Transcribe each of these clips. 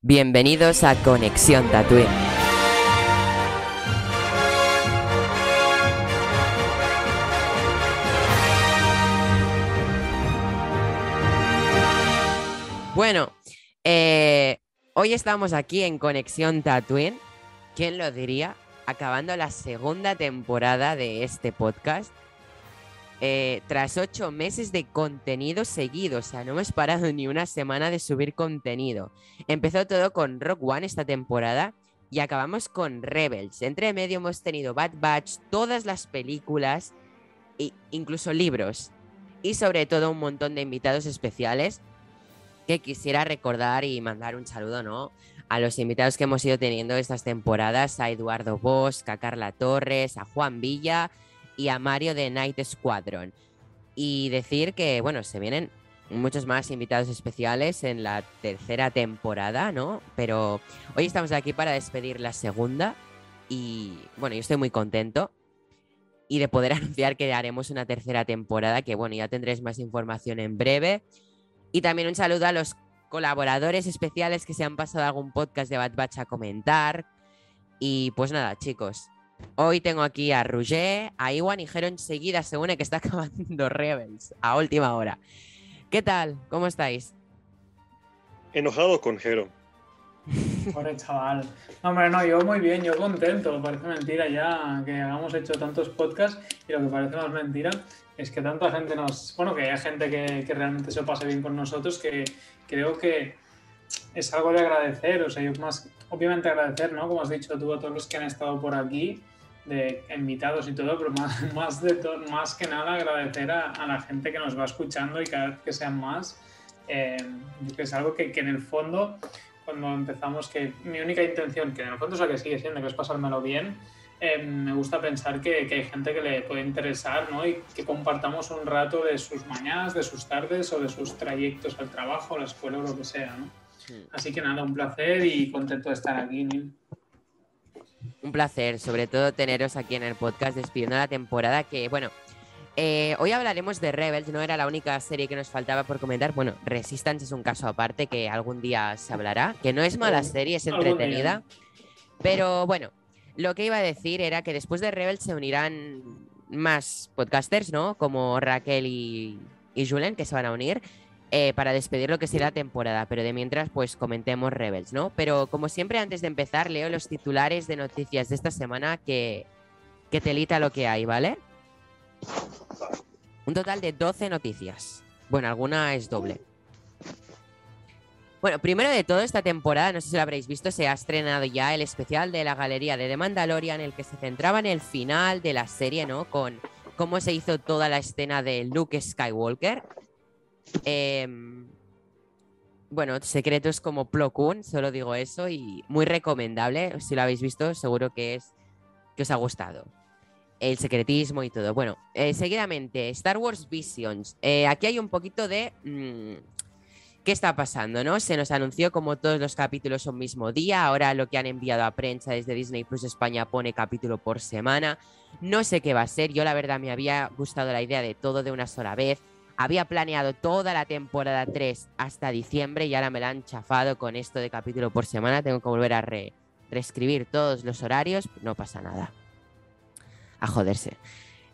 Bienvenidos a Conexión Tatooine. Bueno, eh, hoy estamos aquí en Conexión Tatooine. ¿Quién lo diría? Acabando la segunda temporada de este podcast. Eh, tras ocho meses de contenido seguido, o sea, no hemos parado ni una semana de subir contenido. Empezó todo con Rock One esta temporada y acabamos con Rebels. Entre medio hemos tenido Bad Batch, todas las películas e incluso libros. Y sobre todo un montón de invitados especiales que quisiera recordar y mandar un saludo, ¿no? A los invitados que hemos ido teniendo estas temporadas, a Eduardo Bosch, a Carla Torres, a Juan Villa y a Mario de Night Squadron. Y decir que, bueno, se vienen muchos más invitados especiales en la tercera temporada, ¿no? Pero hoy estamos aquí para despedir la segunda y, bueno, yo estoy muy contento y de poder anunciar que haremos una tercera temporada, que, bueno, ya tendréis más información en breve. Y también un saludo a los colaboradores especiales que se han pasado algún podcast de Bad Batch a comentar. Y pues nada, chicos, Hoy tengo aquí a Roger, a Iwan y Jero enseguida se une que está acabando Rebels a última hora. ¿Qué tal? ¿Cómo estáis? Enojado con Jero. Pobre chaval. No, hombre, no, yo muy bien, yo contento. Parece mentira ya que hagamos hecho tantos podcasts y lo que parece más mentira es que tanta gente nos. Bueno, que hay gente que, que realmente se pase bien con nosotros que creo que es algo de agradecer. O sea, yo más, obviamente agradecer, ¿no? Como has dicho tú, a todos los que han estado por aquí, de invitados y todo, pero más, más, de más que nada agradecer a, a, la gente que nos va escuchando y cada vez que sean más. Eh, que es algo que, que, en el fondo, cuando empezamos, que mi única intención, que en el fondo es la que sigue siendo, que es pasármelo bien, eh, me gusta pensar que, que, hay gente que le puede interesar ¿no? y que compartamos un rato de sus mañanas, de sus tardes o de sus trayectos al trabajo, a la escuela o lo que sea. ¿no? Así que nada, un placer y contento de estar aquí, Neil. Un placer, sobre todo teneros aquí en el podcast despidiendo la temporada que, bueno, eh, hoy hablaremos de Rebels, no era la única serie que nos faltaba por comentar. Bueno, Resistance es un caso aparte que algún día se hablará, que no es mala serie, es entretenida. Pero bueno, lo que iba a decir era que después de Rebels se unirán más podcasters, ¿no? Como Raquel y, y Julen, que se van a unir. Eh, para despedir lo que será la temporada, pero de mientras pues comentemos Rebels, ¿no? Pero como siempre antes de empezar leo los titulares de noticias de esta semana que, que telita lo que hay, ¿vale? Un total de 12 noticias. Bueno, alguna es doble. Bueno, primero de todo, esta temporada, no sé si lo habréis visto, se ha estrenado ya el especial de la galería de The Mandalorian, en el que se centraba en el final de la serie, ¿no? Con cómo se hizo toda la escena de Luke Skywalker. Eh, bueno, secretos como Plo solo digo eso, y muy recomendable. Si lo habéis visto, seguro que es que os ha gustado. El secretismo y todo. Bueno, eh, seguidamente, Star Wars Visions. Eh, aquí hay un poquito de. Mmm, ¿Qué está pasando? ¿no? Se nos anunció como todos los capítulos son mismo día. Ahora lo que han enviado a prensa desde Disney Plus España pone capítulo por semana. No sé qué va a ser. Yo, la verdad, me había gustado la idea de todo de una sola vez. Había planeado toda la temporada 3 hasta diciembre y ahora me la han chafado con esto de capítulo por semana. Tengo que volver a re reescribir todos los horarios. No pasa nada. A joderse.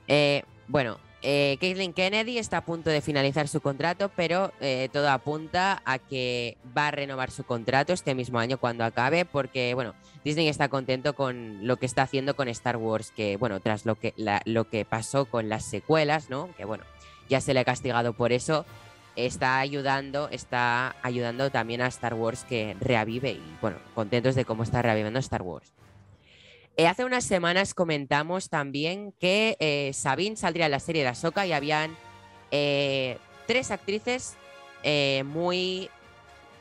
Eh, bueno, eh, Caitlin Kennedy está a punto de finalizar su contrato, pero eh, todo apunta a que va a renovar su contrato este mismo año cuando acabe, porque bueno, Disney está contento con lo que está haciendo con Star Wars, que bueno, tras lo que, la, lo que pasó con las secuelas, ¿no? Que bueno, ya se le ha castigado por eso, está ayudando, está ayudando también a Star Wars que reavive y bueno, contentos de cómo está reavivando Star Wars. Eh, hace unas semanas comentamos también que eh, Sabine saldría en la serie de Ahsoka y habían eh, tres actrices muy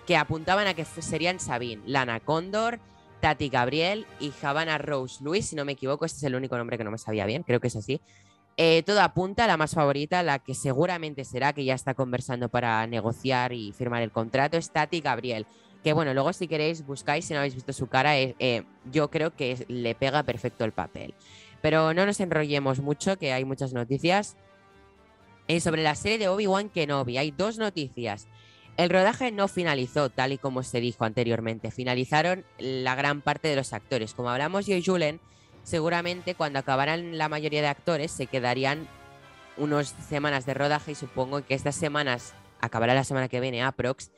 que apuntaban a que serían Sabine, Lana Condor, Tati Gabriel y Havana Rose Louis, si no me equivoco, este es el único nombre que no me sabía bien, creo que es así. Eh, todo apunta a la más favorita, la que seguramente será, que ya está conversando para negociar y firmar el contrato, es Tati Gabriel. Que bueno, luego si queréis buscáis, si no habéis visto su cara, eh, eh, yo creo que le pega perfecto el papel. Pero no nos enrollemos mucho, que hay muchas noticias. sobre la serie de Obi-Wan Kenobi, hay dos noticias. El rodaje no finalizó tal y como se dijo anteriormente. Finalizaron la gran parte de los actores. Como hablamos yo y Julen, seguramente cuando acabaran la mayoría de actores se quedarían unas semanas de rodaje y supongo que estas semanas, acabará la semana que viene, aprox.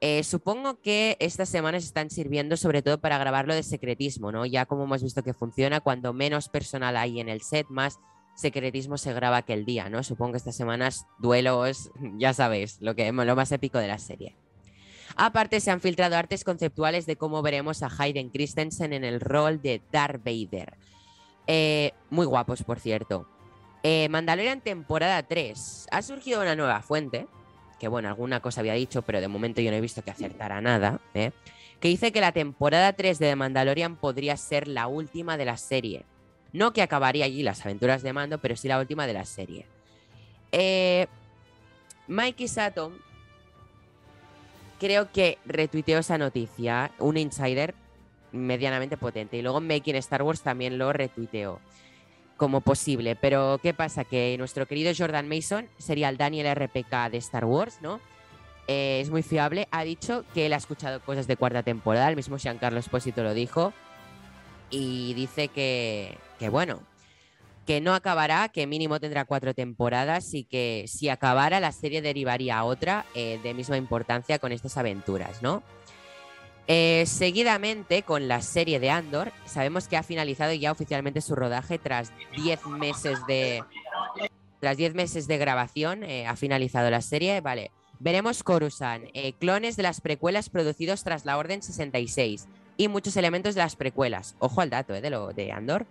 Eh, supongo que estas semanas están sirviendo sobre todo para grabarlo de secretismo, ¿no? Ya como hemos visto que funciona, cuando menos personal hay en el set, más secretismo se graba aquel día, ¿no? Supongo que estas semanas duelos, ya sabéis, lo, que, lo más épico de la serie. Aparte, se han filtrado artes conceptuales de cómo veremos a Hayden Christensen en el rol de Darth Vader. Eh, muy guapos, por cierto. Eh, Mandalorian temporada 3. Ha surgido una nueva fuente, que bueno, alguna cosa había dicho, pero de momento yo no he visto que acertara nada, ¿eh? que dice que la temporada 3 de The Mandalorian podría ser la última de la serie. No que acabaría allí las aventuras de Mando, pero sí la última de la serie. Eh, Mikey Sato creo que retuiteó esa noticia, un insider medianamente potente. Y luego Making Star Wars también lo retuiteó como posible. Pero ¿qué pasa? Que nuestro querido Jordan Mason sería el Daniel RPK de Star Wars, ¿no? Eh, es muy fiable. Ha dicho que él ha escuchado cosas de cuarta temporada. El mismo Giancarlo Esposito lo dijo. Y dice que, que bueno, que no acabará, que mínimo tendrá cuatro temporadas y que si acabara la serie derivaría a otra eh, de misma importancia con estas aventuras, ¿no? Eh, seguidamente con la serie de Andor, sabemos que ha finalizado ya oficialmente su rodaje tras 10 meses de tras 10 meses de grabación, eh, ha finalizado la serie, vale. Veremos Coruscant, clones de las precuelas producidos tras la Orden 66 y muchos elementos de las precuelas. Ojo al dato de lo de Andor.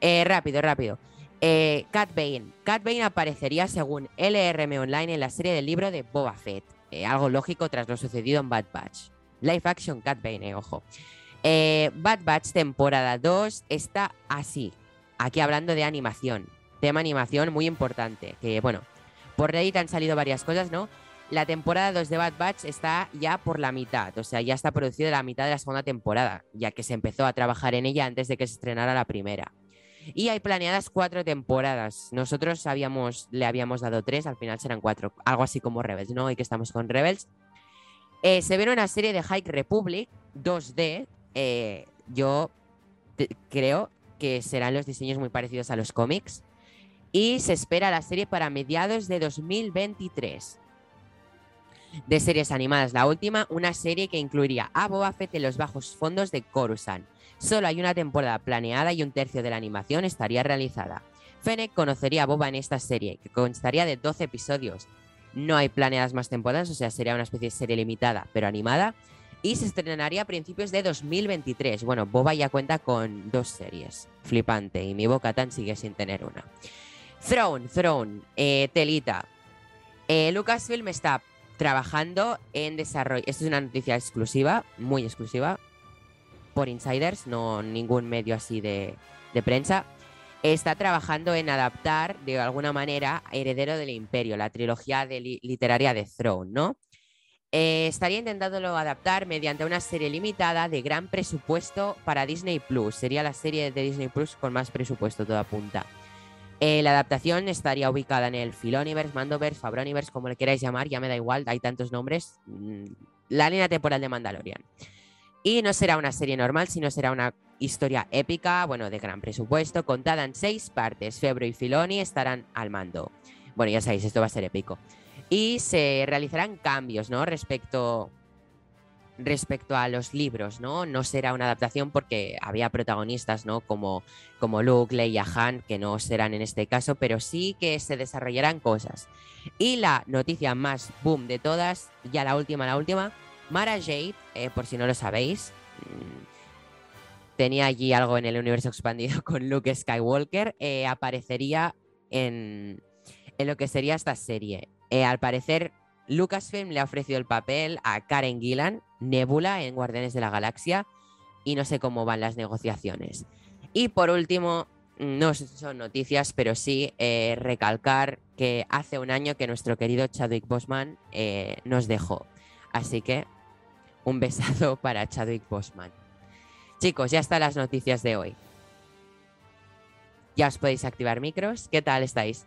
Eh, rápido, rápido. Eh, Cat Bane. Cat Bane aparecería según LRM Online en la serie del libro de Boba Fett. Eh, algo lógico tras lo sucedido en Bad Batch. Live action Cat Bane, ojo. Bad Batch temporada 2 está así. Aquí hablando de animación. Tema animación muy importante. Que bueno, por Reddit han salido varias cosas, ¿no? La temporada 2 de Bad Batch está ya por la mitad, o sea, ya está producida la mitad de la segunda temporada, ya que se empezó a trabajar en ella antes de que se estrenara la primera. Y hay planeadas cuatro temporadas. Nosotros habíamos, le habíamos dado tres, al final serán cuatro. Algo así como Rebels, ¿no? Hoy que estamos con Rebels. Eh, se ve una serie de Hike Republic 2D. Eh, yo creo que serán los diseños muy parecidos a los cómics. Y se espera la serie para mediados de 2023 de series animadas. La última, una serie que incluiría a Boba Fett en los bajos fondos de Coruscant. Solo hay una temporada planeada y un tercio de la animación estaría realizada. Fennec conocería a Boba en esta serie, que constaría de 12 episodios. No hay planeadas más temporadas, o sea, sería una especie de serie limitada, pero animada. Y se estrenaría a principios de 2023. Bueno, Boba ya cuenta con dos series. Flipante. Y mi boca tan sigue sin tener una. Throne, Throne, eh, Telita. Eh, Lucasfilm está trabajando en desarrollo. Esto es una noticia exclusiva, muy exclusiva por insiders, no ningún medio así de, prensa, está trabajando en adaptar de alguna manera Heredero del Imperio, la trilogía literaria de Throne, ¿no? Eh, estaría intentándolo adaptar mediante una serie limitada de gran presupuesto para Disney Plus. Sería la serie de Disney Plus con más presupuesto, toda punta. Eh, la adaptación estaría ubicada en el Filoniverse, Mandoverse, Fabroniverse, como le queráis llamar, ya me da igual, hay tantos nombres. Mm, la línea temporal de Mandalorian. Y no será una serie normal, sino será una historia épica, bueno, de gran presupuesto, contada en seis partes. Febro y Filoni estarán al mando. Bueno, ya sabéis, esto va a ser épico. Y se realizarán cambios, ¿no? Respecto, respecto a los libros, ¿no? No será una adaptación porque había protagonistas, ¿no? Como, como Luke, Leia, Han, que no serán en este caso, pero sí que se desarrollarán cosas. Y la noticia más boom de todas, ya la última, la última, Mara Jade, eh, por si no lo sabéis, mm, tenía allí algo en el universo expandido con Luke Skywalker, eh, aparecería en, lo que sería esta serie. Eh, al parecer, Lucasfilm le ha ofrecido el papel a Karen Gillan, Nebula en Guardianes de la Galaxia, y no sé cómo van las negociaciones. Y por último, no son noticias, pero sí recalcar que hace un año que nuestro querido Chadwick Boseman nos dejó. Así que un besazo para Chadwick Bosman. Chicos, ya están las noticias de hoy. Ya os podéis activar micros. ¿Qué tal estáis?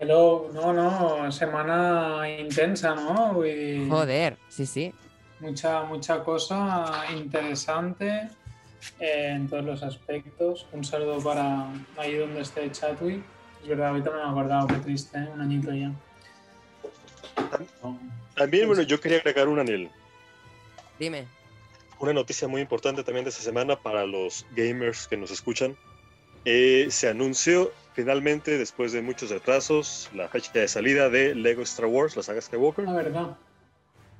Hello, no, no, semana intensa, ¿no? Joder, sí, sí. Mucha, mucha cosa interesante en todos los aspectos. Un saludo para ahí donde esté Chatwick. Es verdad, ahorita me he acordado, qué triste, ¿eh? un añito ya. También, bueno, yo quería agregar un anel. Dime. Una noticia muy importante también de esta semana para los gamers que nos escuchan. Eh, se anunció finalmente, después de muchos retrasos, la fecha de salida de Lego Star Wars, la saga Skywalker. La verdad.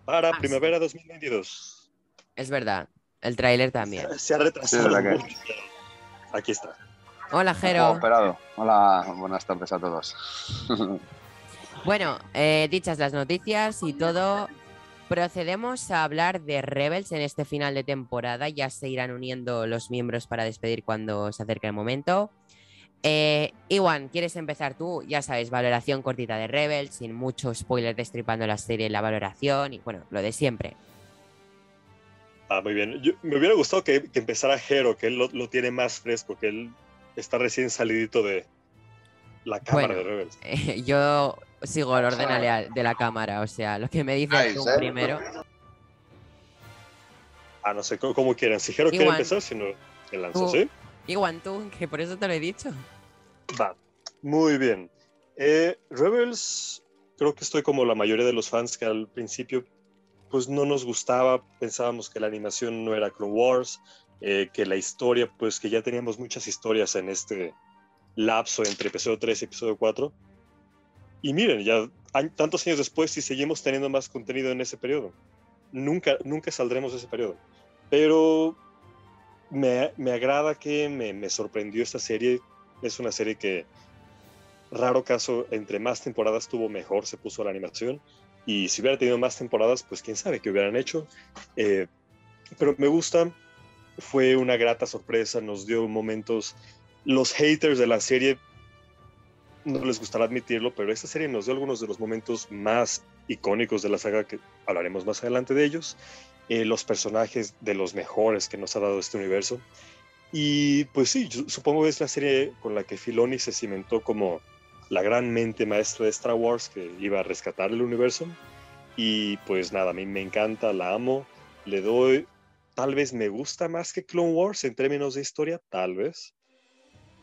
Para Ah, primavera 2022. Es verdad. El tráiler también. Se ha retrasado. Sí, que-. Aquí está. Hola, Jero. Hola, buenas tardes a todos. Bueno, eh, dichas las noticias y todo, procedemos a hablar de Rebels en este final de temporada. Ya se irán uniendo los miembros para despedir cuando se acerque el momento. Eh, Iwan, ¿quieres empezar tú? Ya sabes, valoración cortita de Rebels, sin mucho spoiler destripando la serie, la valoración y bueno, lo de siempre. Ah, muy bien. Me hubiera gustado que, empezara Hero, que él lo, lo tiene más fresco, que él está recién salidito de la cámara Bueno. de Rebels. Eh, yo sigo el orden de la cámara, o sea, lo que me dices Ay, tú primero. Ah, no sé cómo, cómo quieran. Si Hero quiere Igual. empezar, si no, él lanza, Tú. ¿sí? Iwan, tú, que por eso te lo he dicho. Va, muy bien. Eh, Rebels, creo que estoy como la mayoría de los fans que al principio pues no nos gustaba, pensábamos que la animación no era Clone Wars, eh, que la historia, pues que ya teníamos muchas historias en este lapso entre episodio 3 y episodio 4. Y miren, ya an- tantos años después y seguimos teniendo más contenido en ese periodo. Nunca, nunca saldremos de ese periodo. Pero me, me agrada que me, me sorprendió esta serie. Es una serie que, raro caso, entre más temporadas tuvo mejor se puso la animación. Y si hubiera tenido más temporadas, pues quién sabe qué hubieran hecho. Eh, pero me gusta, fue una grata sorpresa, nos dio momentos. Los haters de la serie no les gustará admitirlo, pero esta serie nos dio algunos de los momentos más icónicos de la saga que hablaremos más adelante de ellos. Eh, los personajes de los mejores que nos ha dado este universo. Y pues sí, supongo que es la serie con la que Filoni se cimentó como la gran mente maestra de Star Wars que iba a rescatar el universo. Y pues nada, a mí me encanta, la amo, le doy, tal vez me gusta más que Clone Wars en términos de historia, tal vez.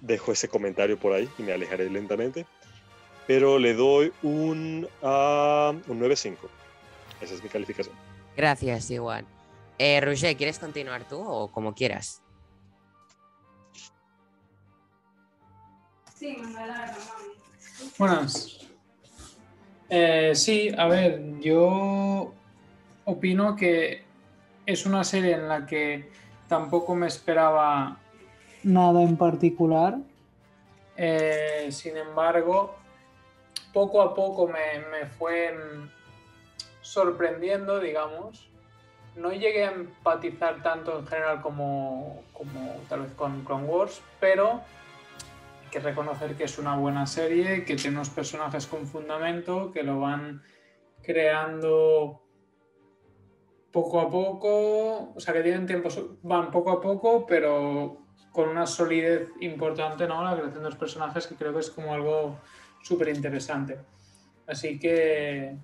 Dejo ese comentario por ahí y me alejaré lentamente. Pero le doy un, ah, un 9.5. Esa es mi calificación. Gracias, Iwan. Eh, Roger, ¿quieres continuar tú o como quieras? Sí. Buenas. Eh, sí, a ver, yo opino que es una serie en la que tampoco me esperaba nada en particular. Eh, sin embargo, poco a poco me, me fue mm, sorprendiendo, digamos. No llegué a empatizar tanto en general como, como tal vez con Clone Wars, pero hay que reconocer que es una buena serie, que tiene unos personajes con fundamento, que lo van creando poco a poco, o sea, que tienen tiempo, van poco a poco, pero con una solidez importante, ¿no? La creación de los personajes, que creo que es como algo súper interesante. Así que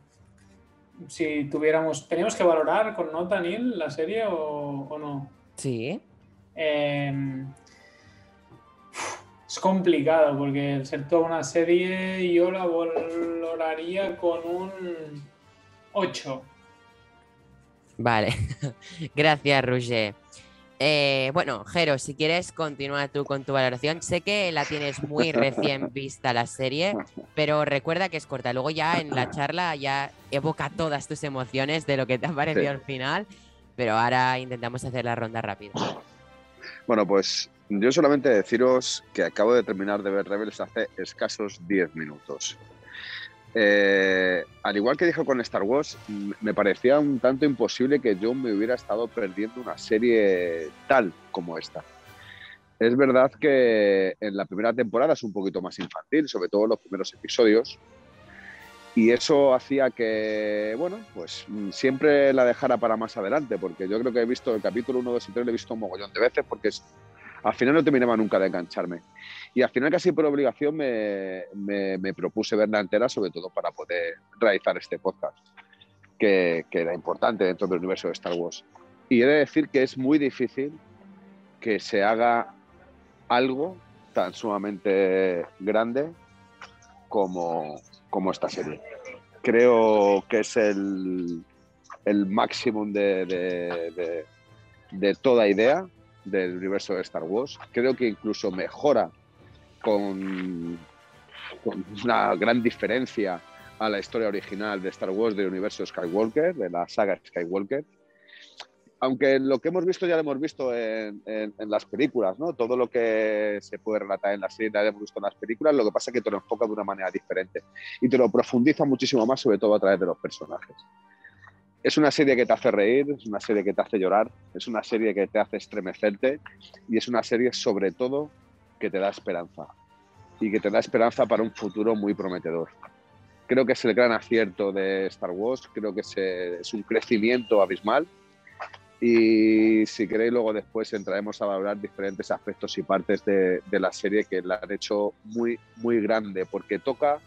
si tuviéramos, ¿teníamos que valorar con nota, Neil, la serie o, o no? Sí. Eh, es complicado porque el ser toda una serie yo la valoraría con un 8. Vale. Gracias, Roger. Eh, bueno, Jero, si quieres, continúa tú con tu valoración. Sé que la tienes muy recién vista la serie, pero recuerda que es corta. Luego ya en la charla ya evoca todas tus emociones de lo que te ha parecido Sí. al final, pero ahora intentamos hacer la ronda rápida. Bueno, pues yo solamente deciros que acabo de terminar de ver Rebels hace escasos 10 minutos. Eh, al igual que dijo con Star Wars, me parecía un tanto imposible que yo me hubiera estado perdiendo una serie tal como esta. Es verdad que en la primera temporada es un poquito más infantil, sobre todo en los primeros episodios, y eso hacía que, bueno, pues mm, siempre la dejara para más adelante, porque yo creo que he visto el capítulo 1, 2 y 3, lo he visto un mogollón de veces, porque es al final no terminaba nunca de engancharme. Y al final casi por obligación me, me, propuse verla entera, sobre todo para poder realizar este podcast, que, que, era importante dentro del universo de Star Wars. Y he de decir que es muy difícil que se haga algo tan sumamente grande como, como esta serie. Creo que es el, el máximo de, de, de, toda idea del universo de Star Wars. Creo que incluso mejora con, con, una gran diferencia a la historia original de Star Wars del universo Skywalker, de la saga Skywalker aunque lo que hemos visto ya lo hemos visto en, las películas, ¿no? Todo lo que se puede relatar en la serie ya lo hemos visto en las películas, lo que pasa es que te lo enfoca de una manera diferente y te lo profundiza muchísimo más, sobre todo a través de los personajes. Es una serie que te hace reír, es una serie que te hace llorar, es una serie que te hace estremecerte y es una serie sobre todo que te da esperanza y que te da esperanza para un futuro muy prometedor. Creo que es el gran acierto de Star Wars, creo que es un crecimiento abismal y si queréis, luego después entraremos a valorar diferentes aspectos y partes de, la serie que la han hecho muy, muy grande, porque toca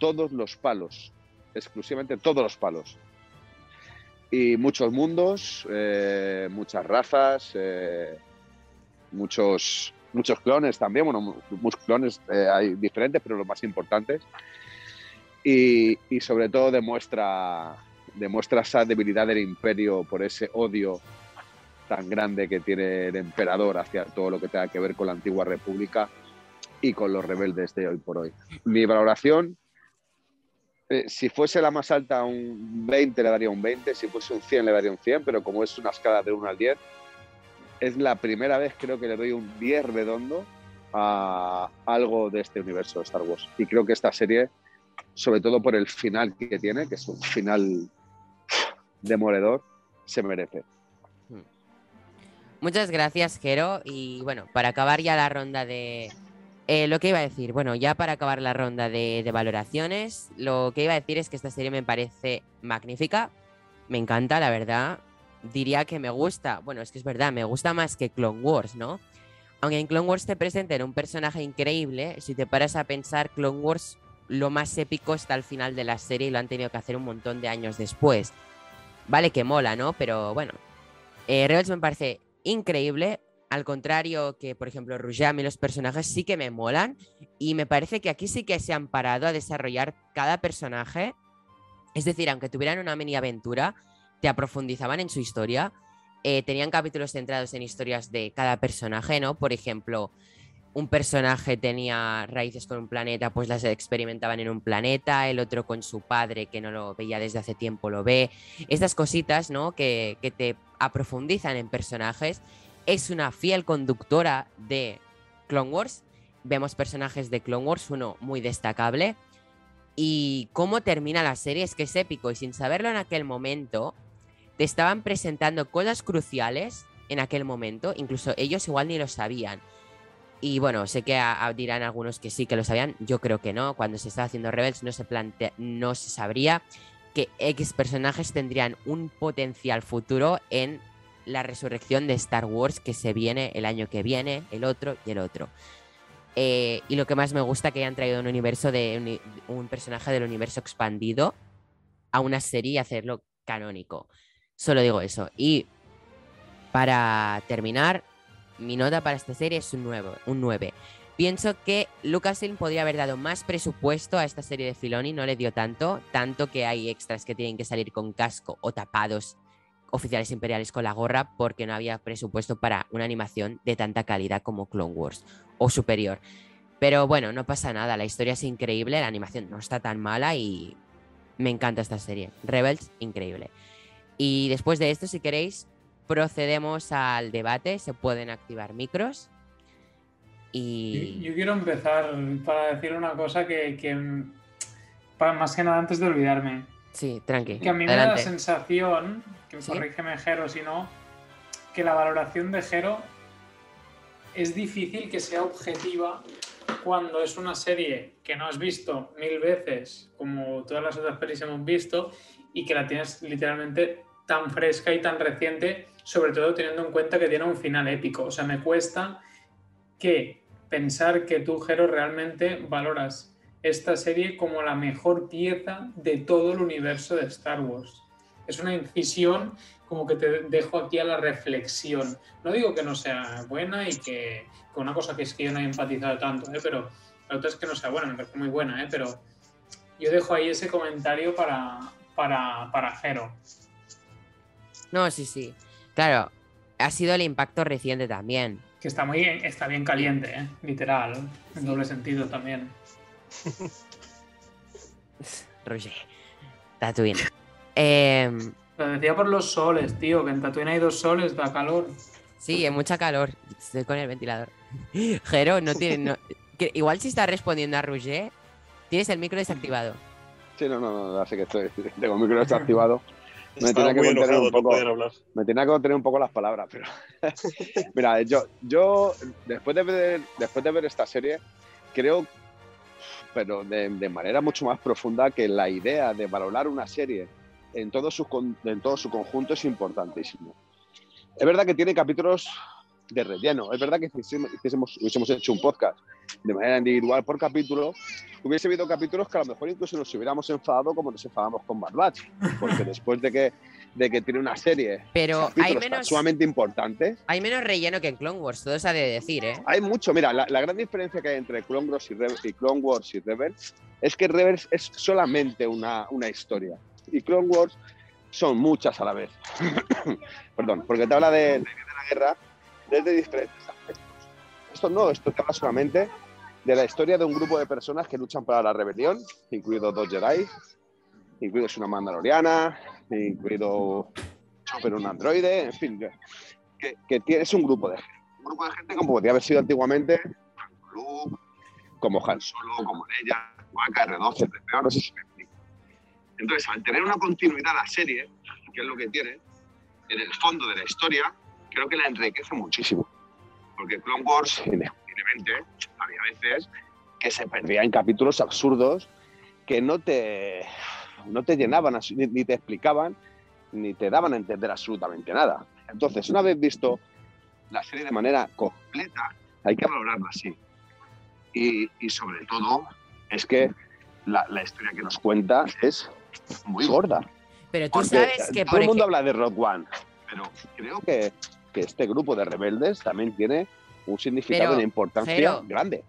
todos los palos, exclusivamente todos los palos. Y muchos mundos, eh, muchas razas, eh, muchos, muchos clones también, bueno, muchos clones eh, hay diferentes, pero los más importantes. Y, y sobre todo demuestra demuestra esa debilidad del imperio por ese odio tan grande que tiene el emperador hacia todo lo que tenga que ver con la antigua república y con los rebeldes de hoy por hoy. Mi valoración, eh, si fuese la más alta un 20 le daría un 20, si fuese un 100 le daría un 100, pero como es una escala de 1 al 10, es la primera vez creo que le doy un 10 redondo a algo de este universo de Star Wars. Y creo que esta serie, sobre todo por el final que tiene, que es un final demoledor, se merece. Muchas gracias, Jero. Y bueno, para acabar ya la ronda de... Eh, lo que iba a decir, bueno, ya para acabar la ronda de, valoraciones, lo que iba a decir es que esta serie me parece magnífica, me encanta, la verdad. Diría que me gusta, bueno, es que es verdad, me gusta más que Clone Wars, ¿no? Aunque en Clone Wars te presenten un personaje increíble, si te paras a pensar, Clone Wars lo más épico está al final de la serie y lo han tenido que hacer un montón de años después. Vale que mola, ¿no? Pero bueno, eh, Rebels me parece increíble. Al contrario que, por ejemplo, a mí los personajes sí que me molan. Y me parece que aquí sí que se han parado a desarrollar cada personaje. Es decir, aunque tuvieran una mini aventura, te aprofundizaban en su historia. Eh, tenían capítulos centrados en historias de cada personaje, ¿no? Por ejemplo, un personaje tenía raíces con un planeta, pues las experimentaban en un planeta, el otro con su padre, que no lo veía desde hace tiempo, lo ve. Estas cositas, ¿no? Que, que te aprofundizan en personajes. Es una fiel conductora de Clone Wars. Vemos personajes de Clone Wars, uno muy destacable. Y cómo termina la serie es que es épico. Y sin saberlo en aquel momento, te estaban presentando cosas cruciales en aquel momento. Incluso ellos igual ni lo sabían y bueno, sé que dirán algunos que sí, que lo sabían. Yo creo que no. Cuando se estaba haciendo Rebels no se, plantea, no se sabría que X personajes tendrían un potencial futuro en la resurrección de Star Wars que se viene el año que viene, el otro y el otro. Eh, y lo que más me gusta que hayan traído un universo de un, personaje del universo expandido a una serie y hacerlo canónico. Solo digo eso. Y para terminar, mi nota para esta serie es un 9. Un 9. Pienso que Lucasfilm podría haber dado más presupuesto a esta serie de Filoni, no le dio tanto, tanto que hay extras que tienen que salir con casco o tapados oficiales imperiales con la gorra porque no había presupuesto para una animación de tanta calidad como Clone Wars o superior. Pero bueno, no pasa nada, la historia es increíble, la animación no está tan mala y me encanta esta serie. Rebels, increíble. Y después de esto, si queréis, procedemos al debate. Se pueden activar micros. Y... Yo, quiero empezar para decir una cosa que, más que nada antes de olvidarme. Sí, tranqui. Que a mí me da la sensación, que corrígeme Jero si no, que la valoración de Jero es difícil que sea objetiva cuando es una serie que no has visto mil veces como todas las otras pelis hemos visto y que la tienes literalmente tan fresca y tan reciente sobre todo teniendo en cuenta que tiene un final épico. O sea, me cuesta que pensar que tú, Jero, realmente valoras esta serie como la mejor pieza de todo el universo de Star Wars. Es una incisión como que te dejo aquí a la reflexión. No digo que no sea buena y que, una cosa que es que yo no he empatizado tanto, ¿eh? pero la otra es que no sea buena, me parece muy buena, ¿eh? pero yo dejo ahí ese comentario para, para, para Jero. No, sí, sí. Claro, ha sido el impacto reciente también. Que está muy está bien caliente, ¿eh? literal, en doble sentido también. Roger. Tatooine. Eh, Lo decía por los soles, tío, que en Tatooine hay dos soles, da calor. sí, hay mucha calor. Estoy con el ventilador. Jero, no tiene. no- igual si está respondiendo a Roger, tienes el micro desactivado. Sí, no, no, no, así que estoy, tengo el micro desactivado. Me tenía que contener un no poco. Me tenía que contener un poco las palabras, pero. Mira, yo, yo después, de ver, después de ver esta serie, creo, pero de, de manera mucho más profunda, que la idea de valorar una serie en todo su, en todo su conjunto es importantísimo. Es verdad que tiene capítulos de relleno. Es verdad que si hiciésemos- hiciésemos- hubiésemos hecho un podcast de manera individual por capítulo, hubiese habido capítulos que a lo mejor incluso nos hubiéramos enfadado como nos enfadamos con Bad Batch, porque después de que, de que tiene una serie Pero hay menos, sumamente importantes. hay menos relleno que en Clone Wars, todo se ha de decir, ¿eh? Hay mucho, mira, la, la gran diferencia que hay entre Clone Wars y, Rebel- y Clone Wars y Rebels es que Rebels es solamente una, una historia y Clone Wars son muchas a la vez. Perdón, porque te habla de, de, de la guerra desde diferentes aspectos. Esto no, esto habla solamente de la historia de un grupo de personas que luchan para la rebelión, incluidos dos Jedi, incluidos una Mandaloriana, incluido Chopper, un androide, en fin, que, que tiene- es un grupo de gente. Un grupo de gente como podría haber sido antiguamente como Han Solo, como Leia, Waka, R2, C3PO, no sé si me explico. Entonces, al tener una continuidad la serie, que es lo que tiene, en el fondo de la historia, creo que la enriquece muchísimo. Porque Clone Wars, indiscutiblemente, había veces que se perdía en capítulos absurdos que no te, no te llenaban, ni, ni te explicaban, ni te daban a entender absolutamente nada. Entonces, una vez visto la serie de manera completa, hay que valorarla así. Y, y sobre todo, es que la, la historia que nos cuenta es muy gorda. Pero tú Porque sabes que, todo por el mundo ejemplo, habla de Rock One, pero creo que, que este grupo de rebeldes también tiene un significado Pero, de importancia grande.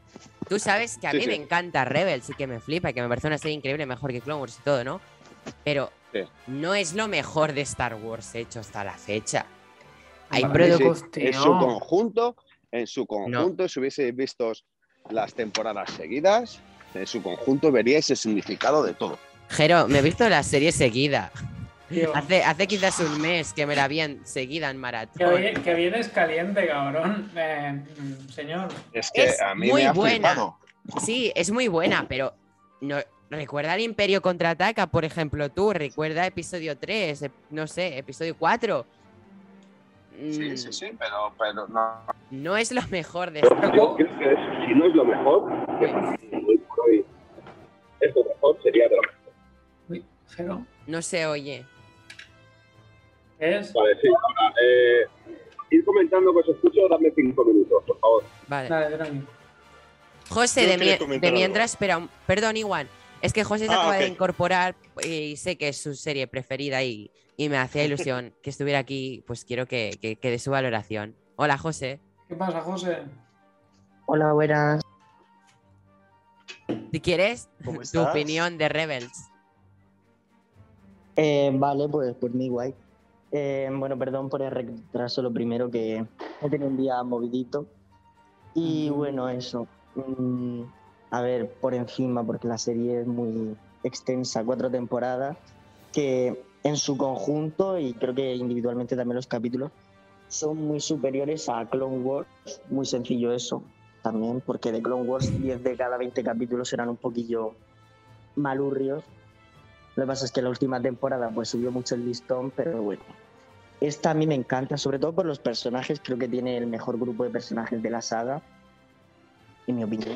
tú sabes que a Sí, mí sí. me encanta Rebels y que me flipa y que me parece una serie increíble, mejor que Clone Wars y todo, ¿no? Pero Sí. no es lo mejor de Star Wars hecho hasta la fecha. Hay Vale, produ- sí. En su conjunto, en su conjunto, si hubieseis visto las temporadas seguidas, en su conjunto veríais el significado de todo. Jero, me he visto la serie seguida. Tío, Hace, hace quizás un mes que me la vi en- seguida en que, maratón. vi- que vienes caliente, cabrón. Eh, señor. Es que Es a mí me muy ha buena. flipado. Sí, es muy buena, pero no, recuerda el Imperio contraataca, por ejemplo, tú, recuerda episodio 3, ep- no sé, episodio 4. Sí, Mm, sí, sí, pero, pero no. No es lo mejor de Star Yo creo que es- si no es lo mejor, que para mí hoy es lo mejor, sería de lo mejor. Uy. No se oye. ¿Es? Vale, sí. Ahora, eh, ir comentando que os escucho, dame cinco minutos, por favor. Vale. Dale. José, de, mientras, espera, un- perdón, Iwan. Es que José se Ah, acaba de incorporar y sé que es su serie preferida y, y me hacía ilusión que estuviera aquí. Pues quiero que, que, que dé su valoración. Hola, José. ¿Qué pasa, José? Hola, buenas. Si quieres, ¿Cómo tu opinión de Rebels. Eh, vale, pues por mí guay. Eh, bueno, perdón por el retraso, lo primero que he tenido un día movidito. Y bueno, eso. Mm, a ver, por encima, porque la serie es muy extensa, cuatro temporadas, que en su conjunto, y creo que individualmente también los capítulos, son muy superiores a Clone Wars. Muy sencillo eso también, porque de Clone Wars 10 de cada 20 capítulos eran un poquillo malurrios. Lo que pasa es que la última temporada pues subió mucho el listón, pero bueno. Esta a mí me encanta, sobre todo por los personajes. Creo que tiene el mejor grupo de personajes de la saga, en mi opinión.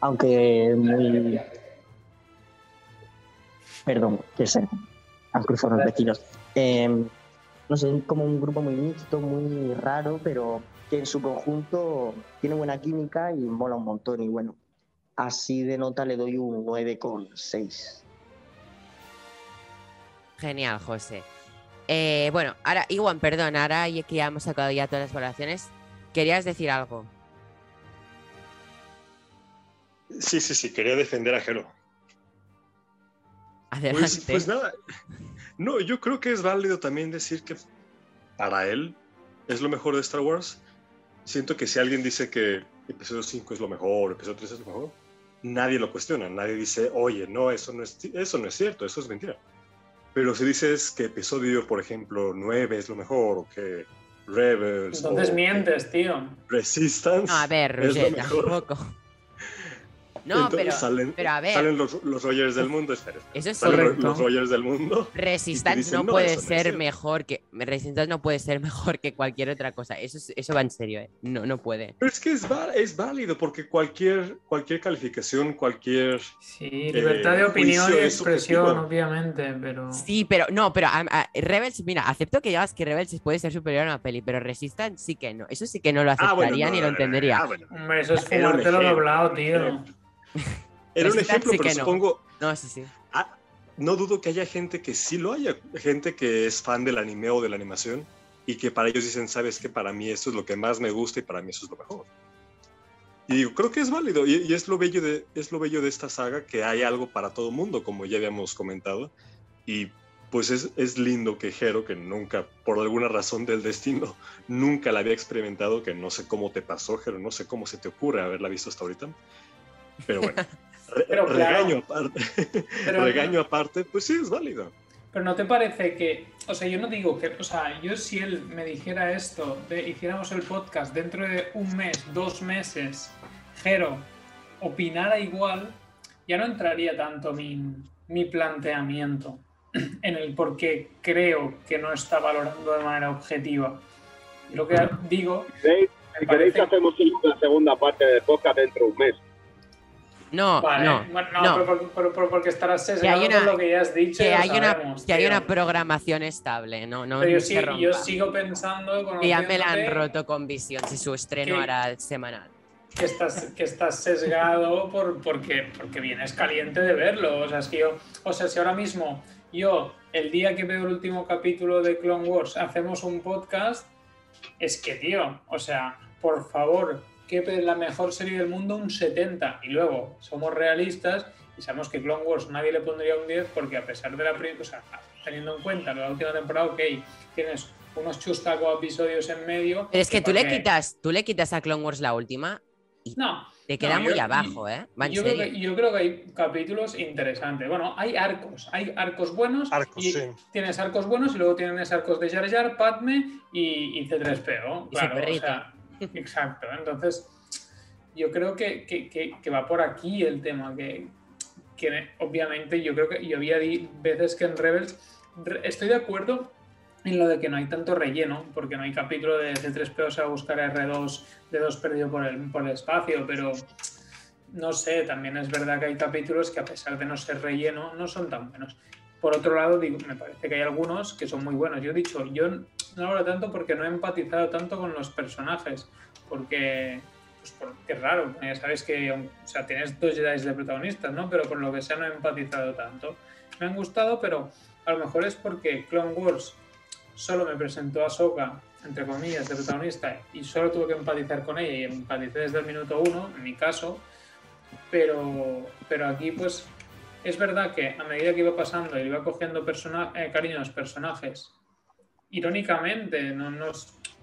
Aunque muy... Perdón, que sé. Han cruzado los vecinos. Eh, no sé, como un grupo muy mixto, muy raro, pero que en su conjunto tiene buena química y mola un montón. Y bueno, así de nota le doy un 9,6. Genial, José. Eh, bueno, ahora, Iwan, perdón, ahora que ya hemos sacado ya todas las valoraciones, ¿querías decir algo? Sí, sí, sí, quería defender a Jero. Adelante. Pues, pues nada, no, yo creo que es válido también decir que para él es lo mejor de Star Wars. Siento que si alguien dice que episodio 5 es lo mejor, episodio 3 es lo mejor, nadie lo cuestiona, nadie dice, oye, no, eso no es, eso no es cierto, eso es mentira. Pero si dices que episodio, por ejemplo, 9 es lo mejor, o que Rebels. Entonces o mientes, tío. Resistance. No, a ver, es lo Roger, mejor. tampoco. No, Entonces pero, salen, pero a ver. salen los, los Rogers del mundo, espera. eso es Salen correcto. los Rogers del mundo. Resistance dicen, no "No, puede no ser cierto". mejor que Resistance no puede ser mejor que cualquier otra cosa. Eso es- eso va en serio, ¿eh? No, no puede. Pero es que es, es válido porque cualquier, cualquier calificación, cualquier... Sí, libertad de Eh, opinión y expresión, obviamente, pero. Sí, pero no, pero a- a- Rebels, mira, acepto que digas que Rebels puede ser superior a una peli, pero Resistance sí que no. Eso sí que no lo Ah, bueno, aceptaría no, ni lo entendería. ah. Hombre, eso es fumártelo doblado, tío. Era un ejemplo, pero no. supongo... No, sí, sí. ah, no dudo que haya gente que sí lo haya, gente que es fan del anime o de la animación y que para ellos dicen, sabes que para mí esto es lo que más me gusta y para mí eso es lo mejor. Y digo, creo que es válido y, y es, lo bello de, es lo bello de esta saga, que hay algo para todo mundo, como ya habíamos comentado. Y pues es, es lindo que Hero, que nunca, por alguna razón del destino, nunca la había experimentado, que no sé cómo te pasó, Hero, no sé cómo se te ocurre haberla visto hasta ahorita. Pero bueno, re- Pero claro. regaño, aparte, Pero- regaño aparte, pues sí, es válido. Pero no te parece que, o sea, yo no digo que, o sea, yo si él me dijera esto, de hiciéramos el podcast dentro de un mes, dos meses, Jero opinara igual, ya no entraría tanto mi, mi planteamiento en el por qué creo que no está valorando de manera objetiva. Lo que digo, ¿Queréis- me Si queréis, parece- hacemos una segunda parte del podcast dentro de un mes. No, Vale, no. bueno, no, no. Pero, por- pero- pero porque estarás sesgado con lo que ya has dicho. Que hay, una, sabemos, que hay una programación estable, no, no, Pero yo, sí- yo sigo pensando Que ya me la han roto con Vision si su estreno Que- hará semanal. que estás, que estás sesgado por, porque, porque vienes caliente de verlo. O sea, es que yo, o sea, si ahora mismo yo, el día que veo el último capítulo de Clone Wars, hacemos un podcast, es que, tío, o sea, por favor, que la mejor serie del mundo un 70. Y luego, somos realistas y sabemos que Clone Wars nadie le pondría un 10 porque a pesar de la primera, o sea, teniendo en cuenta la última temporada, ok, tienes unos chustacos episodios en medio. Pero es que tú le quitas, tú le quitas a Clone Wars la última, No, te queda No, muy yo- abajo, ¿eh? Yo creo, que, yo creo que hay capítulos interesantes. Bueno, hay arcos, hay arcos buenos. Arcos, y sí. Tienes arcos buenos y luego tienes arcos de Jar Jar, Padme y, y C3PO. Y su Claro, o sea, exacto. Entonces, yo creo que, que- que- que va por aquí el tema. Que, obviamente yo creo que yo había veces que en Rebels re- estoy de acuerdo en lo de que no hay tanto relleno, porque no hay capítulo de C3PO se va a buscar a R2 de 2 perdido por el, por el espacio, pero no sé, también es verdad que hay capítulos que a pesar de no ser relleno, no son tan buenos. Por otro lado, digo, me parece que hay algunos que son muy buenos. Yo he dicho, yo no lo hablo tanto porque no he empatizado tanto con los personajes, porque, pues es raro, ya sabes que, o sea, tienes dos Jedi de protagonistas, ¿no? Pero por lo que sea no he empatizado tanto. Me han gustado, pero a lo mejor es porque Clone Wars solo me presentó a Soka, entre comillas, de protagonista, y solo tuve que empatizar con ella, y empaticé desde el minuto uno, en mi caso, pero, pero aquí pues es verdad que a medida que iba pasando y iba cogiendo persona eh, cariño a los personajes, irónicamente, no, no,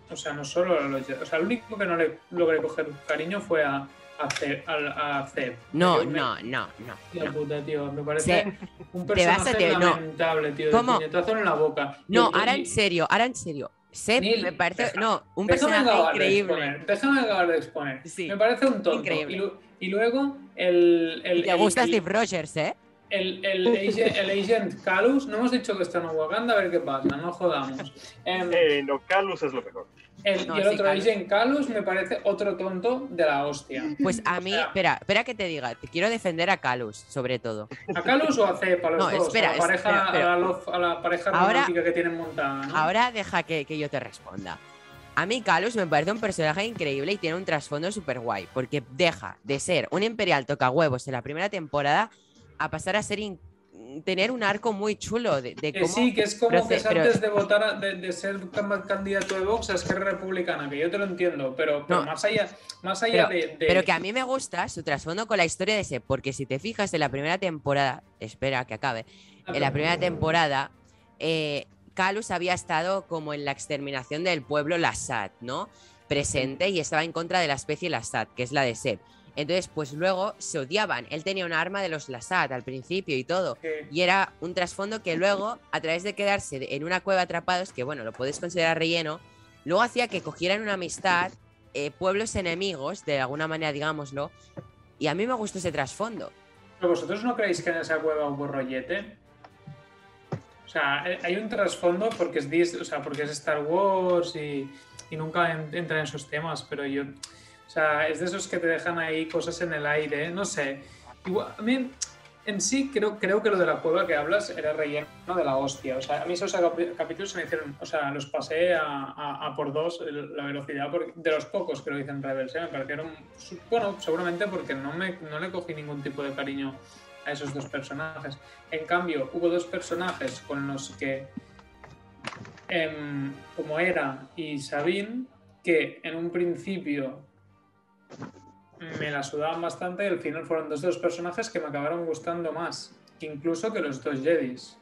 o sea, no solo a los o sea, el único que no le logré coger cariño fue a, a, Zeb, a, a. No, Me- no, no, no. Tía no. puta, tío, me parece un te vas a personaje te- no. lamentable, tío, ¿Cómo? de puñetazo en la boca. No, ahora en serio, ahora en serio. Seb Neil, me parece. deja- no, un personaje de increíble. exponer, déjame acabar de exponer. Sí, Me parece un tonto. increíble. Y, y luego el. el Y te el- gusta el- Steve Rogers, ¿eh? El, el, agent, el agent Calus, no hemos dicho que está en Wakanda, a ver qué pasa, no jodamos. Eh, no, Calus es lo mejor. el, no, y el sí, otro Calus. agent Calus me parece otro tonto de la hostia. Pues a mí, sea- espera, espera que te diga, te quiero defender a Calus, sobre todo. ¿A Calus o a Cepa? Los No, dos, espera, a, la pareja, espera, espera. A, la love- a la pareja Ahora- romántica que tienen montada. ¿no? Ahora deja que, que yo te responda. A mí Calus me parece un personaje increíble y tiene un trasfondo súper guay, porque deja de ser un imperial toca huevos en la primera temporada a pasar a ser in- tener un arco muy chulo de, de cómo... sí, que es como que es pero- antes de votar, a- de, de ser can- candidato de Vox a Esquerra Republicana, que yo te lo entiendo, pero, pero No. más allá, más allá Pero- de, de- Pero que a mí me gusta su trasfondo con la historia de ese, porque si te fijas en la primera temporada, espera que acabe, en la primera temporada, eh, Calus había estado como en la exterminación del pueblo Lasat, ¿no? Presente y estaba en contra de la especie Lasat, que es la de Seb. Entonces, pues luego se odiaban. Él tenía un arma de los Lasat al principio y todo. Y era un trasfondo que luego, a través de quedarse en una cueva atrapados, que bueno, lo podéis considerar relleno, luego hacía que cogieran una amistad, eh, pueblos enemigos, de alguna manera, digámoslo. Y a mí me gustó ese trasfondo. ¿Pero vosotros no creéis que en esa cueva hubo rollete? O sea, eh, hay un trasfondo porque es, o sea, porque es Star Wars y, y nunca en- entra en esos temas, pero yo. O sea, es de esos que te dejan ahí cosas en el aire, no sé. Igual, a mí, en sí, creo, creo que lo de la cueva que hablas era relleno de la hostia. O sea, a mí esos capítulos se me hicieron. O sea, los pasé a, por dos la velocidad de los pocos que lo dicen Rebels. ¿eh? Me parecieron. Bueno, seguramente porque no, me, no le cogí ningún tipo de cariño a esos dos personajes. En cambio, hubo dos personajes con los que, em, como Era y Sabine, que en un principio me la sudaban bastante y al final fueron dos de los personajes que me acabaron gustando más, incluso que los dos Jedis.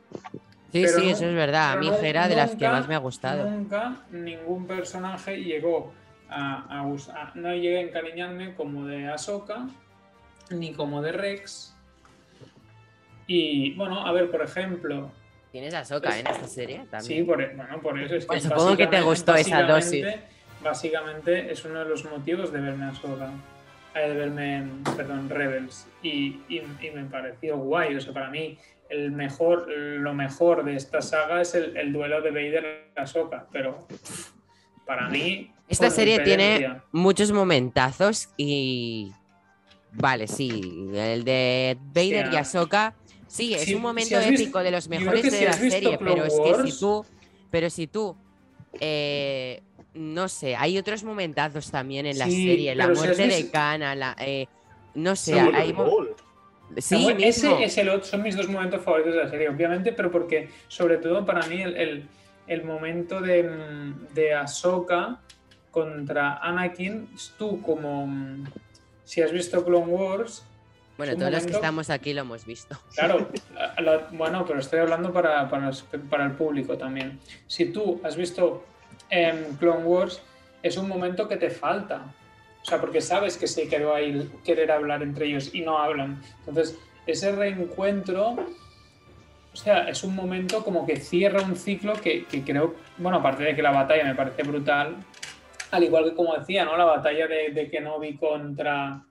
Sí, Pero sí, no- eso es verdad. A mí no- Hera de las que más me ha gustado. Nunca ningún personaje llegó a, a no llegué a encariñarme como de Ahsoka ni como de Rex. Y bueno, a ver, por ejemplo, ¿Tienes a Soka en esta serie también? sí, por, e- bueno, por eso es que Pues supongo que te gustó esa dosis. Básicamente- es uno de los motivos de verme Ahsoka, eh, de verme, perdón, Rebels. Y, y- y me pareció guay, o sea, para mí el mejor, lo mejor de esta saga es el, el duelo de Vader y Ahsoka, pero para mí... Esta serie tiene muchos momentazos y. Vale, sí. El de Vader y Ahsoka. Sí, es un momento si has visto- épico de los mejores de si la serie, Clone pero es que si tú. Pero si tú. eh, no sé, hay otros momentazos también en la Sí, serie. La si muerte de visto- Kana, la. eh, no sé, Sí, hay. Sí, Bueno, ese es el otro- son mis dos momentos favoritos de la serie, obviamente, pero porque, sobre todo para mí, el, el- el momento de, mm, de Ahsoka contra Anakin, tú como, mm, si has visto Clone Wars, Bueno, un todos los que estamos aquí lo hemos visto. claro, la- la- bueno, pero estoy hablando para, para el público también. Si tú has visto em, Clone Wars, es un momento que te falta. O sea, porque sabes que se quedó ahí querer hablar entre ellos y no hablan. Entonces, ese reencuentro, o sea, es un momento como que cierra un ciclo que, que creo, bueno, aparte de que la batalla me parece brutal, al igual que como decía, ¿no? La batalla de, de Kenobi contra,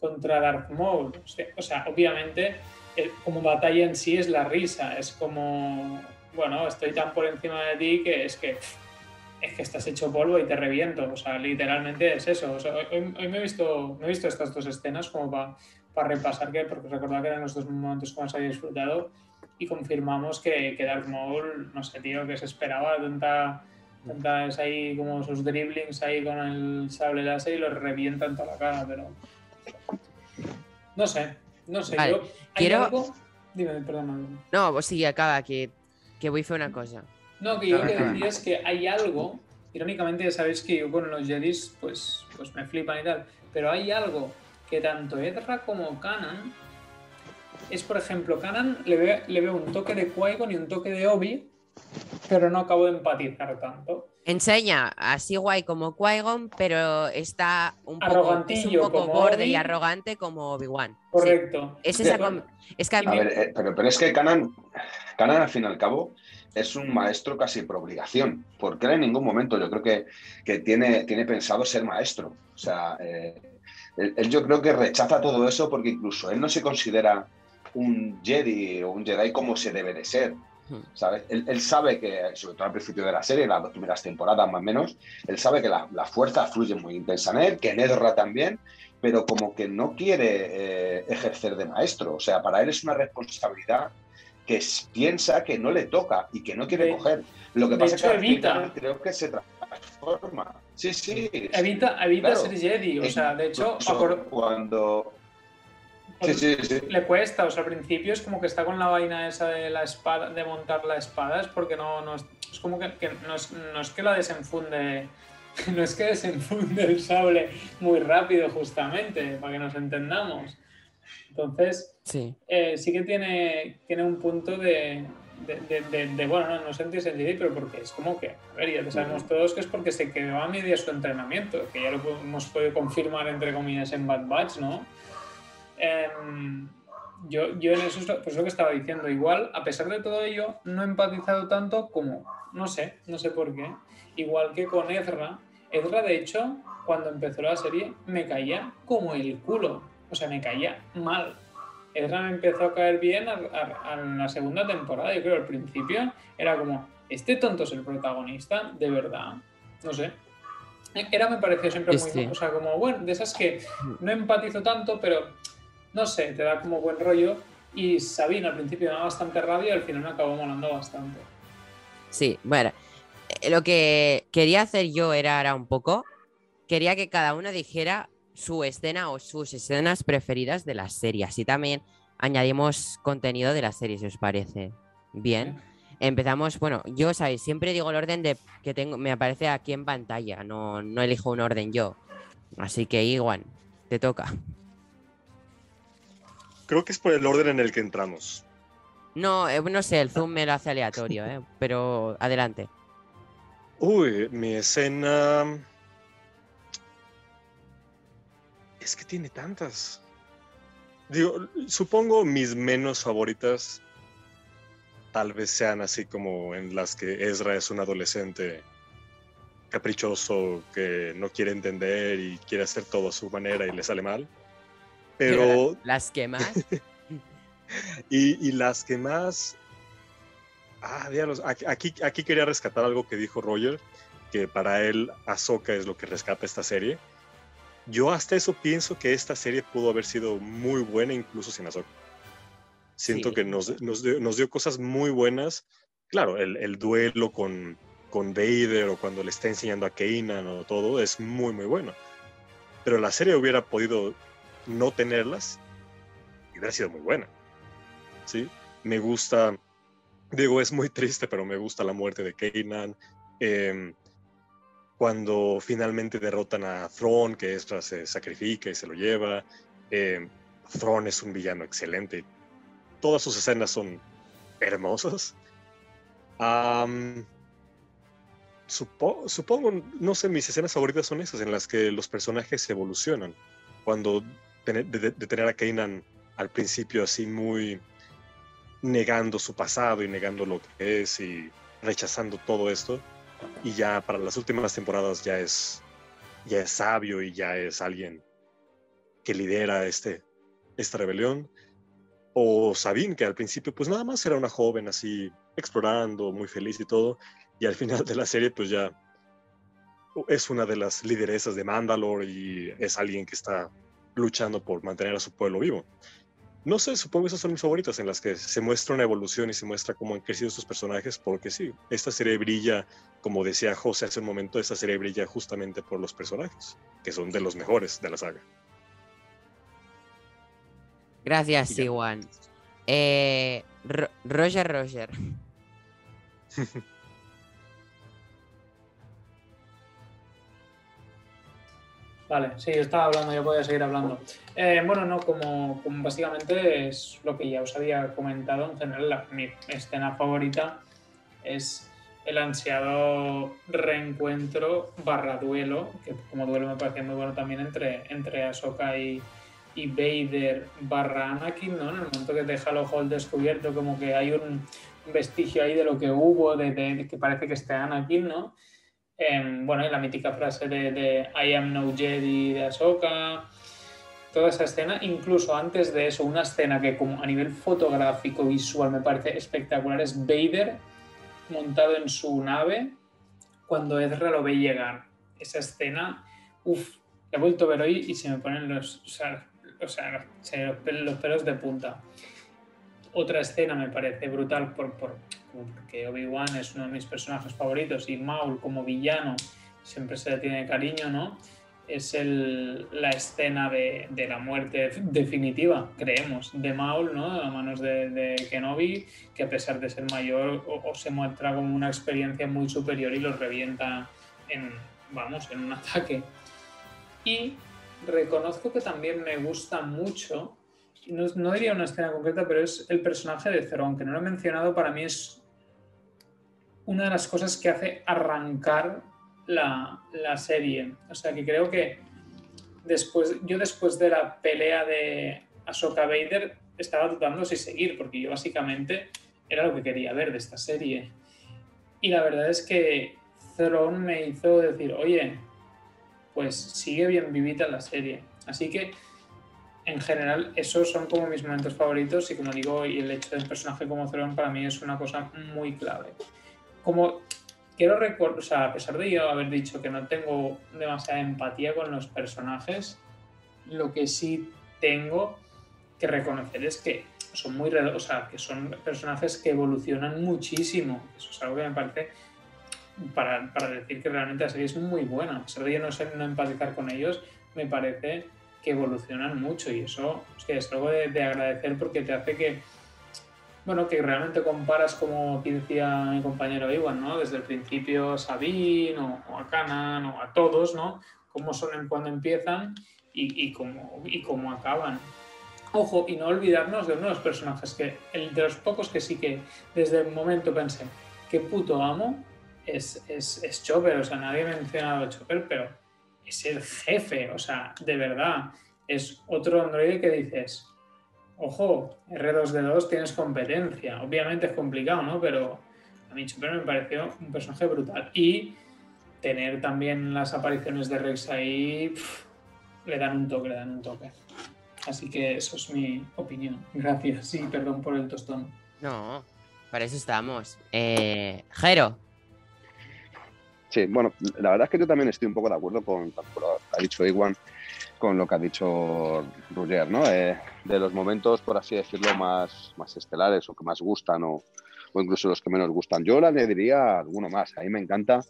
contra Darth Maul. O sea, obviamente, el- como batalla en sí es la risa, es como, bueno, estoy tan por encima de ti que es que es que estás hecho polvo y te reviento. O sea, literalmente es eso. O sea, hoy, hoy me, he visto, me he visto estas dos escenas como para repasar, que, porque recordaba que eran los dos momentos que más había disfrutado y confirmamos que, que Darth Maul, no sé, tío, que se esperaba tanta, tanta es ahí como sus dribblings ahí con el sable láser y los revienta en toda la cara, pero no sé, no sé. Vale, yo, ¿hay quiero- algo? Dime, perdón. No, pues sí, acaba, que, que voy a hacer una cosa. No, que yo lo que decía es que hay algo, irónicamente ya sabéis que yo con los Jedis pues, pues me flipan y tal, pero hay algo que tanto Ezra como Kanan es, por ejemplo, Kanan le ve, le veo un toque de Qui-Gon y un toque de Obi, pero no acabo de empatizar tanto. Enseña así guay como Qui-Gon, pero está un poco, es un poco borde Obi. y arrogante como Obi-Wan. Sí. Correcto. Es, esa es que a ver, eh, pero, pero es que Canan, Canan, al fin y al cabo, es un maestro casi por obligación, porque él en ningún momento yo creo que, que tiene, tiene pensado ser maestro. O sea, eh, él, él yo creo que rechaza todo eso porque incluso él no se considera un Jedi o un Jedi como se debe de ser. Hmm. ¿sabes? Él, él sabe que, sobre todo al principio de la serie, las dos primeras temporadas más o menos, él sabe que la, la fuerza fluye muy intensa en él, que en Edra también, pero como que no quiere eh, ejercer de maestro. O sea, para él es una responsabilidad que piensa que no le toca y que no quiere De- coger. Lo que pasa hecho, es que evita. creo que se transforma. Sí, sí. Evita, evita Claro. ser Jedi, o sea, de hecho, cuando... Sí, sí, sí. le cuesta, o sea, al principio es como que está con la vaina esa de la espada, de montar la espada, es porque no, no es, es como que, que no, es, no es que la desenfunde, no es que desenfunde el sable muy rápido justamente, para que nos entendamos. Entonces, Sí. eh, sí que tiene, tiene un punto de, de, de- de- de, bueno, no, no sentirse en Jedi, pero porque es como que, a ver, ya sabemos todos que es porque se quedó a media su entrenamiento, que ya lo hemos podido confirmar, entre comillas, en Bad Batch, ¿no? Em, yo, yo en eso es lo, pues lo que estaba diciendo. Igual, a pesar de todo ello, no he empatizado tanto como, no sé, no sé por qué. Igual que con Ezra. Ezra, de hecho, cuando empezó la serie, me caía como el culo. O sea, me caía mal. Ezra me empezó a caer bien a, a- a la segunda temporada. Yo creo al principio era como, este tonto es el protagonista, de verdad. No sé. Era, me pareció siempre Sí, muy. O sea, como, bueno, de esas que no empatizo tanto, pero no sé, te da como buen rollo. Y Sabine al principio me da bastante rabia y al final me acabó molando bastante. Sí, bueno, eh, lo que quería hacer yo era ahora un poco, quería que cada uno dijera su escena o sus escenas preferidas de la serie. Así también añadimos contenido de la serie, si os parece. Bien. Empezamos, bueno, yo, ¿sabéis? Siempre digo el orden de que tengo, me aparece aquí en pantalla, no, no elijo un orden yo. Así que, Iguan, te toca. Creo que es por el orden en el que entramos. No, eh, no sé, el zoom me lo hace aleatorio, ¿eh? pero adelante. Uy, mi escena. Es que tiene tantas. Digo, supongo mis menos favoritas tal vez sean así como en las que Ezra es un adolescente caprichoso que no quiere entender y quiere hacer todo a su manera y le sale mal. Pero las que más. Y, y las que más. Ah, diablos, Aquí, aquí, aquí quería rescatar algo que dijo Roger, que para él Ahsoka es lo que rescata esta serie. Yo hasta eso pienso que esta serie pudo haber sido muy buena incluso sin Ahsoka. Siento Sí. que nos, nos dio, nos dio cosas muy buenas. Claro, el, el duelo con, con Vader o cuando le está enseñando a Kanan o todo es muy, muy bueno. Pero la serie hubiera podido no tenerlas y hubiera sido muy buena. ¿sí? Me gusta, digo, es muy triste, pero me gusta la muerte de Kanan. Em, cuando finalmente derrotan a Thrawn, que Ezra se sacrifica y se lo lleva. Thrawn es un villano excelente. Todas sus escenas son hermosas. Supongo, no sé, mis escenas favoritas son esas en las que los personajes evolucionan. Cuando de tener a Kanan al principio así muy negando su pasado y negando lo que es y rechazando todo esto y ya para las últimas temporadas ya es ya es sabio y ya es alguien que lidera este esta rebelión o Sabine que al principio pues nada más era una joven así explorando muy feliz y todo y al final de la serie pues ya es una de las lideresas de Mandalore y es alguien que está luchando por mantener a su pueblo vivo. No sé, supongo que esas son mis favoritas en las que se muestra una evolución y se muestra cómo han crecido estos personajes, porque sí, esta serie brilla, como decía José hace un momento, esta serie brilla justamente por los personajes, que son de los mejores de la saga. Gracias. Iwan. Eh, Ro- Roger Roger. Vale, sí, estaba hablando, yo podía seguir hablando. Eh, bueno, no, como, básicamente es lo que ya os había comentado, en general la- mi escena favorita es el ansiado reencuentro barra duelo, que como duelo me parece muy bueno también entre, entre Ahsoka y, y Vader barra Anakin, ¿no? En el momento que deja el ojo al descubierto, como que hay un vestigio ahí de lo que hubo, de, de- que parece que esté Anakin, ¿no? Em, bueno, la mítica frase de, I am no Jedi de Ahsoka. toda esa escena, incluso antes de eso, una escena que como a nivel fotográfico, visual, me parece espectacular, es Vader montado en su nave cuando Ezra lo ve llegar. Esa escena, uff, he vuelto a ver hoy y se me ponen los, o sea, los pelos de punta. Otra escena me parece brutal por, porque Obi-Wan es uno de mis personajes favoritos y Maul como villano siempre se le tiene cariño, ¿no? Es el, la escena de, de, la muerte definitiva, creemos, de Maul, ¿no? A manos de, de Kenobi, que a pesar de ser mayor o, se muestra como una experiencia muy superior y los revienta en, vamos, en un ataque. Y reconozco que también me gusta mucho, no, no diría una escena concreta, pero es el personaje de Theron, que no lo he mencionado, para mí es una de las cosas que hace arrancar la, la, serie. O sea que creo que después, yo después de la pelea de Ahsoka Vader estaba dudando si seguir, porque yo básicamente era lo que quería ver de esta serie. Y la verdad es que Theron me hizo decir, oye, pues sigue bien vivita la serie. Así que en general esos son como mis momentos favoritos y como digo, y el hecho del personaje como Theron para mí es una cosa muy clave. Como quiero recordar, o sea, a pesar de yo haber dicho que no tengo demasiada empatía con los personajes, lo que sí tengo que reconocer es que son muy, o sea, que son personajes que evolucionan muchísimo. Eso es algo que me parece para, para, decir que realmente la serie es muy buena. A pesar de yo no sé no empatizar con ellos, me parece que evolucionan mucho y eso es, algo de, de, agradecer porque te hace que, bueno, que realmente comparas como decía mi compañero Iwan, ¿no? Desde el principio Sabine o, o, a Kanan o a todos, ¿no? Cómo son en cuando empiezan y, y, cómo, y cómo acaban. Ojo, y no olvidarnos de uno de los personajes que, el de los pocos que sí que desde el momento pensé, qué puto amo, es, es, es Chopper, o sea, nadie ha mencionado a Chopper, pero es el jefe, o sea, de verdad, es otro androide que dices, ojo, R2D2 tienes competencia, obviamente es complicado, ¿no? Pero a mí Chopper me pareció un personaje brutal y tener también las apariciones de Rex ahí pff, le dan un toque, le dan un toque. Así que eso es mi opinión. Gracias, sí, perdón por el tostón. No, para eso estamos. Eh, Jero, Sí, bueno, la verdad es que yo también estoy un poco de acuerdo con lo que ha dicho Iwan, con lo que ha dicho Roger, ¿no? Eh, de los momentos, por así decirlo, más, más estelares o que más gustan o, o incluso los que menos gustan. Yo le añadiría alguno más. A mí me encanta,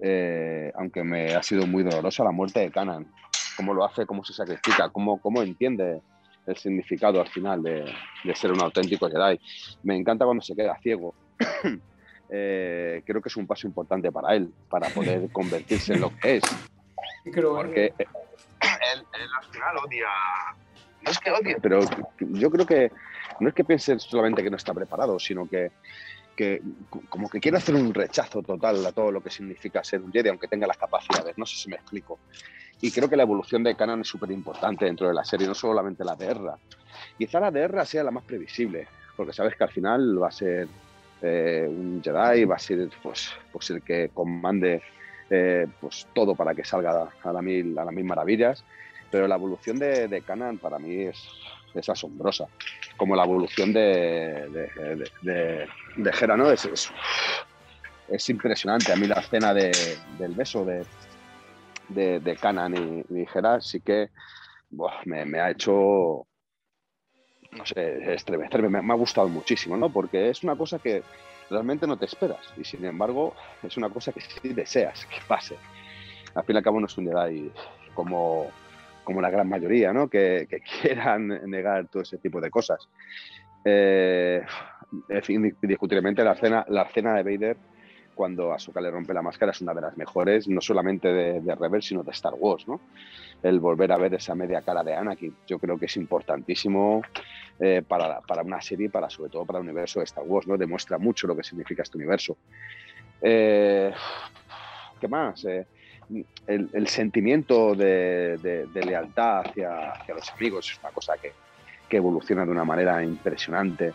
eh, aunque me ha sido muy dolorosa, la muerte de Canan. Cómo lo hace, cómo se sacrifica, cómo, cómo entiende el significado al final de, de ser un auténtico Jedi. Me encanta cuando se queda ciego. eh, creo que es un paso importante para él, para poder convertirse en lo que es. Porque él, él, al final odia, no es que odie, pero yo creo que no es que piense solamente que no está preparado, sino que, que como que quiere hacer un rechazo total a todo lo que significa ser un Jedi, aunque tenga las capacidades, no sé si me explico. Y creo que la evolución de Kanan es súper importante dentro de la serie, no solamente la de Erra. Quizá la de Erra sea la más previsible, porque sabes que al final va a ser eh, un Jedi, va a ser pues, pues el que comande eh, pues todo para que salga a la mil, a las mil maravillas. Pero la evolución de, de para mí es, asombrosa. Como la evolución de, de, de, de Hera, ¿no? Es, es, es, impresionante. A mí la escena de, del beso de, de, Kanan y, y Hera sí que me, ha hecho no sé, estremecerme, me, me, ha gustado muchísimo, ¿no? Porque es una cosa que realmente no te esperas y sin embargo es una cosa que sí deseas que pase. Al fin y al cabo no es un Jedi como, como la gran mayoría, ¿no? Que, quieran negar todo ese tipo de cosas. Eh, indiscutiblemente la escena, la escena de Vader cuando Ahsoka le rompe la máscara es una de las mejores, no solamente de, de Rebel, sino de Star Wars, ¿no? El volver a ver esa media cara de Anakin, yo creo que es importantísimo eh, para, para, una serie, para sobre todo para el universo de Star Wars, ¿no? Demuestra mucho lo que significa este universo. Eh, ¿Qué más? Eh, el, sentimiento de, lealtad hacia, hacia, los amigos es una cosa que, evoluciona de una manera impresionante.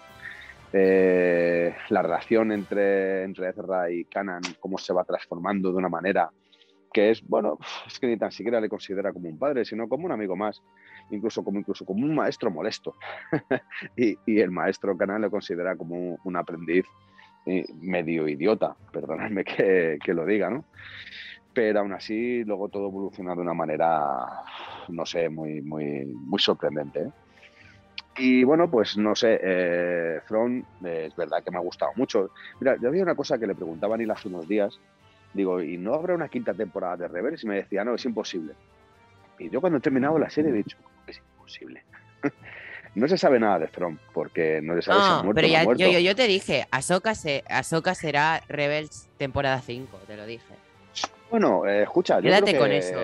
Eh, la relación entre, entre Ezra y Kanan, cómo se va transformando de una manera que es, bueno, es que ni tan siquiera le considera como un padre, sino como un amigo más, incluso como, incluso como un maestro molesto. y, el maestro Canal le considera como un, un aprendiz eh, medio idiota, perdonadme que, que, lo diga, ¿no? Pero aún así, luego todo evoluciona de una manera, no sé, muy, muy, muy sorprendente. ¿eh? Y bueno, pues no sé, eh, Throne eh, es verdad que me ha gustado mucho. Mira, yo había una cosa que le preguntaba a Neil hace unos días. Digo, ¿y no habrá una quinta temporada de Reverse? Y me decía, no, es imposible. Y yo cuando he terminado la serie he dicho, es imposible. no se sabe nada de Throne, porque no se sabe no, si ha muerto pero o no ya, ha muerto. yo, yo, yo, te dije, Ahsoka, se, Ahsoka será Rebels temporada 5, te lo dije. Bueno, eh, escucha, yo Quédate creo con que, eso.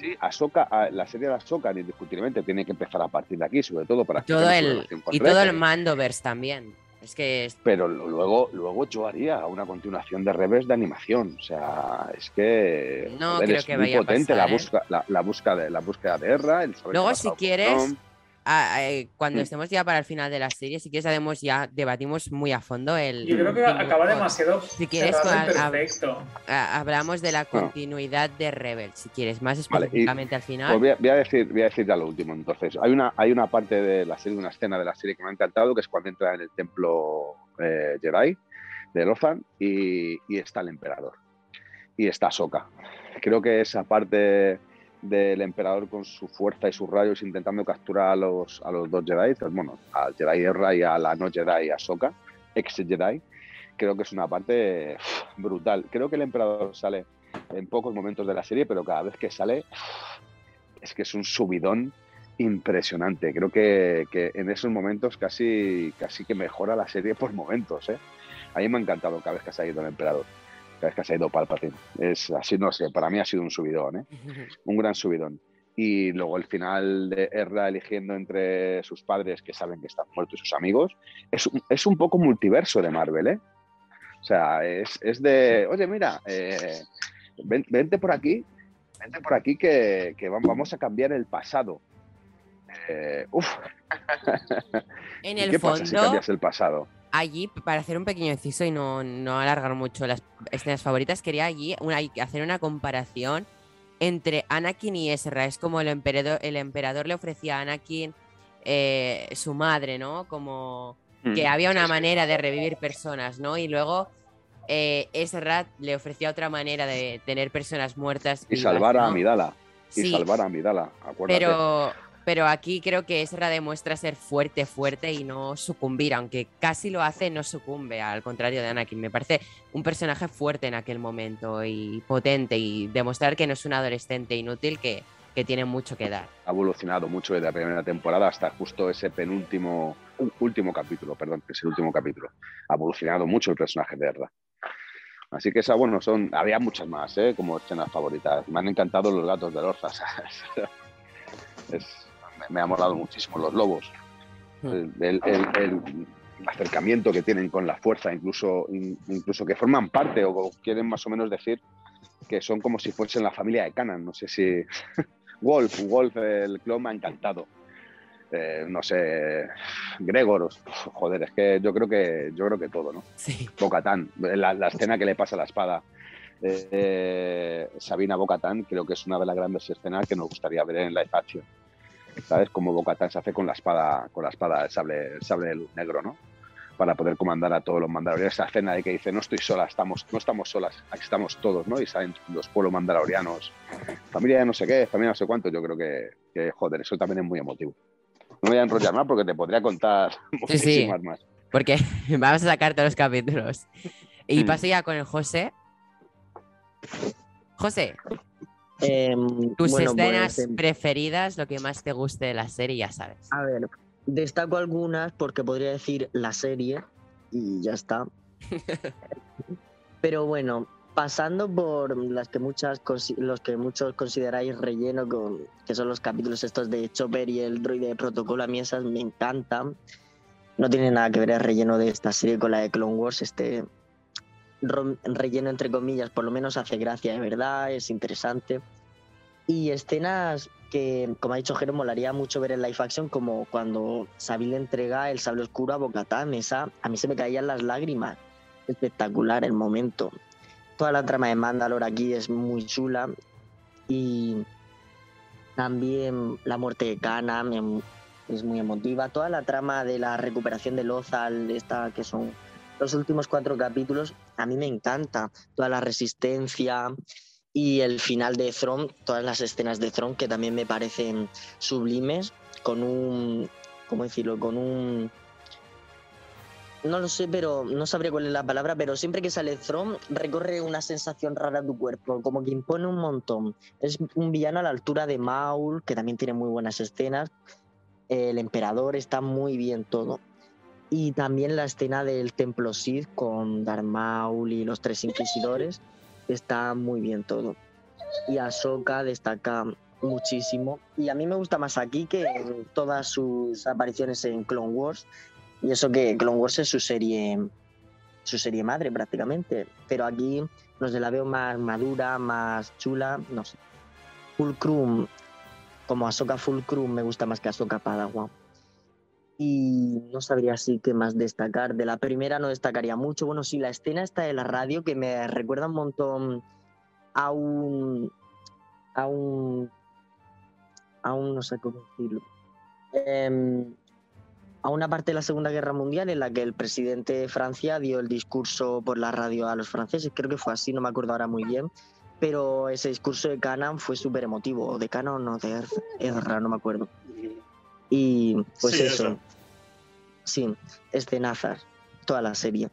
Sí, Ahsoka, ah, la serie de Ahsoka indiscutiblemente tiene que empezar a partir de aquí, sobre todo para todo el, con y todo el. Mandoverse también. Es que es- Pero luego, luego yo haría una continuación de Rebels de animación. O sea, es que No creo es que muy vaya a potente pasar, la, ¿eh? busca, la, la búsqueda de, la búsqueda de Erra. el Luego, si con quieres, Tom. Ah, eh, cuando Mm. estemos ya para el final de la serie, si quieres, haremos ya, debatimos muy a fondo el. Yo creo que el- acaba con- demasiado Si quieres, perfecto. a- hablamos de la continuidad de Rebels, si quieres, más Ah. Vale, y- específicamente al final. Pues voy, a, voy a decir, voy a decir ya lo último. Entonces, hay una, hay una parte de la serie, una escena de la serie que me ha encantado, que es cuando entra en el templo eh, Jedi de Lothan y, y está el emperador. Y está Soka. Creo que esa parte del emperador con su fuerza y sus rayos intentando capturar a los, a los dos Jedi, pues, bueno, al Jedi Erra y a la no Jedi Ahsoka, ex Jedi, creo que es una parte brutal. Creo que el emperador sale en pocos momentos de la serie, pero cada vez que sale es que es un subidón impresionante. Creo que, que en esos momentos casi, casi que mejora la serie por momentos. ¿eh? A mí me ha encantado cada vez que ha salido el emperador, cada vez que ha salido Palpatine. Es así, no sé, para mí ha sido un subidón, ¿eh? un gran subidón. Y luego el final de Erra eligiendo entre sus padres que saben que están muertos y sus amigos, es, un- es un poco multiverso de Marvel, ¿eh? O sea, es, es de, oye, mira, eh, ven- vente por aquí, vente por aquí que, que vam- vamos a cambiar el pasado. Eh, uf, en ¿y el ¿qué pasa si fondo, cambias el pasado? Allí, para hacer un pequeño inciso y no, no alargar mucho las escenas favoritas, quería allí una- hacer una comparación entre Anakin y Ezra. Es como el emperador, el emperador le ofrecía a Anakin eh, su madre, ¿no? Como que Mm, había una manera de revivir personas, ¿no? Y luego eh, Ezra le ofrecía otra manera de tener personas muertas. Y vivas, salvar a ¿no? Amidala. Y Sí, salvar a Amidala, acuérdate. pero, pero aquí creo que Ezra demuestra ser fuerte, fuerte y no sucumbir, aunque casi lo hace, no sucumbe, al contrario de Anakin. Me parece un personaje fuerte en aquel momento y potente y demostrar que no es un adolescente inútil que, que tiene mucho que dar. ha evolucionado mucho desde la primera temporada hasta justo ese penúltimo, último capítulo, perdón, que es el último capítulo. Ha evolucionado mucho el personaje de Erra. Así que esa, bueno, son, había muchas más, ¿eh? como escenas favoritas. Me han encantado los gatos de Lorza. Es- me- ha molado muchísimo los lobos. El, el- el- el acercamiento que tienen con la fuerza, incluso, in- incluso que forman parte o quieren más o menos decir que son como si fuesen la familia de Canan. No sé si, Wolf, Wolf, el clon me ha encantado. Eh, no sé, Gregor, joder, es que yo creo que yo creo que todo, ¿no? Sí. Bocatán, la, la escena que le pasa la espada. eh, eh, Sabina Bocatán creo que es una de las grandes escenas que nos gustaría ver en live action. ¿Sabes? Como Bocatán se hace con la espada, con la espada, el sable, el sable de luz negro, ¿no? Para poder comandar a todos los mandalorianos. Esa escena de que dice, no estoy sola, estamos, no estamos solas, aquí estamos todos, ¿no? Y salen los pueblos mandalorianos, familia de no sé qué, familia de no sé cuánto. Yo creo que, que, joder, eso también es muy emotivo. No me voy a enrollar más porque te podría contar Sí, sí. muchísimas más. Porque vamos a sacar todos los capítulos. Y Mm. paso ya con el José. José, Em, tus bueno, escenas pues, em, preferidas, lo que más te guste de la serie, ya sabes. a ver, destaco algunas porque podría decir la serie y ya está. Pero bueno, pasando por las que muchas los que muchos consideráis relleno, con, que son los capítulos estos de Chopper y el droide de protocolo, a mí esas me encantan. No tiene nada que ver el relleno de esta serie con la de Clone Wars. Este relleno, entre comillas, por lo menos hace gracia, de verdad, es interesante. Y escenas que, como ha dicho Jero, molaría mucho ver en live action, como cuando Sabine entrega el sable oscuro a Bocatán. Esa, a mí se me caían las lágrimas. Espectacular el momento. toda la trama de Mandalore aquí es muy chula y también la muerte de Kanan em- es muy emotiva. Toda la trama de la recuperación de Lothal, esta que son los últimos cuatro capítulos, a mí me encanta. Toda la resistencia y el final de Throne, todas las escenas de Throne que también me parecen sublimes, con un, ¿cómo decirlo? Con un no lo sé, pero no sabría cuál es la palabra, pero siempre que sale Throne recorre una sensación rara a tu cuerpo, como que impone un montón. Es un villano a la altura de Maul, que también tiene muy buenas escenas. El emperador está muy bien todo. Y también la escena del templo Sith con Darth Maul y los tres inquisidores, está muy bien todo. Y Ahsoka destaca muchísimo. Y a mí me gusta más aquí que en todas sus apariciones en Clone Wars, y eso que Clone Wars es su serie, su serie madre prácticamente. Pero aquí nos la veo más madura, más chula, no sé. Fulcrum, como Ahsoka Fulcrum me gusta más que Ahsoka Padawan. Y no sabría así qué más destacar. De la primera no destacaría mucho. Bueno, sí, la escena está de la radio que me recuerda un montón a un. a un. a un. no sé cómo decirlo. Em, a una parte de la Segunda Guerra Mundial en la que el presidente de Francia dio el discurso por la radio a los franceses, creo que fue así, no me acuerdo ahora muy bien, pero ese discurso de Canan fue súper emotivo, o de Canan o de Er- Ezra, no me acuerdo. Y pues Sí, eso, eso. sí, escenazas, toda la serie.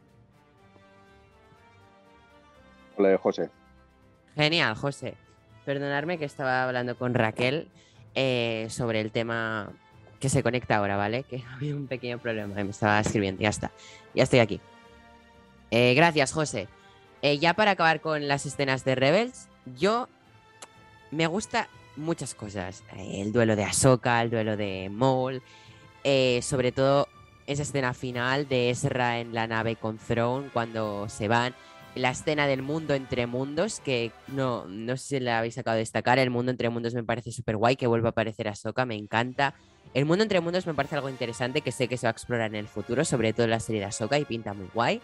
Hola, José. Genial, José. Perdonadme que estaba hablando con Raquel eh, sobre el tema que se conecta ahora, ¿vale? Que había un pequeño problema, me estaba escribiendo, ya está, ya estoy aquí. Eh, gracias, José. Eh, ya para acabar con las escenas de Rebels, yo me gusta muchas cosas. Eh, el duelo de Ahsoka, el duelo de Maul, eh, sobre todo esa escena final de Ezra en la nave con Throne cuando se van la escena del mundo entre mundos, que no, no sé si la habéis sacado a destacar. El mundo entre mundos me parece súper guay, que vuelva a aparecer Ahsoka, me encanta. El mundo entre mundos me parece algo interesante que sé que se va a explorar en el futuro, sobre todo en la serie de Ahsoka, y pinta muy guay.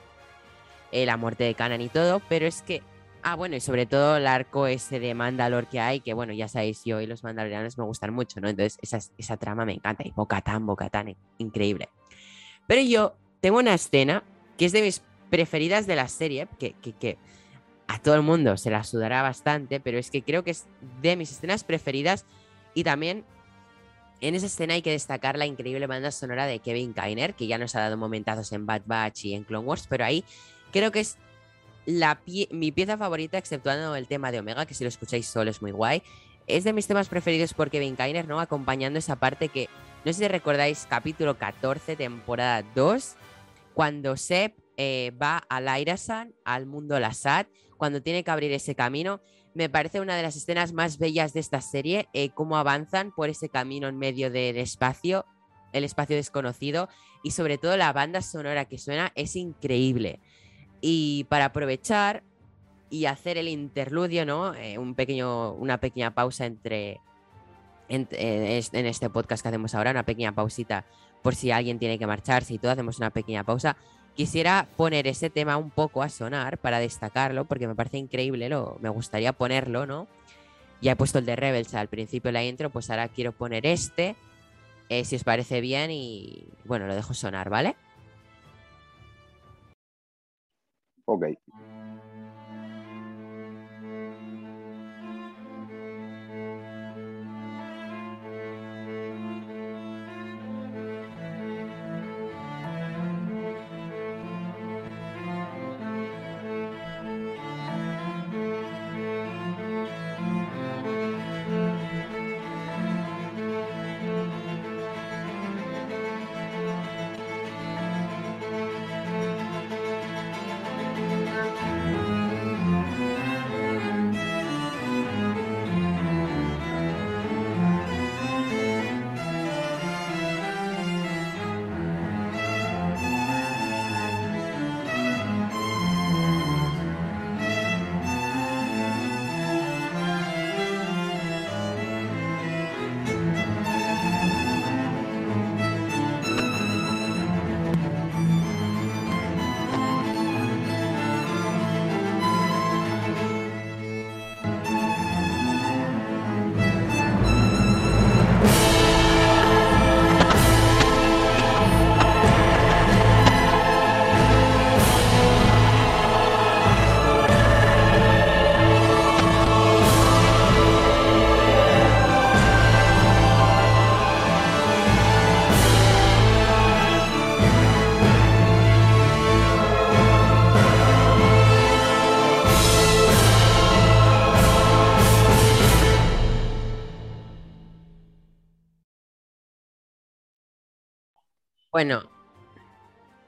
Eh, la muerte de Kanan y todo, pero es que. Ah, bueno, y sobre todo el arco ese de Mandalor que hay, que bueno, ya sabéis, yo y los mandalorianos me gustan mucho, ¿no? Entonces, esa, esa trama me encanta. Y Bocatán, Bocatán, increíble. Pero yo tengo una escena que es de mis preferidas de la serie, que, que, que a todo el mundo se la sudará bastante, pero es que creo que es de mis escenas preferidas y también en esa escena hay que destacar la increíble banda sonora de Kevin Kiner, que ya nos ha dado momentazos en Bad Batch y en Clone Wars, pero ahí creo que es la mi pieza favorita, exceptuando el tema de Omega, que si lo escucháis solo es muy guay. Es de mis temas preferidos por Kevin Kiner, ¿no? Acompañando esa parte que, no sé si recordáis, capítulo 14, temporada 2, cuando Seb eh, va al Airasan, al mundo Lasat, cuando tiene que abrir ese camino. Me parece una de las escenas más bellas de esta serie, eh, cómo avanzan por ese camino en medio del espacio, el espacio desconocido, y sobre todo la banda sonora que suena es increíble. Y para aprovechar y hacer el interludio, ¿no? Eh, un pequeño, una pequeña pausa entre, en, en este podcast que hacemos ahora, una pequeña pausita por si alguien tiene que marcharse y todo, hacemos una pequeña pausa. Quisiera poner ese tema un poco a sonar para destacarlo, porque me parece increíble, lo, me gustaría ponerlo, ¿no? Ya he puesto el de Rebels al principio la intro, pues ahora quiero poner este, eh, si os parece bien, y bueno, lo dejo sonar, ¿vale? Ok. Bueno,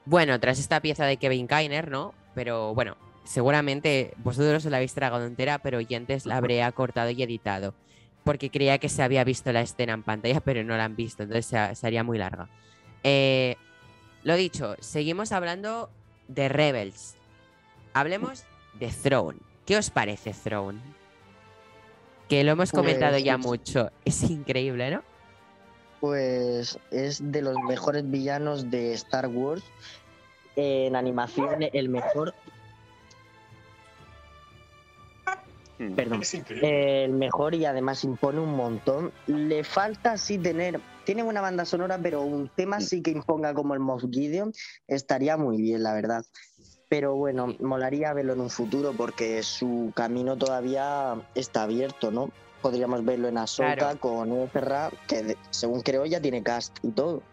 bueno, tras esta pieza de Kevin Kainer, ¿no? Pero bueno, seguramente vosotros os la habéis tragado entera, pero oyentes la habré acortado y editado. Porque creía que se había visto la escena en pantalla, pero no la han visto, entonces se, se haría muy larga. Eh, lo dicho, seguimos hablando de Rebels. Hablemos de Throne. ¿Qué os parece Throne? Que lo hemos comentado ya Pues- mucho. Es increíble, ¿no? Pues es de los mejores villanos de Star Wars. En animación, el mejor. Mm. Perdón. El mejor y además impone un montón. Le falta sí tener. Tiene una banda sonora, pero un tema sí que imponga como el Moff Gideon estaría muy bien, la verdad. Pero bueno, molaría verlo en un futuro porque su camino todavía está abierto, ¿no? Podríamos verlo en Ahsoka Claro. con Ezra, que de- según creo ya tiene cast y todo.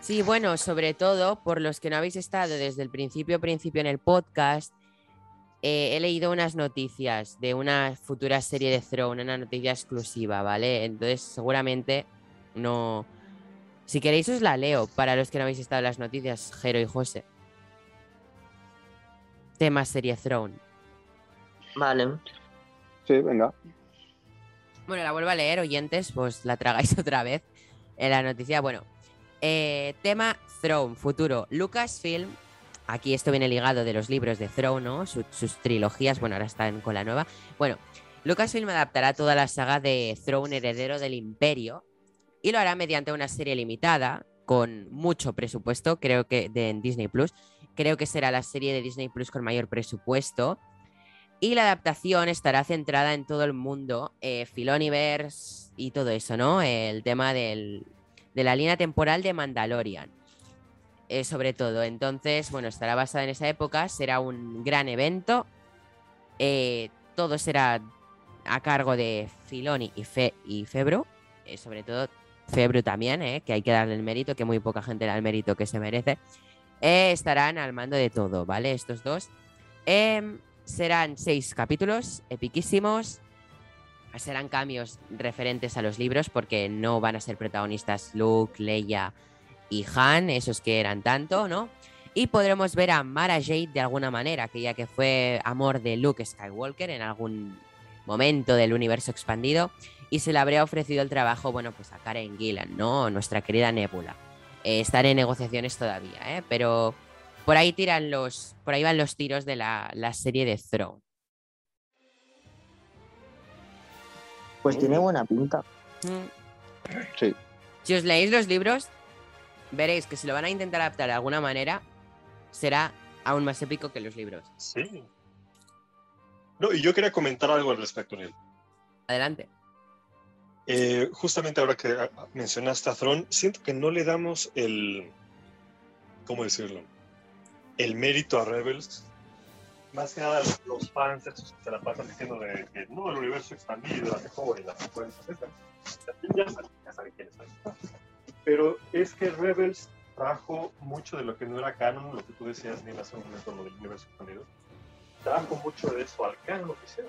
Sí, bueno, sobre todo por los que no habéis estado desde el principio, principio en el podcast, eh, he leído unas noticias de una futura serie de Throne, una noticia exclusiva, ¿vale? Entonces, seguramente no. Si queréis, os la leo para los que no habéis estado en las noticias, Jero y José. Tema serie Throne. Vale. Sí, venga. Bueno, la vuelvo a leer, oyentes, pues la tragáis otra vez en la noticia. Bueno, eh, tema Throne, futuro. Lucasfilm, aquí esto viene ligado de los libros de Throne, ¿no? Su- sus trilogías, bueno, ahora están con la nueva. Bueno, Lucasfilm adaptará toda la saga de Throne, heredero del Imperio, y lo hará mediante una serie limitada, con mucho presupuesto, creo que de en Disney Plus. Creo que será la serie de Disney Plus con mayor presupuesto. Y la adaptación estará centrada en todo el mundo, eh, Filoniverse y todo eso, ¿no? El tema del- de la línea temporal de Mandalorian. eh, sobre todo. Entonces, bueno, estará basada en esa época, será un gran evento. eh, todo será a cargo de Filoni y, Fe y eh, sobre todo Febro también, eh, que hay que darle el mérito, que muy poca gente le da el mérito que se merece. Estarán al mando de todo, ¿vale? Estos dos. Serán seis capítulos epiquísimos. Serán cambios referentes a los libros porque no van a ser protagonistas Luke, Leia y Han, esos que eran tanto, ¿no? Y podremos ver a Mara Jade de alguna manera, que ya que fue amor de Luke Skywalker en algún momento del universo expandido, y se le habría ofrecido el trabajo, bueno, pues a Karen Gillan, ¿no? Nuestra querida Nebula. Eh, están en negociaciones todavía, ¿eh? Pero por ahí tiran los, por ahí van los tiros de la, la serie de Throne. Pues tiene buena pinta. Mm. Sí. Si os leéis los libros, veréis que si lo van a intentar adaptar de alguna manera, será aún más épico que los libros. Sí. No, y yo quería comentar algo al respecto, Neil. Adelante. Eh, justamente ahora que mencionaste a Throne, siento que no le damos el. ¿Cómo decirlo? El mérito a Rebels. Más que nada los, fans esos que se la pasan diciendo de que no, el universo expandido, la mejor y las secuencias, etc. Ya saben, ya saben quiénes son. Pero es que Rebels trajo mucho de lo que no era canon, lo que tú decías, Neil, hace un momento, lo del universo expandido. Trajo mucho de eso al canon oficial.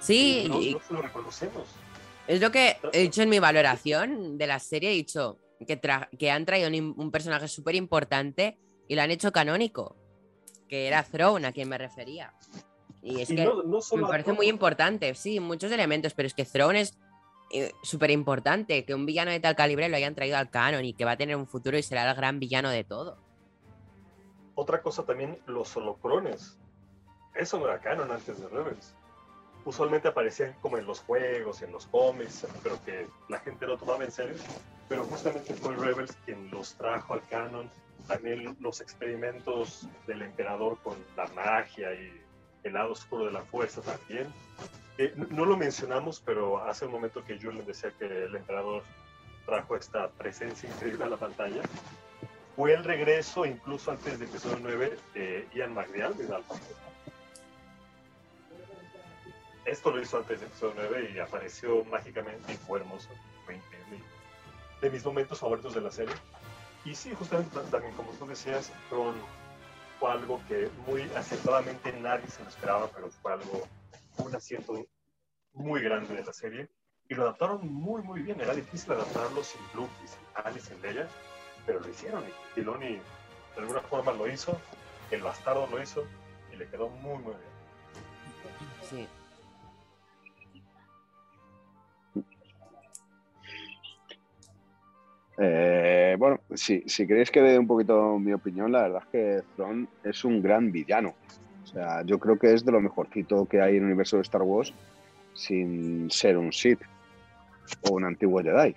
Sí, Y no, y no se lo reconocemos. es lo que he dicho en mi valoración de la serie. He dicho que, que han traído un, un personaje súper importante y lo han hecho canónico, que era Throne, a quien me refería. Y es Y que no- no me parece muy importante, sí, muchos elementos, pero es que Throne es eh, súper importante. Que un villano de tal calibre lo hayan traído al canon y que va a tener un futuro y será el gran villano de todo. Otra cosa también, los holocrones. Eso no era canon antes de Rebels. Usualmente aparecían como en los juegos, en los cómics, pero que la gente no tomaba en serio. Pero justamente fue Rebels quien los trajo al canon. También los experimentos del emperador con la magia y el lado oscuro de la fuerza también. Eh, no- lo mencionamos, pero hace un momento que Julian decía que el emperador trajo esta presencia increíble a la pantalla. Fue el regreso, incluso antes de episodio 9, de Ian McDiarmid de Alpha. Esto lo hizo antes de episodio 9 y apareció mágicamente y fue hermoso. Fue increíble. De mis momentos favoritos de la serie. Y sí, justamente ta- también, como tú decías, Tron fue algo que muy acertadamente nadie se lo esperaba, pero fue algo, un acierto muy grande de la serie. Y lo adaptaron muy, muy bien. Era difícil adaptarlo sin Luke y sin y sin Leia. pero lo hicieron y Filoni de alguna forma lo hizo, el bastardo lo hizo y le quedó muy, muy bien. Sí. Eh, bueno, si, si queréis que dé un poquito mi opinión, la verdad es que Thrawn es un gran villano. O sea, yo creo que es de lo mejorcito que hay en el universo de Star Wars sin ser un Sith o un antiguo Jedi.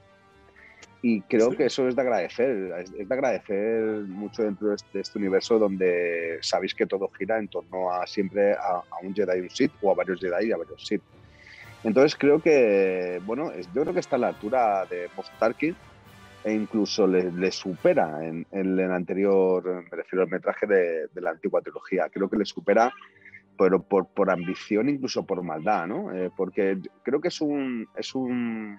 Y creo Sí. que eso es de agradecer, es de agradecer mucho dentro de este, de este universo donde sabéis que todo gira en torno a siempre a, a un Jedi y un Sith, o a varios Jedi y a varios Sith. Entonces creo que, bueno, es- yo creo que está a la altura de Moff Tarkin e incluso le, le supera en, en el anterior, me refiero al metraje de, de la antigua trilogía, creo que le supera pero por, por ambición, incluso por maldad, ¿no? Eh, porque creo que es un, es un,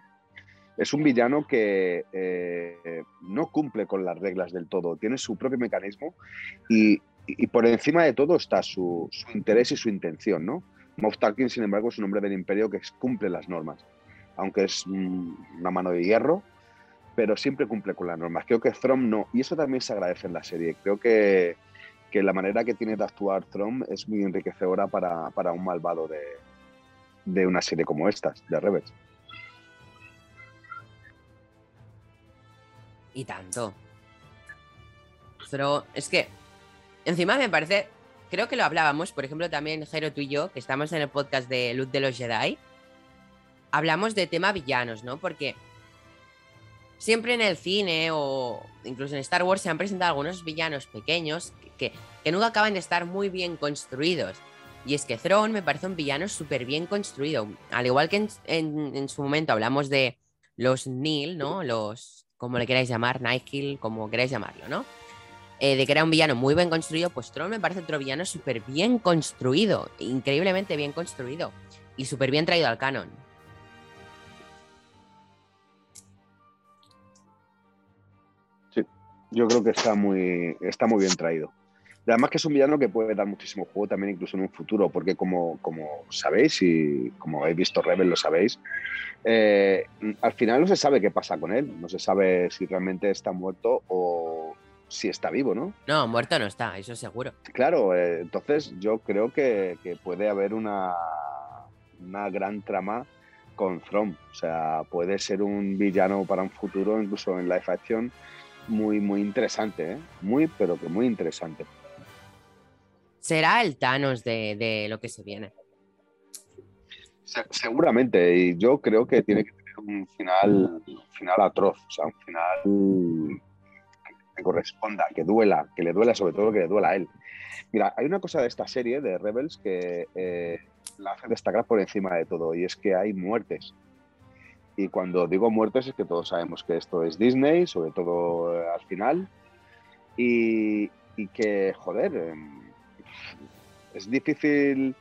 es un villano que eh, no cumple con las reglas del todo, tiene su propio mecanismo y, y por encima de todo está su, su interés y su intención, ¿no? Moff Tarkin, sin embargo, es un hombre del imperio que cumple las normas, aunque es mm, una mano de hierro, pero siempre cumple con las normas. Creo que Throm no, y eso también se agradece en la serie. Creo que, que la manera que tiene de actuar Throm es muy enriquecedora para, para un malvado de, de una serie como estas, de Rebels. Y tanto. Pero es que encima me parece, creo que lo hablábamos, por ejemplo, también Jero tú y yo, que estamos en el podcast de Luz de los Jedi, hablamos de tema villanos, ¿no? Porque siempre en el cine o incluso en Star Wars se han presentado algunos villanos pequeños que, que nunca acaban de estar muy bien construidos. Y es que Thrawn me parece un villano súper bien construido. Al igual que en, en- en su momento hablamos de los Nil, ¿no? Los, como le queráis llamar, Nightkill, como queráis llamarlo, ¿no? Eh, de que era un villano muy bien construido, pues Thrawn me parece otro villano súper bien construido, increíblemente bien construido y súper bien traído al canon. Yo creo que está muy, está muy bien traído. Y además que es un villano que puede dar muchísimo juego también incluso en un futuro, porque como, como sabéis y como habéis visto Rebel lo sabéis, eh, al final no se sabe qué pasa con él, no se sabe si realmente está muerto o si está vivo, ¿no? No, muerto no está, eso seguro. Claro, eh, entonces yo creo que, que puede haber una, una gran trama con Throm. O sea, puede ser un villano para un futuro, incluso en live action, muy, muy interesante, ¿eh? Muy, pero que muy interesante. Será el Thanos de, de lo que se viene. Se- seguramente, y yo creo que tiene que tener un final, un final atroz, o sea, un final que corresponda, que duela, que le duela sobre todo que le duela a él. Mira, hay una cosa de esta serie de Rebels que eh, la hace destacar por encima de todo, y es que hay muertes. Y cuando digo muertes es que todos sabemos que esto es Disney, sobre todo eh, al final, y, que, joder, em, es difícil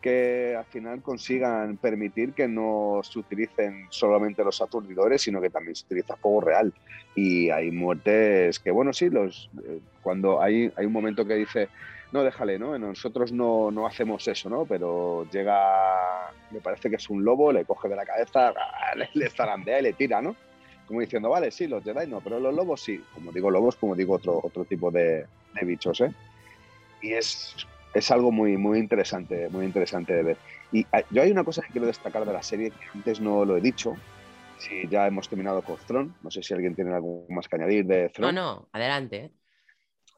que al final consigan permitir que no se utilicen solamente los aturdidores, sino que también se utiliza fuego real. Y hay muertes que, bueno, sí, los, eh, cuando hay, hay un momento que dice, no, déjale, ¿no? Nosotros no, no hacemos eso, ¿no? Pero llega, me parece que es un lobo, le coge de la cabeza, le, zarandea y le tira, ¿no? Como diciendo, vale, sí, los Jedi no, pero los lobos sí. Como digo lobos, como digo otro, otro tipo de, de bichos, ¿eh? Y es, es algo muy, muy interesante, muy interesante de ver. Y ah, yo hay una cosa que quiero destacar de la serie que antes no lo he dicho. Si ya hemos terminado con Throne, no sé si alguien tiene algo más que añadir de No, Throne, no, adelante.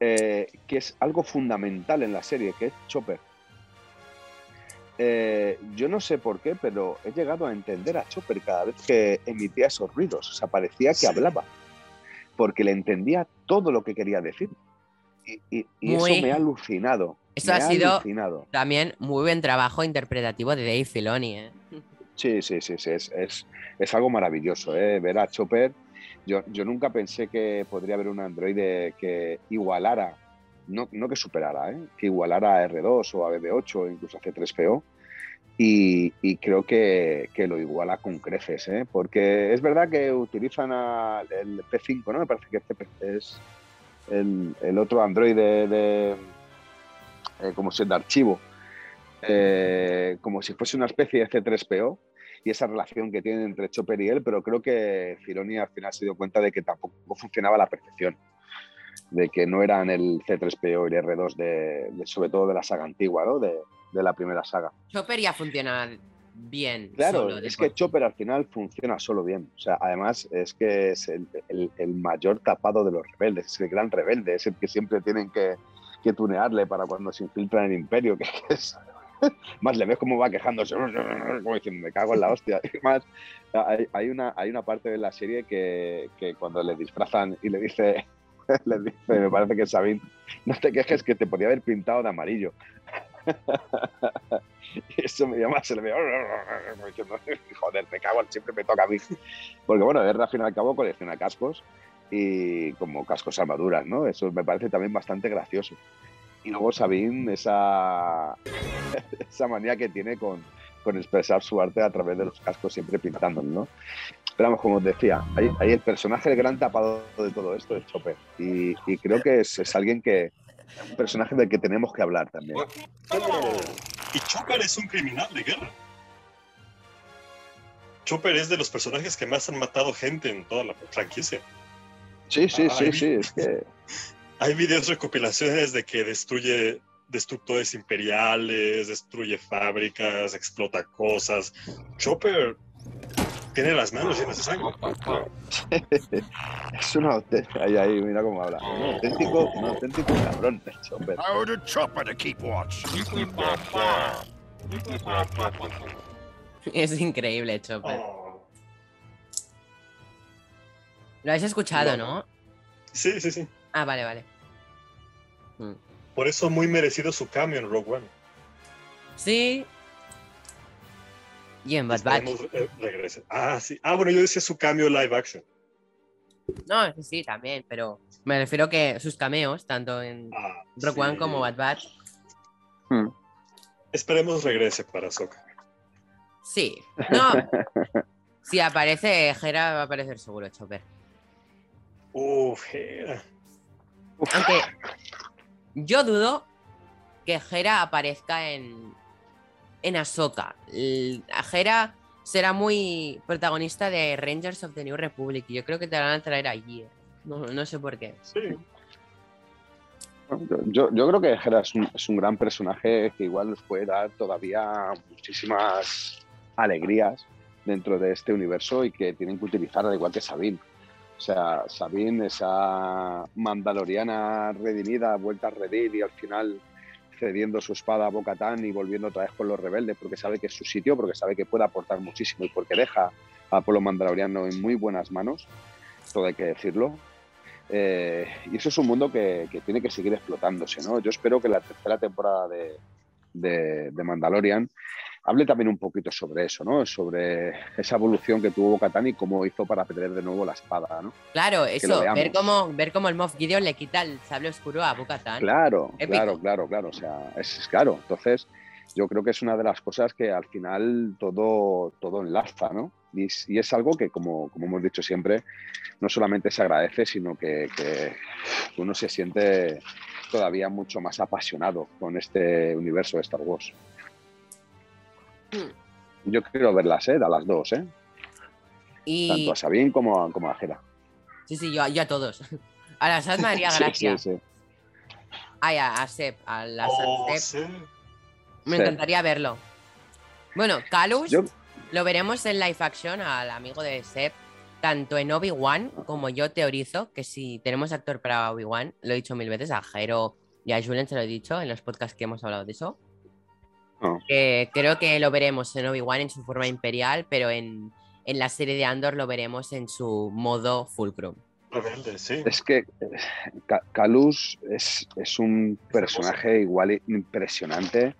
¿Eh? que es algo fundamental en la serie, que es Chopper. Eh, yo no sé por qué, pero he llegado a entender a Chopper cada vez que emitía esos ruidos. O sea, parecía que Sí. hablaba, porque le entendía todo lo que quería decir. Y, y- y Muy- eso me ha alucinado. Eso me ha sido- alucinado. También muy buen trabajo interpretativo de Dave Filoni, ¿eh? Sí, sí, sí, sí, es, es, es algo maravilloso, ¿eh? ver a Chopper. Yo, yo nunca pensé que podría haber un androide que igualara, no, no que superara, ¿eh? que igualara a R2 o a BB8 o incluso a C3PO. Y, y creo que, que lo iguala con creces, ¿eh? porque es verdad que utilizan a- el P5, ¿no? Me parece que CP es el, el otro androide de, eh, como si de archivo, eh, como si fuese una especie de C3PO. Y esa relación que tienen entre Chopper y él, pero creo que Filoni al final se dio cuenta de que tampoco funcionaba a la perfección, de que no eran el C3PO y el R2 de, de- sobre todo de la saga antigua, ¿no? de, de la primera saga. Chopper ya funciona bien. Claro, solo es que Chopper al final funciona solo bien. O sea, además es que es el, el- el mayor tapado de los rebeldes, es el gran rebelde, es el que siempre tienen que, que tunearle para cuando se infiltra en el imperio, que es... Más le ves cómo va quejándose, como diciendo, me cago en la hostia. Y más, hay, hay una, hay una parte de la serie que, que cuando le disfrazan y le dice, le dice, me parece que Sabine, no te quejes que te podía haber pintado de amarillo. Y eso me llama, se le ve, diciendo, joder, me cago, siempre me toca a mí. Porque bueno, R al fin y al cabo colecciona cascos y como cascos armaduras, ¿no? Eso me parece también bastante gracioso. Y luego Sabine, esa, esa manía que tiene con, con expresar su arte a través de los cascos, siempre pintándolo, ¿no? Pero vamos, como os decía, ahí, ahí el personaje, el gran tapado de todo esto es Chopper. Y, y creo que es, es alguien que, un personaje del que tenemos que hablar también. Y Chopper es un criminal de guerra. Chopper es de los personajes que más han matado gente en toda la franquicia. Sí, sí, sí, sí, es que Hay videos recopilaciones de que destruye destructores imperiales, destruye fábricas, explota cosas. Chopper tiene las manos llenas de sangre. es un auténtico, ahí, ahí, mira cómo habla, un auténtico, un auténtico cabrón el Chopper. I ordered Chopper to keep watch. Es increíble, Chopper. Oh. Lo habéis escuchado, No. ¿no? Sí, sí, sí. Ah, vale, vale. Por eso muy merecido su cambio en Rogue One. Sí. Y en Bad Batch. Esperemos, eh, regrese. Ah, sí. Ah, bueno, yo decía su cambio live action. No, sí, sí, también, pero me refiero que sus cameos, tanto en Ah, Rock sí. One como Bad Batch, Hmm. Esperemos regrese para Soka. sí. No. si aparece Jera, va a aparecer seguro Chopper. Uf, Hera. Aunque yo dudo que Jera aparezca en, en Ahsoka. Jera será muy protagonista de Rangers of the New Republic y yo creo que te la van a traer allí. eh. No, no sé por qué. Sí. Yo, yo creo que Hera es un, es un gran personaje que igual nos puede dar todavía muchísimas alegrías dentro de este universo y que tienen que utilizar al igual que Sabine. O sea, Sabine, esa mandaloriana redimida, vuelta a redir y al final cediendo su espada a Bo-Katan y volviendo otra vez con los rebeldes porque sabe que es su sitio, porque sabe que puede aportar muchísimo y porque deja a Pueblo Mandaloriano en muy buenas manos, todo hay que decirlo. Eh, y eso es un mundo que, tiene que seguir explotándose, ¿no? Yo espero que la tercera temporada de Mandalorian hable también un poquito sobre eso, ¿no? Sobre esa evolución que tuvo Bo-Katan y cómo hizo para perder de nuevo la espada, ¿no? Claro, eso, ver cómo, ver cómo el Moff Gideon le quita el sable oscuro a Bo-Katan. Claro, Épico. claro, claro, claro. O sea, es, es claro. Entonces, yo creo que es una de las cosas que al final todo, todo enlaza, ¿no? Y, es- y es algo que, como, como hemos dicho siempre, no solamente se agradece, sino que, que uno se siente todavía mucho más apasionado con este universo de Star Wars. Hmm. Yo quiero verlas, ¿eh? A las dos, ¿eh? Y Tanto a Sabine como a, como a Jera. sí, sí, yo, yo a todos. A la Sad me haría Sí, gracia. sí, sí. Ay, a, a Sep, a la Oh, Sad Sep. sí. Me Sí. encantaría verlo. Bueno, Calus Yo- lo veremos en live action al amigo de Sep, tanto en Obi-Wan como yo teorizo que si tenemos actor para Obi-Wan, lo he dicho mil veces a Jero y a Julen se lo he dicho en los podcasts que hemos hablado de eso. Oh. que creo que lo veremos en Obi-Wan en su forma imperial, pero en, en la serie de Andor lo veremos en su modo fulcrum. Sí. Es que eh, Ca- Calus es, es un personaje igual impresionante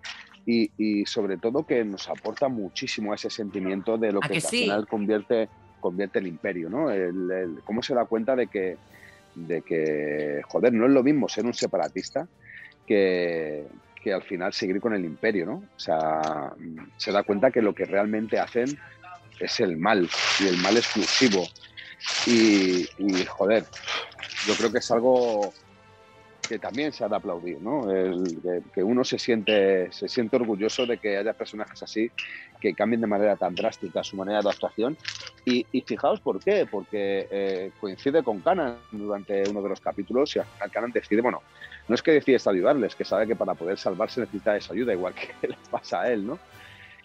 y, y sobre todo que nos aporta muchísimo ese sentimiento de lo ¿A que, que al sí? final convierte, convierte el imperio, ¿no? El- el- cómo se da cuenta de que, de que, joder, no es lo mismo ser un separatista que, que al final seguir con el imperio, ¿no? O sea, se da cuenta que lo que realmente hacen es el mal y el mal exclusivo. Y, y, joder, yo creo que es algo que también se ha de aplaudir, ¿no? Que, uno se siente, se siente orgulloso de que haya personajes así que cambien de manera tan drástica su manera de actuación. Y, y fijaos por qué, porque eh, coincide con Canan durante uno de los capítulos y al Canan decide, bueno, no es que decides ayudarles, que sabe que para poder salvarse necesita esa ayuda, igual que le pasa a él, ¿no?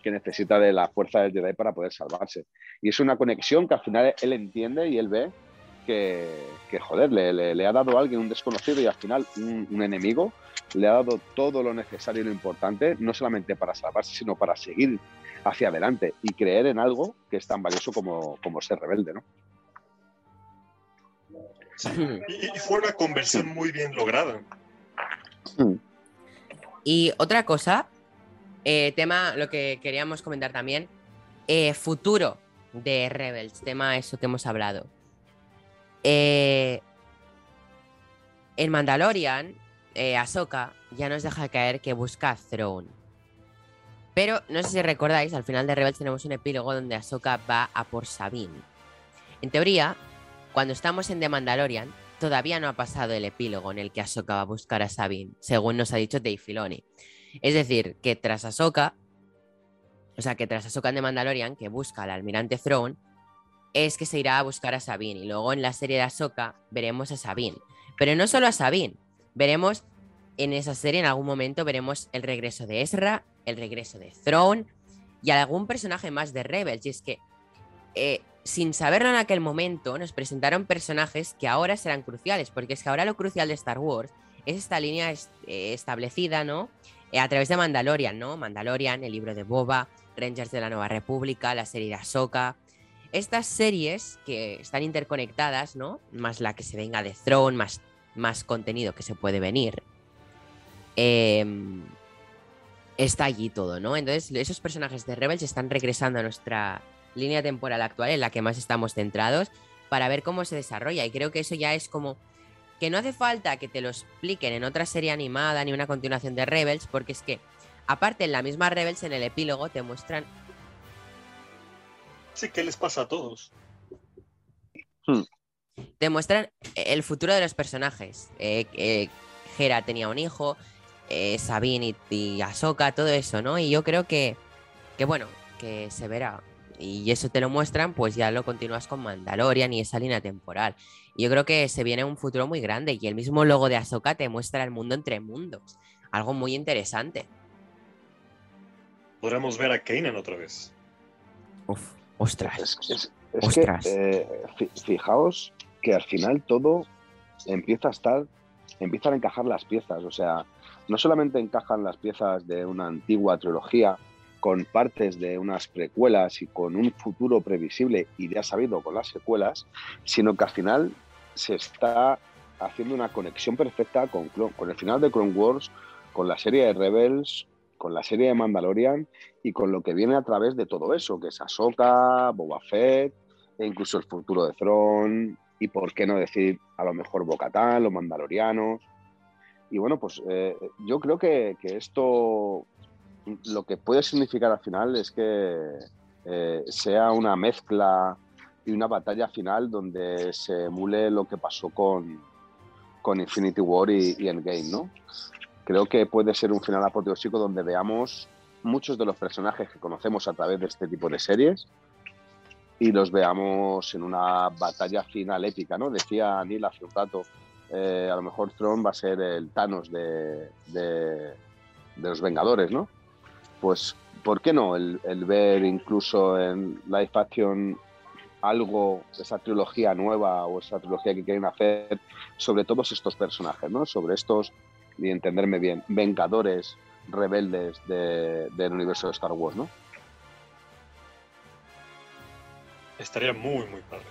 Que necesita de la fuerza del Jedi para poder salvarse. Y es una conexión que al final él entiende y él ve que, que, joder, le, le- le ha dado a alguien un desconocido y al final un, un enemigo, le ha dado todo lo necesario y lo importante, no solamente para salvarse, sino para seguir hacia adelante y creer en algo que es tan valioso como, como ser rebelde, ¿no? Sí. Y, y fue una conversión muy bien lograda. Y otra cosa, eh, tema, lo que queríamos comentar también, eh, futuro de Rebels, tema eso que hemos hablado. Eh, en Mandalorian, eh, Ahsoka ya nos deja caer que busca a Throne. Pero no sé si recordáis, al final de Rebels tenemos un epílogo donde Ahsoka va a por Sabine. En teoría, cuando estamos en The Mandalorian, todavía no ha pasado el epílogo en el que Ahsoka va a buscar a Sabine, según nos ha dicho Dave Filoni. Es decir, que tras Ahsoka, o sea, que tras Ahsoka en The Mandalorian, que busca al almirante Throne, es que se irá a buscar a Sabine. Y luego en la serie de Ahsoka veremos a Sabine. Pero no solo a Sabine, veremos en esa serie, en algún momento, veremos el regreso de Ezra, el regreso de Throne y algún personaje más de Rebels. Y es que, eh, sin saberlo en aquel momento, nos presentaron personajes que ahora serán cruciales, porque es que ahora lo crucial de Star Wars es esta línea eh, establecida, ¿no? Eh, a través de Mandalorian, ¿no? Mandalorian, el libro de Boba, Rangers de la Nueva República, la serie de Ahsoka. Estas series que están interconectadas, ¿no? Más la que se venga de Throne, más, más contenido que se puede venir. em, está allí todo, ¿no? Entonces, esos personajes de Rebels están regresando a nuestra línea temporal actual en la que más estamos centrados para ver cómo se desarrolla. Y creo que eso ya es como que no hace falta que te lo expliquen en otra serie animada ni una continuación de Rebels, porque es que, aparte, en la misma Rebels, en el epílogo, te muestran Sí, ¿qué les pasa a todos? te muestran el futuro de los personajes. Eh, eh, Hera tenía un hijo, eh, Sabine y, y Ahsoka, todo eso, ¿no? Y yo creo que, que, bueno, que se verá. Y eso te lo muestran, pues ya lo continúas con Mandalorian y esa línea temporal. Y yo creo que se viene un futuro muy grande y el mismo logo de Ahsoka te muestra el mundo entre mundos. Algo muy interesante. Podremos ver a Kanan otra vez. Uf, ostras. Es, es- es Ostras. que, eh, fi- fijaos que al final todo empieza a estar, empiezan a encajar las piezas. O sea, no solamente encajan las piezas de una antigua trilogía con partes de unas precuelas y con un futuro previsible y ya sabido con las secuelas, sino que al final se está haciendo una conexión perfecta con, con el final de Clone Wars, con la serie de Rebels, con la serie de Mandalorian y con lo que viene a través de todo eso, que es Ahsoka, Boba Fett, e incluso el futuro de Thrawn, y por qué no decir a lo mejor Bocatán, los Mandalorianos. Y bueno, pues eh, yo creo que, que esto lo que puede significar al final es que eh, sea una mezcla y una batalla final donde se emule lo que pasó con, con Infinity War y, y Endgame, ¿no? Creo que puede ser un final apoteósico donde veamos muchos de los personajes que conocemos a través de este tipo de series y los veamos en una batalla final épica, ¿no? Decía Neil hace un rato, eh, a lo mejor Tron va a ser el Thanos de, de, de los Vengadores, ¿no? Pues, ¿por qué no el, el ver incluso en live action algo esa trilogía nueva o esa trilogía que quieren hacer sobre todos estos personajes, ¿no? Sobre estos, y entenderme bien, Vengadores rebeldes de- del universo de Star Wars, ¿no? Estaría muy, muy padre.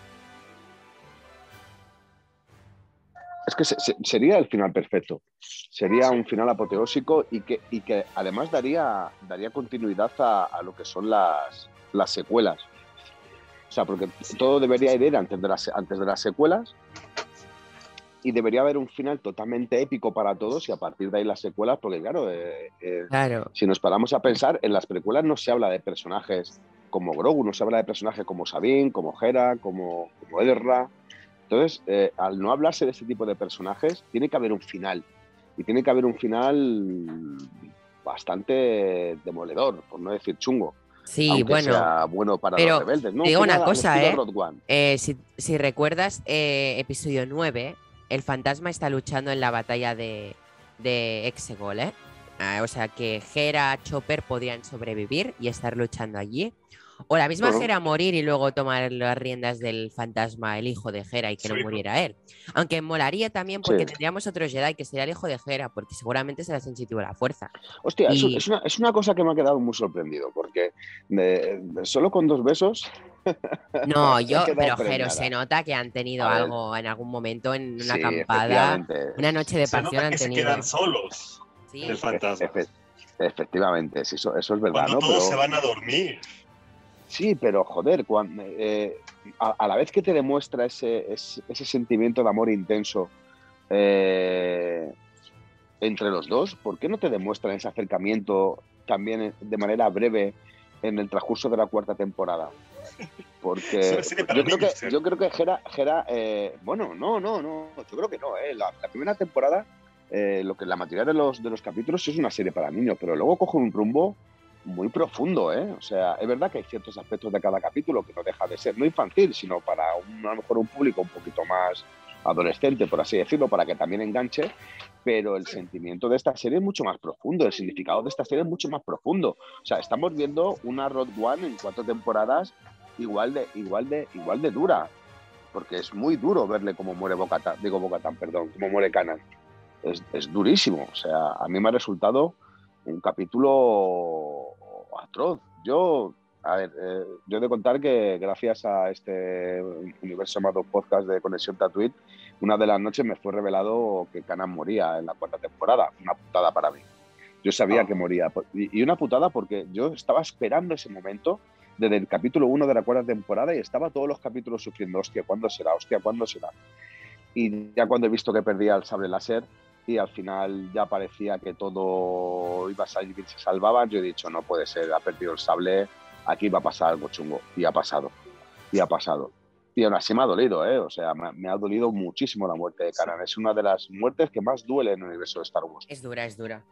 Es que se- se- sería el final perfecto. Sería un final apoteósico y que, y que además daría, daría continuidad a, a lo que son las, las secuelas. O sea, porque todo debería ir antes de, las, antes de las secuelas y debería haber un final totalmente épico para todos y a partir de ahí las secuelas, porque claro, eh, eh, Claro. si nos paramos a pensar, en las precuelas no se habla de personajes como Grogu, no se habla de personajes como Sabine, como Hera, como, como Ezra. Entonces, eh, al no hablarse de ese tipo de personajes, tiene que haber un final y tiene que haber un final bastante demoledor, por no decir chungo. Sí, aunque bueno. sea bueno para pero los rebeldes. ¿no? te digo una cosa, ¿eh? Eh, si, si recuerdas eh, episodio 9, el fantasma está luchando en la batalla de, de Exegol, ¿eh? Ah, o sea que Hera, Chopper podrían sobrevivir y estar luchando allí. O la misma Ujú. Hera morir y luego tomar las riendas del fantasma, el hijo de Hera, y que no muriera él. Aunque molaría también porque Sí. tendríamos otro Jedi que sería el hijo de Hera, porque seguramente será sensitivo a la fuerza. Hostia, es, Y- es una, es una cosa que me ha quedado muy sorprendido, porque de- de- solo con dos besos. No, yo, pero Jero, se nota que han tenido algo en algún momento en una Sí, acampada, una noche de Se pasión nota han que se tenido. quedan solos Sí. el fantasma. Efe- efectivamente, sí, eso, eso es verdad, Cuando ¿no? todos Pero- se van a dormir. Sí, pero joder, cuan- eh, a, a la vez que te demuestra ese, ese, ese sentimiento de amor intenso eh, entre los dos, ¿por qué no te demuestran ese acercamiento también de manera breve en el transcurso de la cuarta temporada? Porque yo creo, que, ¿eh? yo creo que Gera, Gera, eh, bueno, no, no, no, yo creo que no, eh, la, la primera temporada, eh, lo que la mayoría de los, de los capítulos es una serie para niños, pero luego coge un rumbo muy profundo, ¿eh? O sea, es verdad que hay ciertos aspectos de cada capítulo que no deja de ser no infantil, sino para un, a lo mejor un público un poquito más adolescente, por así decirlo, para que también enganche, pero el sentimiento de esta serie es mucho más profundo, el significado de esta serie es mucho más profundo. O sea, estamos viendo una Road One en cuatro temporadas igual de, igual de, igual de dura, porque es muy duro verle cómo muere Bocatan, digo Bocatan, perdón, cómo muere Canan. Es, es durísimo, o sea, a mí me ha resultado un capítulo Yo, a ver, eh, yo he de contar que gracias a este universo llamado podcast de Conexión Tatooine, una de las noches me fue revelado que Canan moría en la cuarta temporada. Una putada para mí. Yo sabía Ah. que moría. Y, y una putada porque yo estaba esperando ese momento desde el capítulo 1 de la cuarta temporada y estaba todos los capítulos sufriendo, hostia, ¿cuándo será? Hostia, ¿cuándo será? Y ya cuando he visto que perdía el sable láser y al final ya parecía que todo iba a salir bien, se salvaban, yo he dicho, no puede ser, ha perdido el sable, aquí va a pasar algo chungo. Y ha pasado. Y ha pasado. Y aún así me ha dolido, ¿eh? O sea, me, me ha dolido muchísimo la muerte de Kanan. Es una de las muertes que más duele en el universo de Star Wars. Es dura, es dura.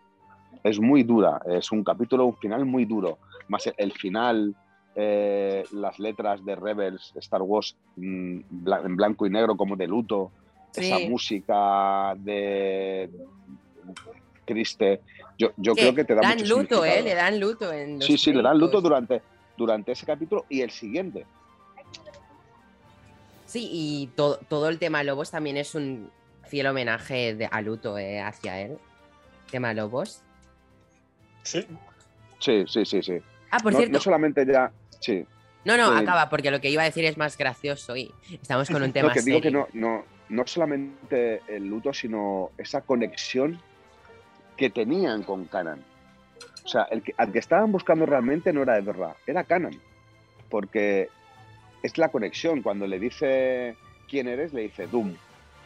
Es muy dura, es un capítulo, un final muy duro. Más el final, eh, las letras de Rebels, Star Wars mm, en blanco y negro como de luto, esa música de triste. Yo, yo Que creo que te da dan mucho luto, ¿eh? Le dan luto en los Sí, sí, le dan luto durante, durante ese capítulo y el siguiente. Sí, y todo, todo el tema Lobos también es un fiel homenaje de, a luto eh, hacia él. Tema Lobos. Sí, Sí, sí, sí, sí. Ah, por no, cierto. no solamente ya. Sí. No, no, Sí. acaba, porque lo que iba a decir es más gracioso y estamos con un tema No, que digo que no, no solamente el luto, sino esa conexión que tenían con Canan. O sea, el que, al que estaban buscando realmente no era Ezra, era Canan. Porque es la conexión. Cuando le dice quién eres, le dice Doom.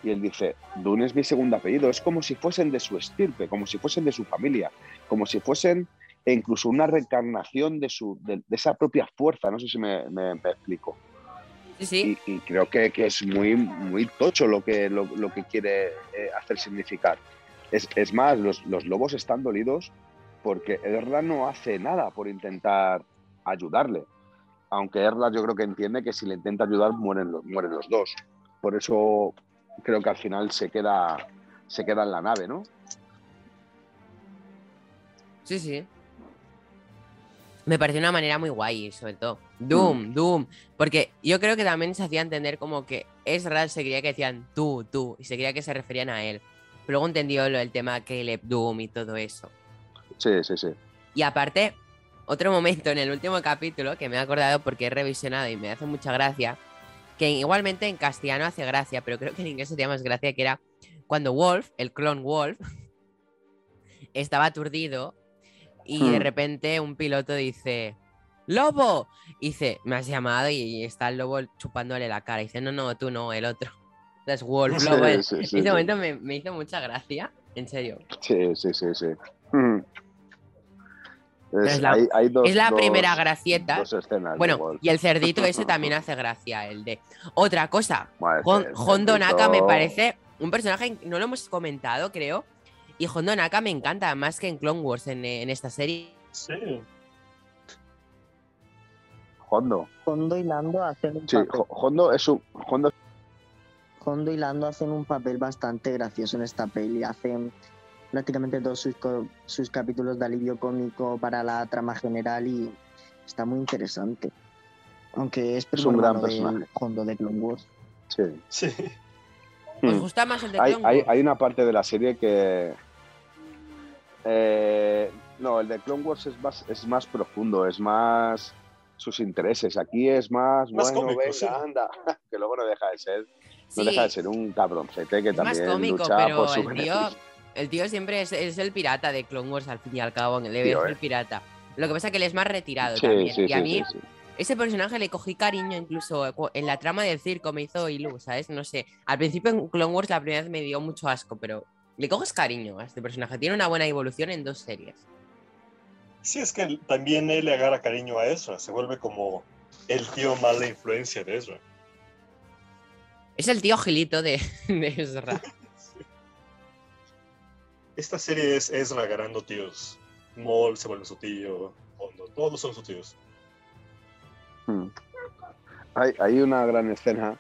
Y él dice, Doom es mi segundo apellido. Es como si fuesen de su estirpe, como si fuesen de su familia, como si fuesen incluso una reencarnación de, su, de, esa propia fuerza. No sé si me explico Sí, y, y creo que, que es muy, muy tocho lo que, lo, lo que quiere eh, hacer significar. Es, es más, los, los lobos están dolidos porque Erla no hace nada por intentar ayudarle. Aunque Erla yo creo que entiende que si le intenta ayudar mueren los, mueren los dos. Por eso creo que al final se queda, se queda en la nave, ¿no? Sí, sí. Me pareció una manera muy guay, sobre todo. Doom, Doom. Porque yo creo que también se hacía entender como que Ezra se creía que decían tú, tú, y se creía que se referían a él. Pero luego entendió lo del tema Caleb Doom y todo eso. Sí, sí, sí. Y aparte, otro momento en el último capítulo que me he acordado porque he revisionado y me hace mucha gracia, que igualmente en castellano hace gracia, pero creo que en inglés hacía más gracia, que era cuando Wolf, el clon Wolf, estaba aturdido y de Hmm. repente un piloto dice, ¡Lobo! Y dice, me has llamado y está el lobo chupándole la cara. Y dice, no, no, tú no, el otro. Es Wolf, Sí, Lobo. sí, sí, Ese sí. momento me, me hizo mucha gracia, en serio. Sí, sí, sí, sí. Mm. Es, Es la- hay, hay dos- es la dos- primera gracieta. dos Bueno, y el cerdito ese también hace gracia, el de. Otra cosa, Hon- Hondo Naka me parece un personaje, no lo hemos comentado, creo, Y Hondo Naka me encanta, más que en Clone Wars en, en esta serie. Sí. Hondo. Hondo y Lando hacen un Sí, papel, Hondo es un. Hondo Hondo y Lando hacen un papel bastante gracioso en esta peli. Hacen prácticamente todos sus, capítulos de alivio cómico para la trama general y está muy interesante. Aunque es, Es un gran personaje. Hondo de Clone Wars. Sí. Sí. ¿Os Mm. gusta más el de Hay, Clone hay, Wars? hay una parte de la serie que. eh, no, el de Clone Wars es más, es más profundo, es más sus intereses. Aquí es más, Más bueno, cómico, venga, sí. anda. Que luego no deja de ser, no Sí, deja de ser un cabroncete que es más también cómico, lucha pero por su el tío, el tío siempre es, es el pirata de Clone Wars, al fin y al cabo. Le Tío, ves eh. el pirata. Lo que pasa es que él es más retirado Sí, también. sí, y a mí, sí, sí. ese personaje le cogí cariño incluso cu- en la trama del circo, me hizo Ilu, ¿sabes? No sé. Al principio en Clone Wars la primera vez me dio mucho asco, pero le coges cariño a este personaje. Tiene una buena evolución en dos series. Sí, es que también él le agarra cariño a Ezra. Se vuelve como el tío mala influencia de Ezra. Es el tío Gilito de, de Ezra. Esta serie es Ezra agarrando tíos. Maul se vuelve su tío. Hondo, todos son sus tíos. Mm. Hay, hay una gran escena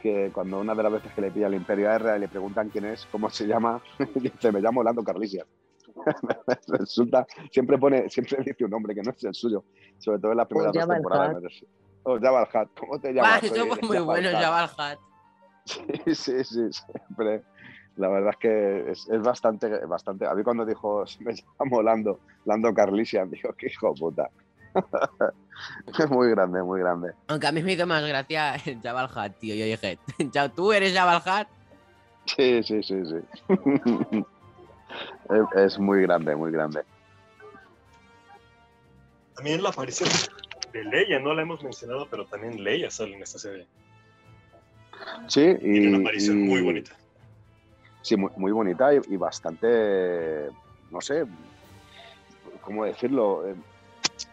que cuando una de las veces que le pilla el Imperio a R le preguntan quién es, cómo se llama, dice, me llamo Lando Carlisian. Resulta, siempre pone, siempre dice un nombre que no es el suyo, sobre todo en las primeras dos temporadas. O Jabba el Hutt, ¿cómo te llamas? Ah, eso Soy fue muy bueno, el Hutt. Sí, sí, sí, siempre. La verdad es que es, es bastante, bastante. A mí cuando dijo, me llamo Lando, Lando Carlisian, digo, qué hijo de puta. es muy grande, muy grande. Aunque a mí me hizo más gracia el Jabba el Hutt, tío. Yo dije, "Chao, ¿tú eres Jabba el Hutt? Sí, sí, sí, sí. Es, es muy grande, muy grande. También la aparición de Leia, no la hemos mencionado, pero también Leia sale en esta serie. Sí, Tiene y, una aparición muy bonita. Sí, muy, muy bonita y, y bastante, no sé, ¿cómo decirlo? Eh,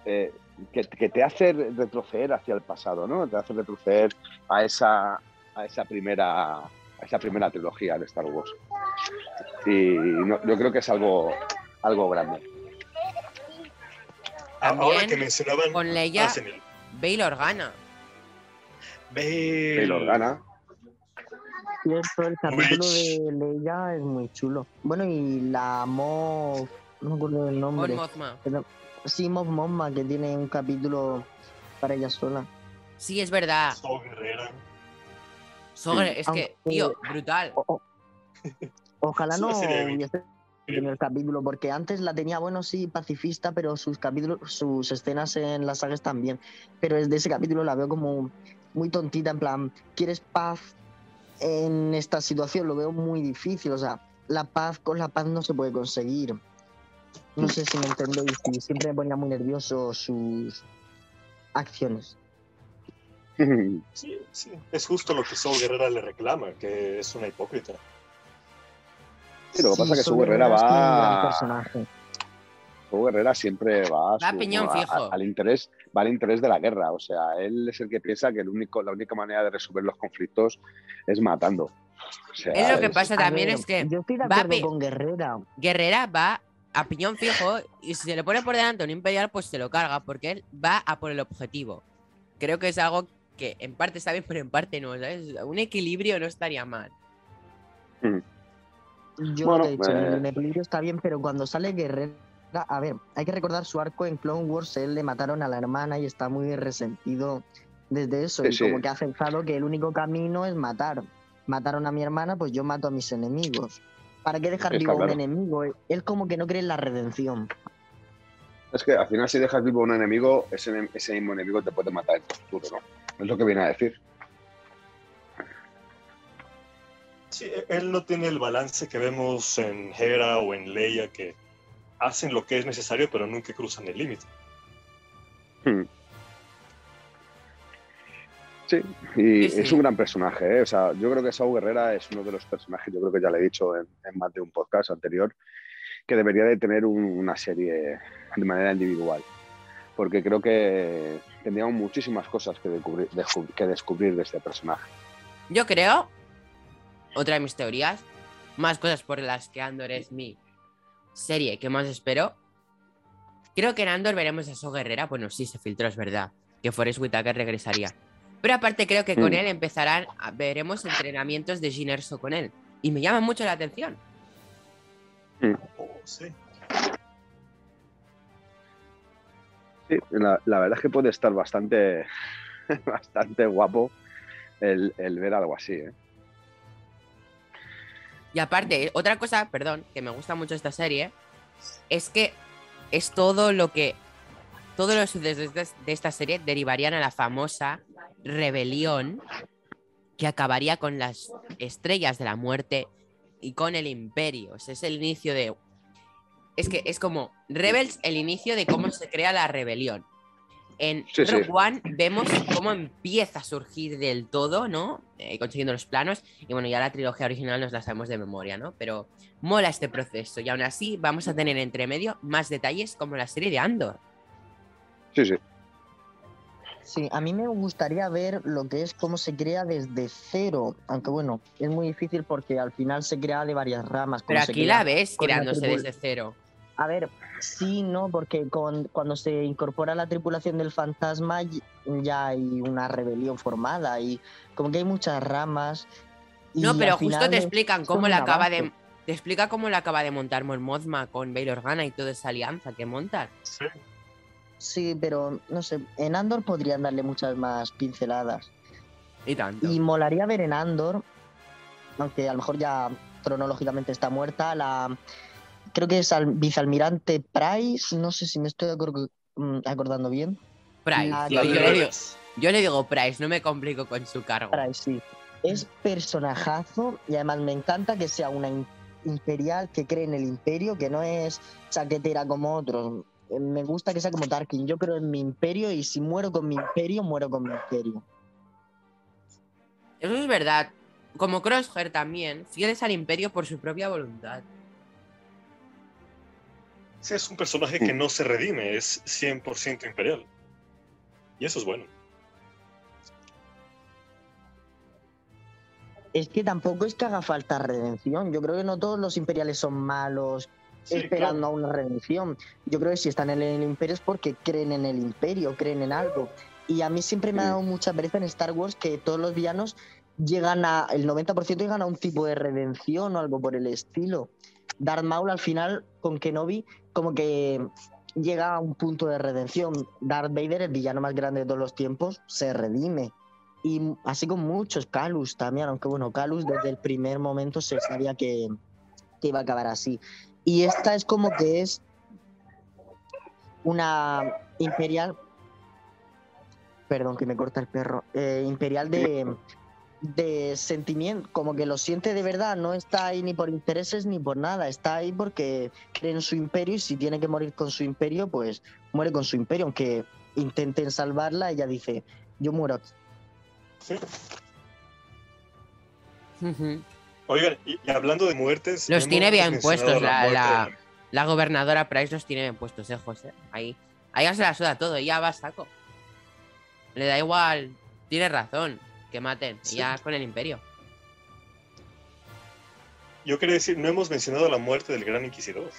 eh, que, que te hace retroceder hacia el pasado, ¿no? Te hace retroceder a esa, a esa primera, a esa primera trilogía de Star Wars. Y no- yo creo que es algo, algo grande. Ahora También que mencionaban. con Leia- Ah, Organa. Bail. Bail Organa. Cierto, el capítulo Rich. de Leia es muy chulo. Bueno, y la Moff, no me acuerdo del nombre. Mothma. pero- sí, Moff Momma, que tiene un capítulo para ella sola. Sí, es verdad. Gerrera. Sobre, es que, tío, brutal. O- o- ojalá no hubiese tenido el capítulo, porque antes la tenía, bueno, sí, pacifista, pero sus capítulos, sus escenas en las sagas también. Pero desde ese capítulo la veo como muy tontita, en plan, ¿quieres paz en esta situación? Lo veo muy difícil, o sea, la paz con la paz no se puede conseguir. No sé si me entendéis, y siempre me ponía muy nervioso sus acciones. Sí, sí. Es justo lo que Saw Gerrera le reclama, que es una hipócrita. Sí, lo que pasa es que su gran va. personaje. Su Herrera siempre va, a Va su- piñón a- fijo. al interés, va al interés de la guerra. O sea, él es el que piensa que el único, la única manera de resolver los conflictos es matando. O sea, Es lo que es- pasa A también ver, es que Yo estoy de va acuerdo pe- con Guerrera. Guerrera va a piñón fijo y si se le pone por delante un imperial, pues se lo carga, porque él va a por el objetivo. Creo que es algo que en parte está bien, pero en parte no, ¿sabes? Un equilibrio no estaría mal. Yo Bueno, que he dicho, eh. el equilibrio está bien, pero cuando sale Guerrera, a ver, hay que recordar su arco en Clone Wars, él le mataron a la hermana y está muy resentido desde eso, Sí, y sí. como que ha aceptado que el único camino es matar. Mataron a mi hermana, pues yo mato a mis enemigos. ¿Para qué dejar vivo a un enemigo? Él como que no cree en la redención. Es que al final, si dejas vivo a un enemigo, ese, ese mismo enemigo te puede matar en tu futuro, ¿no? Es lo que viene a decir. Sí, él no tiene el balance que vemos en Hera o en Leia, que hacen lo que es necesario, pero nunca cruzan el límite. Sí, y Sí, sí. es un gran personaje, ¿eh? O sea, yo creo que Saúl Guerrera es uno de los personajes, yo creo que ya le he dicho en, en más de un podcast anterior, que debería de tener un- una serie de manera individual. Porque creo que tendríamos muchísimas cosas que descubrir, descu- que descubrir de este personaje. Yo creo, otra de mis teorías, más cosas por las que Andor es mi serie que más espero. Creo que en Andor veremos a So Guerrera. Bueno, sí, se filtró, es verdad. Que Forrest Whitaker regresaría. Pero aparte creo que con Mm. él empezarán, a- veremos entrenamientos de Jyn Erso con él. Y me llama mucho la atención. Sí. Sí, la, la verdad es que puede estar bastante, bastante guapo el, el ver algo así. ¿eh? Y aparte, otra cosa, perdón, que me gusta mucho esta serie, es que es todo lo que. Todos los sucesos de esta- serie derivarían a la famosa rebelión que acabaría con las estrellas de la muerte y con el imperio. Es el inicio de. Es que es como Rebels, el inicio de cómo se crea la rebelión. En Sí, One vemos cómo empieza a surgir del todo, ¿no? Eh, consiguiendo los planos. Y bueno, ya la trilogía original nos la sabemos de memoria, ¿no? Pero mola este proceso. Y aún así vamos a tener entre medio más detalles como la serie de Andor. Sí, sí. Sí, a mí me gustaría ver lo que es cómo se crea desde cero, aunque bueno, es muy difícil porque al final se crea de varias ramas. Pero aquí la ves creándose desde cero. A ver, sí, no, porque con, cuando se incorpora la tripulación del fantasma ya hay una rebelión formada y como que hay muchas ramas. y No, pero justo te explican cómo la acaba de. Te explica cómo la acaba de montar Mon Mothma con Bail Organa y toda esa alianza que montan. Sí. Sí, pero no sé, en Andor podrían darle muchas más pinceladas. Y tanto. Y molaría ver en Andor, aunque a lo mejor ya cronológicamente está muerta, la creo que es al vicealmirante Price, no sé si me estoy mm, acordando bien. Price. la Yo, le digo, yo le digo Price, no me complico con su cargo. Price, sí. Es personajazo y además me encanta que sea una im- imperial que cree en el imperio, que no es chaquetera como otros. Me gusta que sea como Tarkin. Yo creo en mi imperio y si muero con mi imperio, muero con mi imperio. Eso es verdad. Como Crosshair también, fieles al imperio por su propia voluntad. Sí, es un personaje que no se redime, es 100% imperial. Y eso es bueno. Es que tampoco es que haga falta redención. Yo creo que no todos los imperiales son malos Sí, esperando claro. a una redención. Yo creo que si están en el imperio es porque creen en el imperio, creen en algo. Y a mí siempre me ha dado mucha pereza en Star Wars que todos los villanos llegan a, el 90% llegan a un tipo de redención o algo por el estilo. Darth Maul al final con Kenobi como que llega a un punto de redención. Darth Vader, el villano más grande de todos los tiempos, se redime. Y así con muchos, Calus también, aunque bueno, Calus desde el primer momento se sabía que, que iba a acabar así. Y esta es como que es una imperial. Perdón, que me corta el perro. eh, imperial de, de sentimiento, como que lo siente de verdad. No está ahí ni por intereses ni por nada. Está ahí porque cree en su imperio y si tiene que morir con su imperio, pues muere con su imperio. Aunque intenten salvarla, ella dice: Yo muero aquí. Sí. Oigan, y, y hablando de muertes. Los tiene bien puestos, la- la- gobernadora Price los tiene bien puestos, eh, José. Ahí, ahí ya se la suda todo, ya va a saco. Le da igual, tiene razón, que maten, Sí. ya con el imperio. Yo quería decir, no hemos mencionado la muerte del Gran Inquisidor.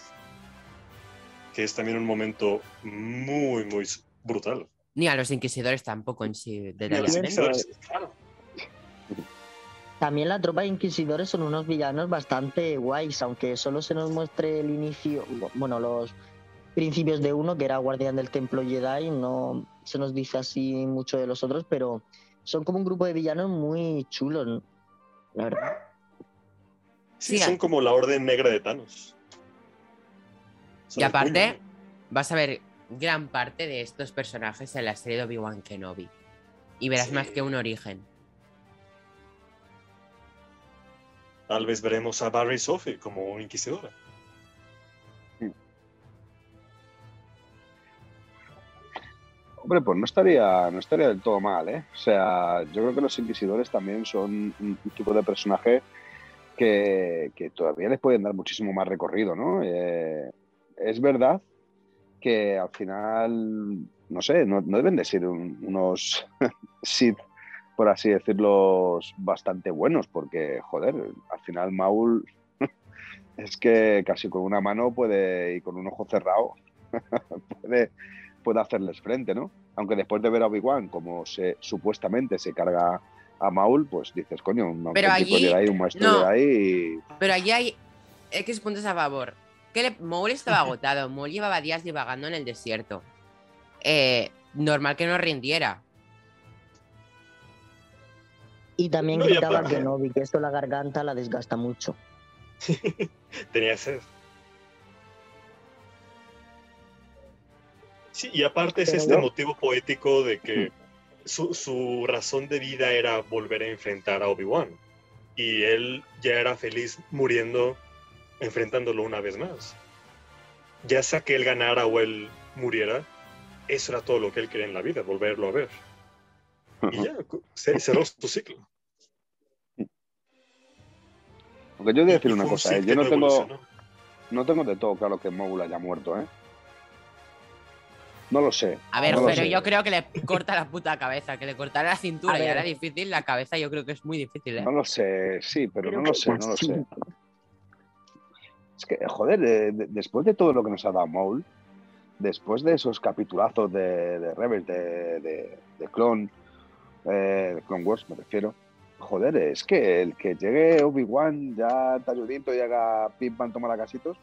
Que es también un momento muy, muy brutal. Ni a los inquisidores tampoco en sí, a los inquisidores, claro. También la tropa de inquisidores son unos villanos bastante guays, aunque solo se nos muestre el inicio, bueno, los principios de uno, que era guardián del templo Jedi, no se nos dice así mucho de los otros, pero son como un grupo de villanos muy chulos, la verdad. Sí, Sí, son como la orden negra de Thanos. Son Y aparte, vas a ver gran parte de estos personajes en la serie de Obi-Wan Kenobi. Y verás Sí. más que un origen. Tal vez veremos a Barry Sophie como inquisidora. Hombre, pues no estaría, no estaría del todo mal, ¿eh? O sea, yo creo que los inquisidores también son un, tipo de personaje que, que todavía les pueden dar muchísimo más recorrido, ¿no? Eh, es verdad que al final, no sé, no, deben de ser un- unos Sith, por así decirlo, bastante buenos, porque, joder, al final Maul es que casi con una mano puede, y con un ojo cerrado, puede, puede hacerles frente, ¿no? Aunque después de ver a Obi-Wan como se supuestamente se carga a Maul, pues dices, coño, un Pero allí- Jedi, un maestro no. Jedi y- Pero allí hay X puntos a favor. Que le- Maul estaba agotado. Maul llevaba días divagando en el desierto. Eh, normal que no rindiera. Y también No, gritaba que no, que esto la garganta la desgasta mucho. Tenía sed. Sí, y aparte es Pero este motivo poético de que su, su razón de vida era volver a enfrentar a Obi-Wan. Y él ya era feliz muriendo, enfrentándolo una vez más. Ya sea que él ganara o él muriera, eso era todo lo que él quería en la vida, volverlo a ver. Y ya, se- cerró su ciclo. Porque yo he de Y- decir una cosa, ¿eh? Yo no tengo, no tengo de todo claro que Maul haya muerto, ¿eh? No lo sé. A ver, no pero sé. yo creo que le corta la puta cabeza. Que le cortara la cintura A y ver. era difícil. La cabeza yo creo que es muy difícil. ¿eh? No lo sé, sí, pero no lo sé, no lo sí. sé. Es que, joder, eh, de- después de todo lo que nos ha dado Maul, después de esos capitulazos de, de Rebels, de, de, de Clone, eh, de Clone Wars me refiero, joder, es que el que llegue Obi-Wan ya talludito y haga pim pam toma casitos,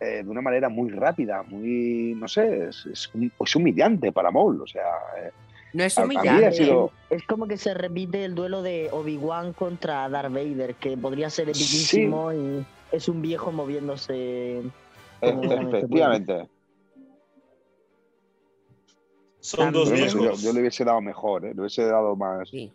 eh, de una manera muy rápida, muy, no sé, es, es, humillante para Maul, o sea, eh, No es humillante. sido- Es como que se repite el duelo de Obi-Wan contra Darth Vader, que podría ser epiquísimo y es un viejo moviéndose. Puede. efectivamente. Son dos Yo, viejos. yo le hubiese dado mejor, ¿eh? le hubiese dado más. Sí.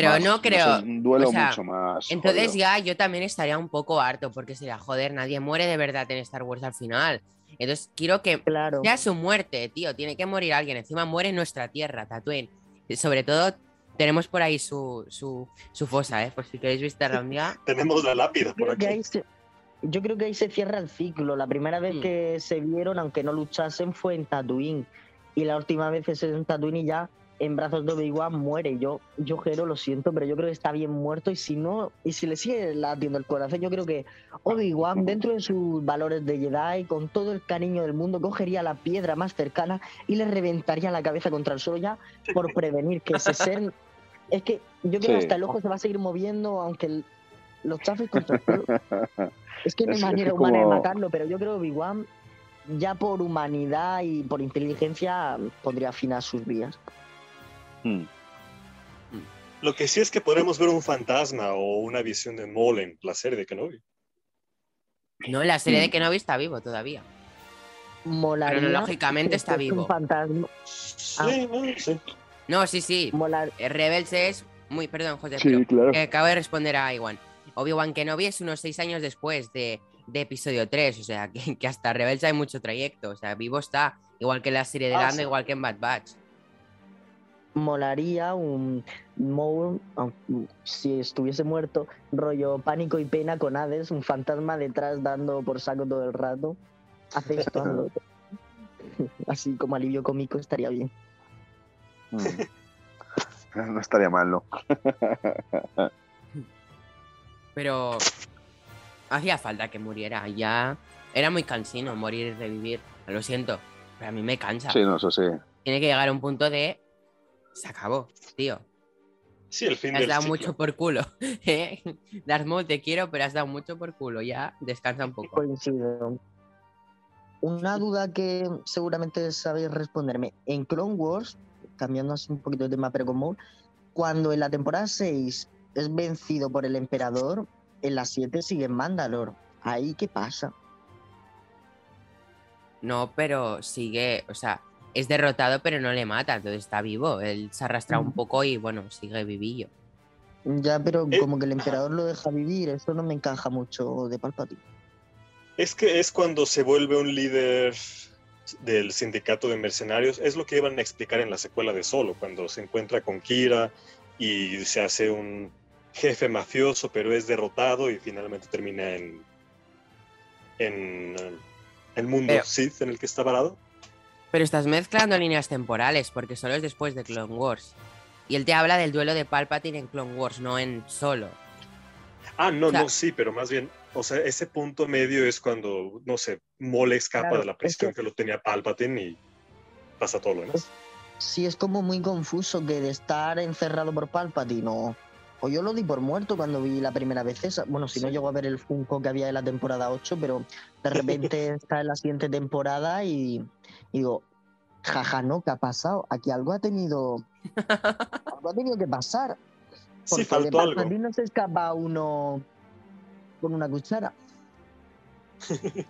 Pero más, no creo. sé, un duelo o sea, mucho más. Entonces jodido. ya yo también estaría un poco harto porque sería, joder, nadie muere de verdad en Star Wars al final. Entonces quiero que Claro. sea su muerte, tío. Tiene que morir alguien. Encima muere en nuestra tierra, Tatooine. Sobre todo tenemos por ahí su, su, su fosa, ¿eh? Por si queréis visitarla un día. Tenemos la lápida por que aquí. se- yo creo que ahí se cierra el ciclo. La primera vez Mm. que se vieron, aunque no luchasen, fue en Tatooine. Y la última vez es en Tatooine y ya en brazos de Obi-Wan muere. Yo, yo Jero, lo siento, pero yo creo que está bien muerto. Y si no, y si le sigue latiendo el corazón, yo creo que Obi-Wan, dentro de sus valores de Jedi, con todo el cariño del mundo, cogería la piedra más cercana y le reventaría la cabeza contra el suelo ya por prevenir que ese ser. Es que yo creo que hasta el ojo se va a seguir moviendo, aunque el- los chafes contra el suelo. Es que no hay manera humana de matarlo, pero yo creo que Obi-Wan, ya por humanidad y por inteligencia, podría afinar sus vías. Hmm. Lo que sí es que podremos ver un fantasma o una visión de Maul en la serie de Kenobi. No, la serie de Mm. Kenobi está vivo todavía. Molaría. Cronológicamente que está vivo. Un fantasma. Ah. Sí, no, sí. No, sí, sí. molar- Eh, Rebels es muy, perdón, José, Sí, pero claro. que acabo de responder a Iwan. Obi-Wan Kenobi es unos seis años después de, de episodio 3, o sea, que, que hasta Rebels hay mucho trayecto, o sea, vivo está, igual que en la serie de Ah, Lando, sí. igual que en Bad Batch. Molaría un aunque si estuviese muerto, rollo pánico y pena con Hades, un fantasma detrás dando por saco todo el rato. Hace esto. Así como alivio cómico estaría bien. Hmm. No estaría mal, ¿no? Pero hacía falta que muriera, ya era muy cansino morir y revivir, lo siento, pero a mí me cansa. Sí, no, eso sí. Tiene que llegar a un punto de... Se acabó, tío. Sí, el fin Has del dado ciclo. mucho por culo. ¿eh? Darth Maul, te quiero, pero has dado mucho por culo. Ya descansa un poco. Coincido. Una duda que seguramente sabéis responderme. En Clone Wars, cambiando así un poquito de tema, pero con Maul, cuando en la temporada 6 es vencido por el emperador, en la 7 sigue en Mandalore. ¿Ahí qué pasa? No, pero sigue, o sea, es derrotado, pero no le mata, entonces está vivo. Él se arrastra un poco y bueno, sigue vivillo. Ya, pero Eh, como que el emperador lo deja vivir, eso no me encaja mucho de Palpatine. Es que es cuando se vuelve un líder del sindicato de mercenarios. Es lo que iban a explicar en la secuela de Solo, cuando se encuentra con Kira y se hace un jefe mafioso, pero es derrotado y finalmente termina en, en el mundo Pero- Sith en el que está varado. Pero estás mezclando líneas temporales, porque solo es después de Clone Wars. Y él te habla del duelo de Palpatine en Clone Wars, no en solo. Ah, no, O sea- no, sí, pero más bien, o sea, ese punto medio es cuando, no sé, Mole escapa Claro, de la es prisión que- que lo tenía Palpatine y pasa todo lo demás. Sí, es como muy confuso que de estar encerrado por Palpatine o, o yo lo di por muerto cuando vi la primera vez esa. Bueno, si no Sí. llego a ver el Funko que había en la temporada 8, pero de repente está en la siguiente temporada y, y digo, jaja, no, ¿qué ha pasado? Aquí algo ha tenido, algo ha tenido que pasar. Sí, Porque de faltó algo. Palpatine no se escapa uno con una cuchara.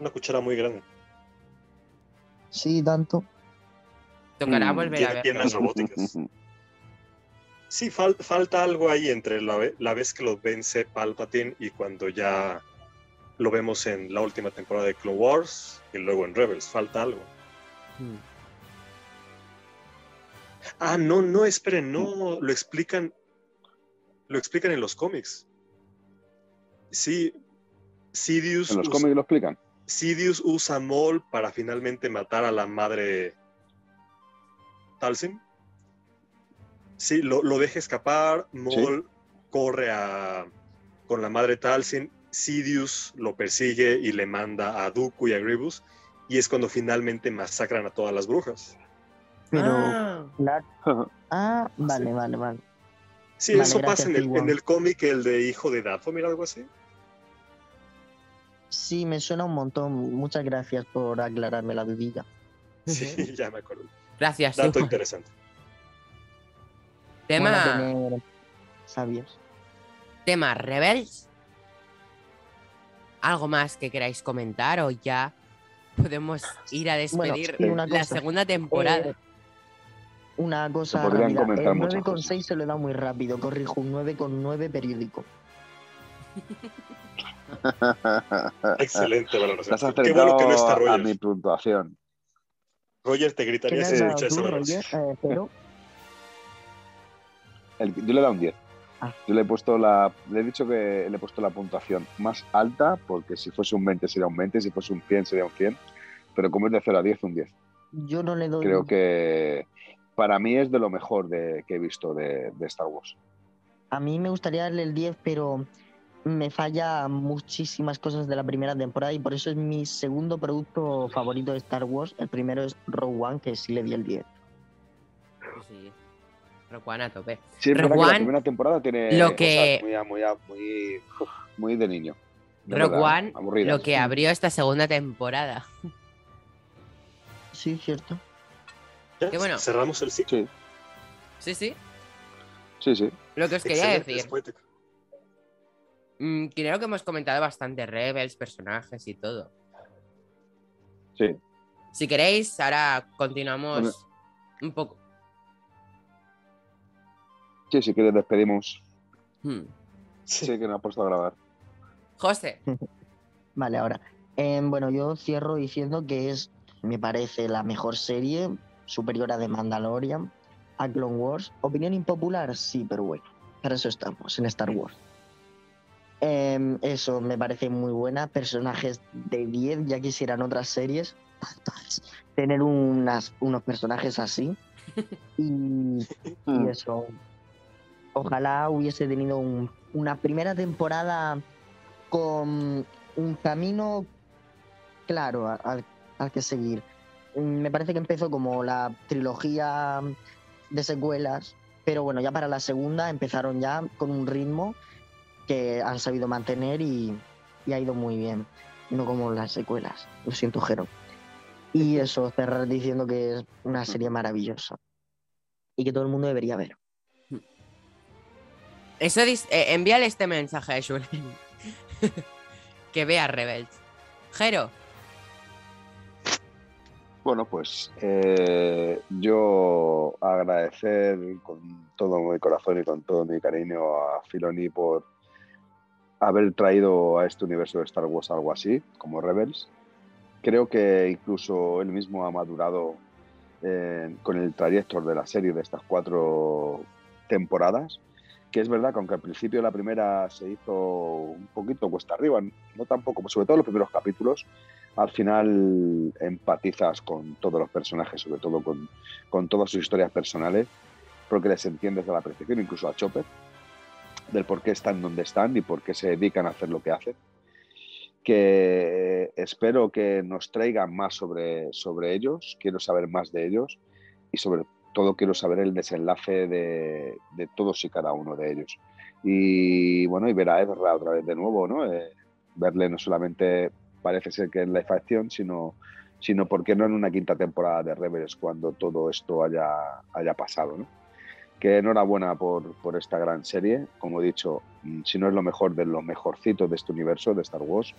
Una cuchara muy grande. Sí, tanto. Tocará Mm, volver a piernas robóticas. Sí, fal- falta algo ahí entre la, ve- la vez que lo vence Palpatine y cuando ya lo vemos en la última temporada de Clone Wars y luego en Rebels. Falta algo. Mm. Ah, no, no, esperen, no, lo explican, lo explican en los cómics. Sí, Sidious, ¿En los cómics lo explican? Sidious usa Maul para finalmente matar a la madre Talsin. Sí, lo, lo deja escapar, Maul corre a, con la madre Talsin, Sidious lo persigue y le manda a Dooku y a Grievous, y es cuando finalmente masacran a todas las brujas. Pero, Ah, claro. Ah, vale, vale, vale. Sí, Vale, eso pasa en el, en el cómic, el de Hijo de Dathomir, algo así. Sí, me suena un montón. Muchas gracias por aclararme la dudilla. Sí, ya me acuerdo. Gracias. Dato interesante. Tema, sabios. tema Rebels. ¿Algo más que queráis comentar o ya podemos ir a despedir la segunda temporada? Eh, una cosa El muchas 9,6 cosas. se lo da muy rápido. Corrijo, un 9,9 periódico. Excelente valoración. Has Qué bueno que no está a Roger. mi puntuación. Roger te ¿Qué gritaría le si escuchas valoración. Roger? Eh, cero. El- yo le he dado un 10. Ah. Yo le he puesto la. Le he dicho que le he puesto la puntuación más alta, porque si fuese un 20 sería un 20, si fuese un 100 sería un 100. Pero como es de 0 a 10, un 10. Yo no le doy. Creo que para mí es de lo mejor de, que he visto de, de Star Wars. A mí me gustaría darle el 10, pero me falla muchísimas cosas de la primera temporada y por eso es mi segundo producto favorito de Star Wars. El primero es Rogue One, que sí le di el 10. Sí. Rogue One a tope. Sí, es verdad Rogue que la One, primera temporada tiene lo cosas que- muy, muy, muy, muy de niño. De verdad, One, aburridas. Lo que abrió esta segunda temporada. Sí, cierto. Qué bueno. Cerramos el ciclo. Sí, Sí, sí. sí, sí. Lo que os quería Excelente, decir. mm, creo que hemos comentado bastante Rebels, personajes y todo. sí. Si queréis, ahora continuamos Bueno. un poco. Sí, si quieres despedimos. Hmm. Sí, que nos ha puesto a grabar. José, Vale, ahora. em, bueno, yo cierro diciendo que es, me parece, la mejor serie superior a The Mandalorian, a Clone Wars. Opinión impopular, sí, pero bueno, para eso estamos, en Star Wars. Em, eso me parece muy buena. Personajes de 10, ya quisieran otras series. Tener unas, unos personajes así. Y, y eso. Ojalá hubiese tenido un- una primera temporada con un camino claro al que seguir. Mm, Me parece que empezó como la trilogía de secuelas, pero bueno, ya para la segunda empezaron ya con un ritmo que han sabido mantener y, y ha ido muy bien, no como las secuelas. Lo siento, Jero. Y eso, cerrar diciendo que es una serie maravillosa y que todo el mundo debería ver. Eso eh, envíale este mensaje a Julen. que vea Rebels. Jero, Bueno, pues eh, yo agradecer con todo mi corazón y con todo mi cariño a Filoni por haber traído a este universo de Star Wars algo así, como Rebels. Creo que incluso él mismo ha madurado eh, con el trayecto de la serie de estas cuatro temporadas, que es verdad que aunque al principio la primera se hizo un poquito cuesta arriba, no tampoco, sobre todo los primeros capítulos, al final empatizas con todos los personajes, sobre todo con, con todas sus historias personales, porque les entiendes a la perfección, incluso a Chopper. del por qué están donde están y por qué se dedican a hacer lo que hacen. Que espero que nos traigan más sobre, sobre ellos, quiero saber más de ellos y sobre todo quiero saber el desenlace de, de todos y cada uno de ellos. Y bueno, y ver a Ezra otra vez de nuevo, ¿no? Eh, verle no solamente parece ser que en la action, sino, sino por qué no en una quinta temporada de Rebels cuando todo esto haya, haya pasado, ¿no? Que enhorabuena por, por esta gran serie, como he dicho, mm, si no es lo mejor de lo mejorcito de este universo de Star Wars,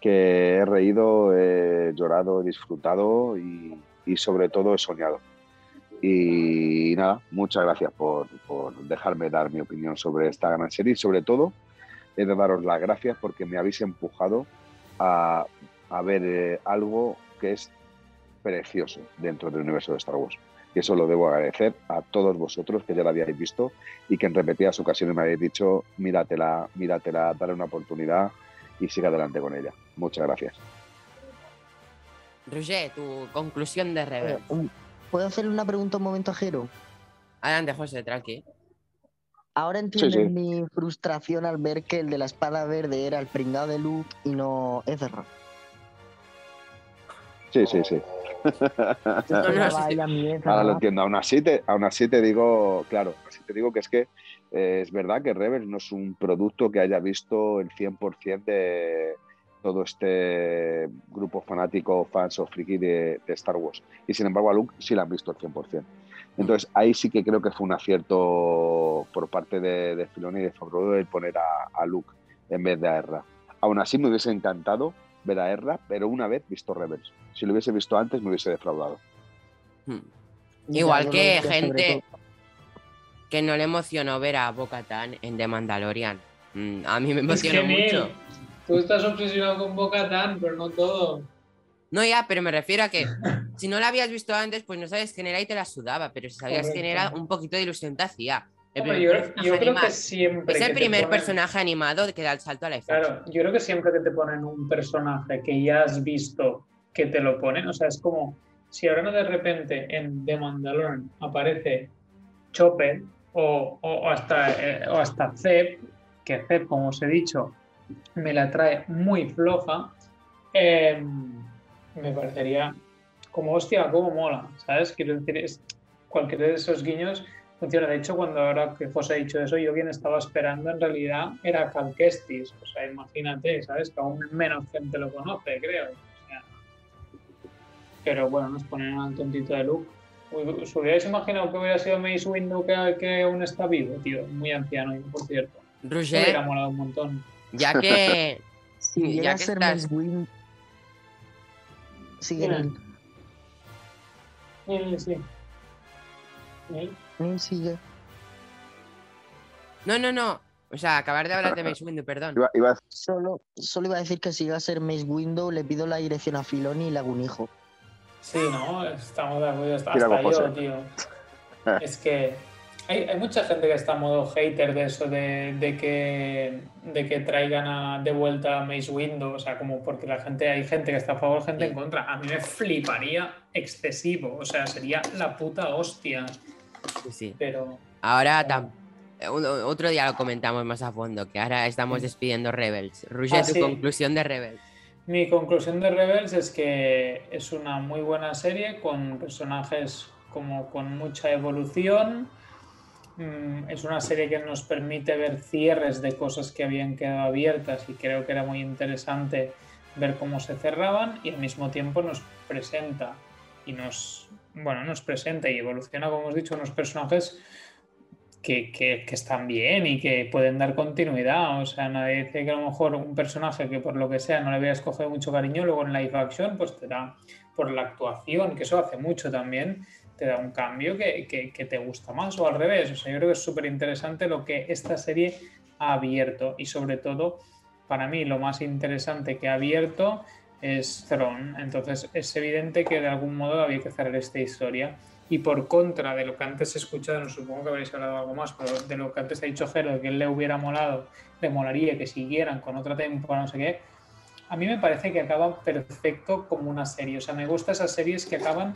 que he reído, he llorado, he disfrutado y sobre todo he soñado. Y nada, muchas gracias por, por, dejarme dar mi opinión sobre esta gran serie y sobre todo he de daros las gracias porque me habéis empujado a, a ver eh, algo que es precioso dentro del universo de Star Wars. Y eso lo debo agradecer a todos vosotros que ya lo habíais visto y que en repetidas ocasiones me habéis dicho, míratela, míratela, dale una oportunidad y siga adelante con ella. Muchas gracias. Roger, tu conclusión de Rebels. ¿Puedo hacerle una pregunta un momento a Jero? Adelante, José, tranqui. Ahora entiendes Sí, sí. mi frustración al ver que el de la espada verde era el pringado de Luke y no Ezra. Sí, sí, sí. Ahora lo entiendo. Aún así te, aún así te digo, claro, así te digo que es que eh, es verdad que Rebels no es un producto que haya visto el 100% de todo este grupo fanático, fans o friki de, de Star Wars. Y sin embargo a Luke sí la han visto al 100%. Entonces ahí sí que creo que fue un acierto por parte de, de Filoni y de Favreau el poner a, a Luke en vez de a Erra. Aún así me hubiese encantado ver a Erra, pero una vez visto Rebels. Si lo hubiese visto antes me hubiese defraudado. Hmm. Igual que gente que no le emocionó ver a Bo-Katan en The Mandalorian. Mm, a mí me Es que, emocionó mucho. Tú estás obsesionado con Boca pero no todo. No, ya, pero me refiero a que si no la habías visto antes, pues no sabes quién era y te la sudaba, pero si sabías quién era, un poquito de ilusión te hacía. Hombre, yo, creo que siempre. es el que primer ponen- personaje animado que da el salto a la infancia. Claro, yo creo que siempre que te ponen un personaje que ya has visto que te lo ponen, o sea, es como si ahora no de repente en The Mandalorian aparece Chopper o, o- o hasta, eh, o hasta Zeb, que Zeb, como os he dicho, me la trae muy floja, eh, me parecería como hostia, como mola, ¿sabes? Quiero decir, es, cualquiera de esos guiños funciona. De hecho, cuando ahora que José ha dicho eso, yo quien estaba esperando en realidad era Cal Kestis. O sea, imagínate, ¿sabes? Que aún menos gente lo conoce, creo. O sea, pero bueno, nos ponen al tontito de Luke. ¿Os hubierais imaginado que hubiera sido Mace Windu que, que aún está vivo, tío? Muy anciano, por cierto. Me hubiera Roger, molado un montón. Ya que Si Ya llega a que ser estás-. Neil. Sí, sí. Sí. Sigue. No, no, no. O sea, acabar de hablar de Mace Windu, perdón. Iba, iba a Solo, solo iba a decir que si llega a ser Mace Windu, le pido la dirección a Filoni y le hago un hijo. Sí, no, estamos de acuerdo. Hasta, yo, tío. Es que hay, hay mucha gente que está en modo hater de eso, de, de que, de que traigan a- de vuelta a Mace Windu. O sea, como porque la gente, hay gente que está a favor, gente en contra. A mí me fliparía excesivo. O sea, sería la puta hostia. Sí, sí. Pero. Ahora eh, otro día lo comentamos más a fondo, que ahora estamos despidiendo Rebels. Roger, Ah, tu sí. conclusión de Rebels. Mi conclusión de Rebels es que es una muy buena serie con personajes como con mucha evolución. Mm, Es una serie que nos permite ver cierres de cosas que habían quedado abiertas y creo que era muy interesante ver cómo se cerraban y al mismo tiempo nos presenta y nos, bueno, nos presenta y evoluciona, como hemos dicho, unos personajes que, que- que están bien y que pueden dar continuidad. O sea, nadie dice que a lo mejor un personaje que por lo que sea no le habías cogido mucho cariño, luego en live action, pues te da por la actuación, que eso hace mucho también, te da un cambio que, que- que te gusta más o al revés. O sea, yo creo que es súper interesante lo que esta serie ha abierto y sobre todo, para mí, lo más interesante que ha abierto es Throne. Entonces, es evidente que de algún modo había que cerrar esta historia. Y por contra de lo que antes he escuchado, no supongo que habréis hablado algo más, pero de lo que antes ha dicho Jero, que él le hubiera molado, le molaría que siguieran con otra temporada, no sé qué, a mí me parece que acaba perfecto como una serie. O sea, me gustan esas series que acaban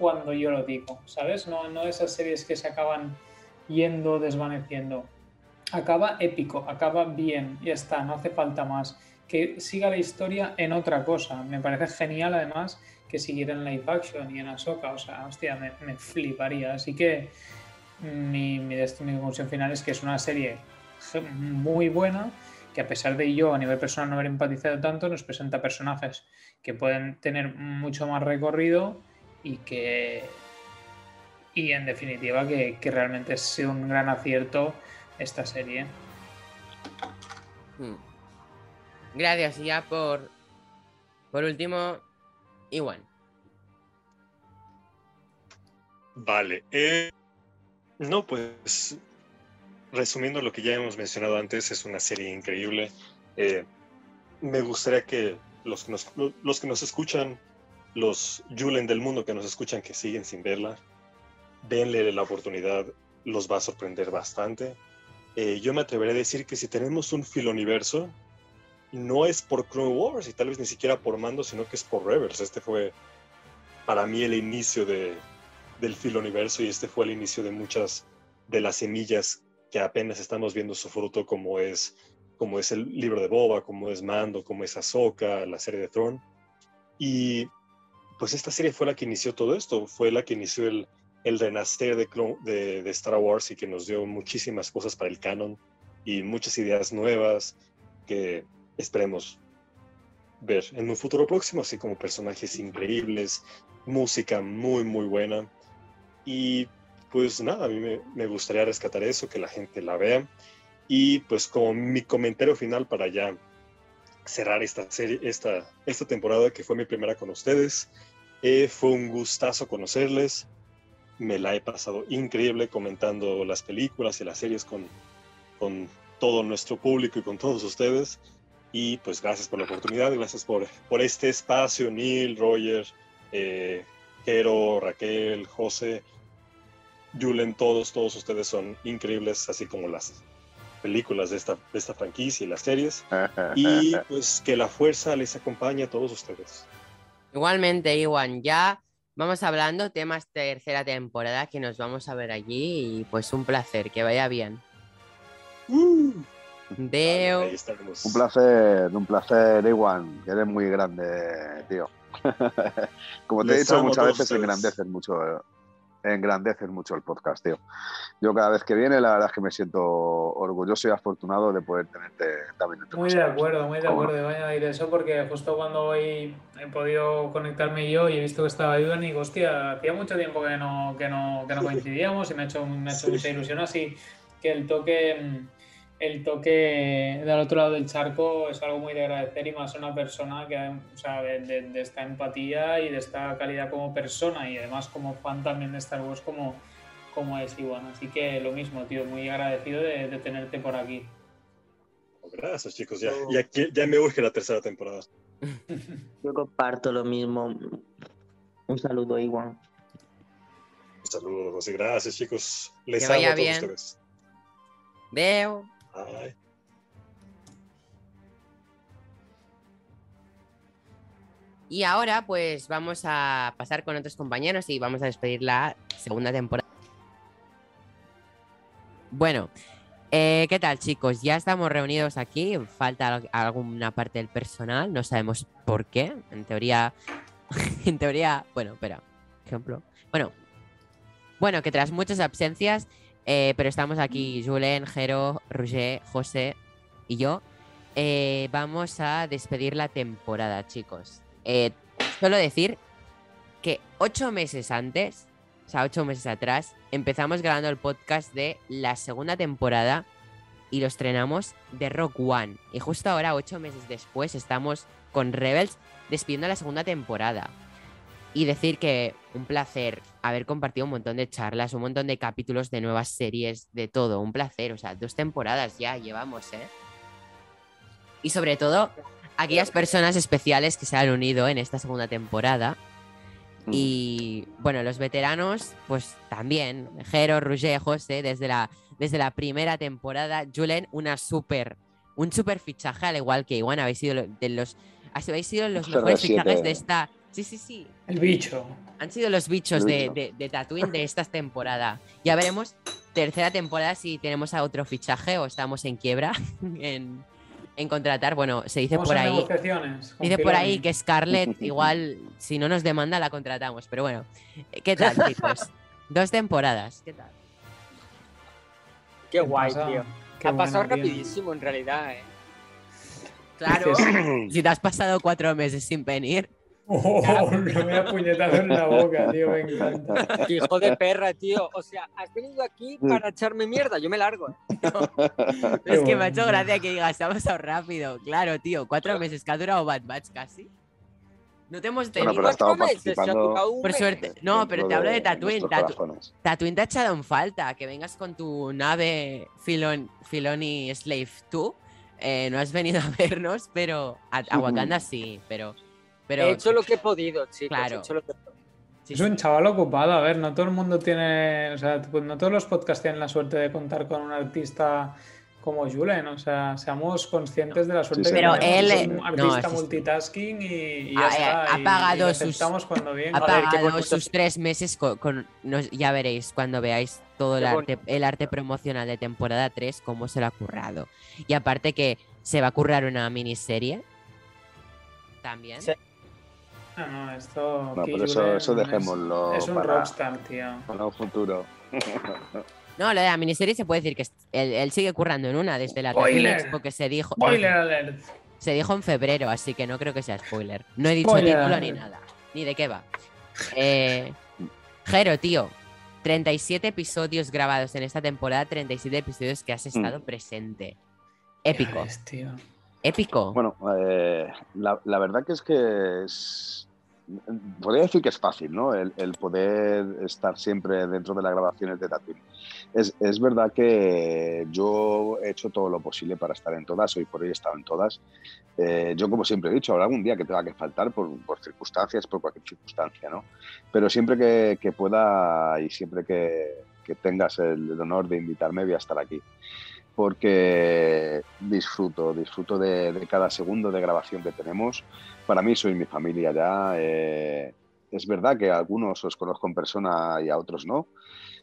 cuando yo lo digo, ¿sabes? No, no esas series que se acaban yendo, desvaneciendo. acaba épico, acaba bien, ya está, no hace falta más. Que siga la historia en otra cosa. Me parece genial además que siguiera en live action y en Ahsoka, o sea, hostia, me, fliparía. Así que mi, mi, mi conclusión final es que es una serie muy buena, que a pesar de yo a nivel personal no haber empatizado tanto, nos presenta personajes que pueden tener mucho más recorrido y que y en definitiva que, que realmente es un gran acierto esta serie. Hmm. Gracias, y ya por por último, Iwan. Vale. Eh, no, pues resumiendo lo que ya hemos mencionado antes, es una serie increíble. Eh, me gustaría que los que, nos, los que nos escuchan, los Julen del mundo que nos escuchan, que siguen sin verla, denle la oportunidad, los va a sorprender bastante. Eh, yo me atreveré a decir que si tenemos un filoniverso, no es por Clone Wars y tal vez ni siquiera por Mando, sino que es por Rebels. Este fue para mí el inicio de, del filoniverso y este fue el inicio de muchas de las semillas que apenas estamos viendo su fruto, como es, como es el libro de Boba, como es Mando, como es Ahsoka, la serie de Throne. Y pues esta serie fue la que inició todo esto, fue la que inició el, renacer de, Star Wars y que nos dio muchísimas cosas para el canon y muchas ideas nuevas que esperemos ver en un futuro próximo, así como personajes increíbles, música muy, muy buena. Y pues nada, a mí me, me, gustaría rescatar eso, que la gente la vea. Y pues como mi comentario final para ya cerrar esta serie, esta, esta temporada que fue mi primera con ustedes, eh, fue un gustazo conocerles. Me la he pasado increíble comentando las películas y las series con, con todo nuestro público y con todos ustedes. Y pues gracias por la oportunidad, gracias por, por este espacio, Neil, Roger, eh, Jero, Raquel, José, Julen, todos, todos ustedes son increíbles, así como las películas de esta, de esta franquicia y las series. y pues que la fuerza les acompañe a todos ustedes. Igualmente, Iwan, ya vamos hablando temas tercera temporada que nos vamos a ver allí y pues un placer, que vaya bien. Uh. Veo. Vale, un placer, un placer, Iwan, que eres muy grande, tío. Como te Les he dicho muchas veces, ustedes. engrandeces mucho, engrandeces mucho el podcast, tío. Yo cada vez que viene, la verdad es que me siento orgulloso y afortunado de poder tenerte también entre Muy de acuerdo, muy de acuerdo. Voy a añadir eso porque justo cuando hoy he podido conectarme yo y he visto que estaba Iwan y digo, hostia, hacía mucho tiempo que no, que no, que no coincidíamos y me ha hecho, me ha hecho Sí. mucha ilusión así que el toque el toque del otro lado del charco es algo muy de agradecer y más a una persona que, o sea, de, de- de esta empatía y de esta calidad como persona y además como fan también de Star Wars como, como es Iwan. Así que lo mismo, tío, muy agradecido de, de tenerte por aquí. Gracias, chicos. Ya, ya, ya me urge la tercera temporada. Yo comparto lo mismo. Un saludo, Iwan. Un saludo, José. Gracias, chicos. Les Que amo a todos bien. ustedes. Veo. Y ahora pues vamos a pasar con otros compañeros y vamos a despedir la segunda temporada. Bueno, eh, ¿qué tal chicos? Ya estamos reunidos aquí, falta al- alguna parte del personal, no sabemos por qué, en teoría, en teoría, bueno, espera, ejemplo, bueno, bueno, que tras muchas ausencias, eh, pero estamos aquí, Julen, Jero, Roger, José y yo, eh, vamos a despedir la temporada, chicos. Eh, solo decir que ocho meses antes, o sea, ocho meses atrás, empezamos grabando el podcast de la segunda temporada y lo estrenamos de Rock One. Y justo ahora, ocho meses después, estamos con Rebels despidiendo la segunda temporada. Y decir que un placer haber compartido un montón de charlas, un montón de capítulos de nuevas series, de todo. Un placer, o sea, dos temporadas ya llevamos, ¿eh? Y sobre todo, aquellas personas especiales que se han unido en esta segunda temporada. Mm. Y bueno, los veteranos, pues también. Jero, Roger, José, desde la, desde la primera temporada. Julen, una super, un super fichaje, al igual que Iwan, habéis sido de los, habéis sido los CR7. mejores fichajes de esta, Sí, sí, sí. El bicho. Han sido los bichos de, de, de Tatooine de esta temporada. Ya veremos, tercera temporada, si tenemos a otro fichaje o estamos en quiebra en, en contratar. Bueno, se dice Vamos por ahí. con Dice por ahí que Scarlett, igual, si no nos demanda, la contratamos. Pero bueno, ¿qué tal, chicos? Dos temporadas, ¿qué tal? Qué guay, tío. Qué ha pasado bueno, tío. rapidísimo en realidad, eh. Claro, si te has pasado cuatro meses sin venir. Oh, no me ha puñetado en la boca, tío, me encanta. Hijo de perra, tío. O sea, has venido aquí para echarme mierda. Yo me largo. eh. Es que me bueno, ha hecho gracia que digas, se ha pasado rápido. Claro, tío, cuatro meses que ha durado Bad Batch casi. No te hemos Bueno, tenido. pero estado Cuatro meses, Por suerte. No, pero te hablo de Dentro Tatooine. Tatu-. Tatooine te ha echado en falta. Que vengas con tu nave Filon, Filoni Slave 2. Eh, no has venido a vernos, pero a, a Wakanda sí, pero. Pero He hecho lo que he podido, chicos. Claro. He hecho lo que he podido. sí, Es un chaval ocupado, a ver, no todo el mundo tiene, o sea, pues no todos los podcasts tienen la suerte de contar con un artista como Julen, o sea, seamos conscientes de la suerte Sí, que Pero tenemos. él, Es un no, artista multitasking y, y Ha- está. pagado y sus- cuando bien. Ha ver, sus tres meses con, con- nos- ya veréis cuando veáis todo el arte, el arte promocional de temporada 3, cómo se lo ha currado. Y aparte que se va a currar una miniserie. También. Sí. No, no, esto. No, pero eso, dejémoslo Es un para, rockstar, tío. para un futuro. No, lo de la miniserie se puede decir que él, él sigue currando en una desde la Spoiler. Tatooine Expo que se dijo. Spoiler alert. Se dijo en febrero, así que no creo que sea spoiler. No he dicho Spoiler título alert. ni nada. Ni de qué va. Eh, Jero, tío. 37 episodios grabados en esta temporada, 37 episodios que has estado presente. Épico. Ves, tío. Épico. Bueno, eh, la, la verdad que es que es. Podría decir que es fácil, ¿no? El, poder estar siempre dentro de las grabaciones de Tatooine. Es, es verdad que yo he hecho todo lo posible para estar en todas, hoy por hoy he estado en todas. Eh, yo, como siempre he dicho, habrá algún día que tenga que faltar por, circunstancias, por cualquier circunstancia, ¿no? Pero siempre que, pueda y siempre que, que tengas el, el honor de invitarme, voy a estar aquí porque disfruto, disfruto de, de cada segundo de grabación que tenemos. Para mí soy mi familia ya. eh, es verdad que a algunos os conozco en persona y a otros no.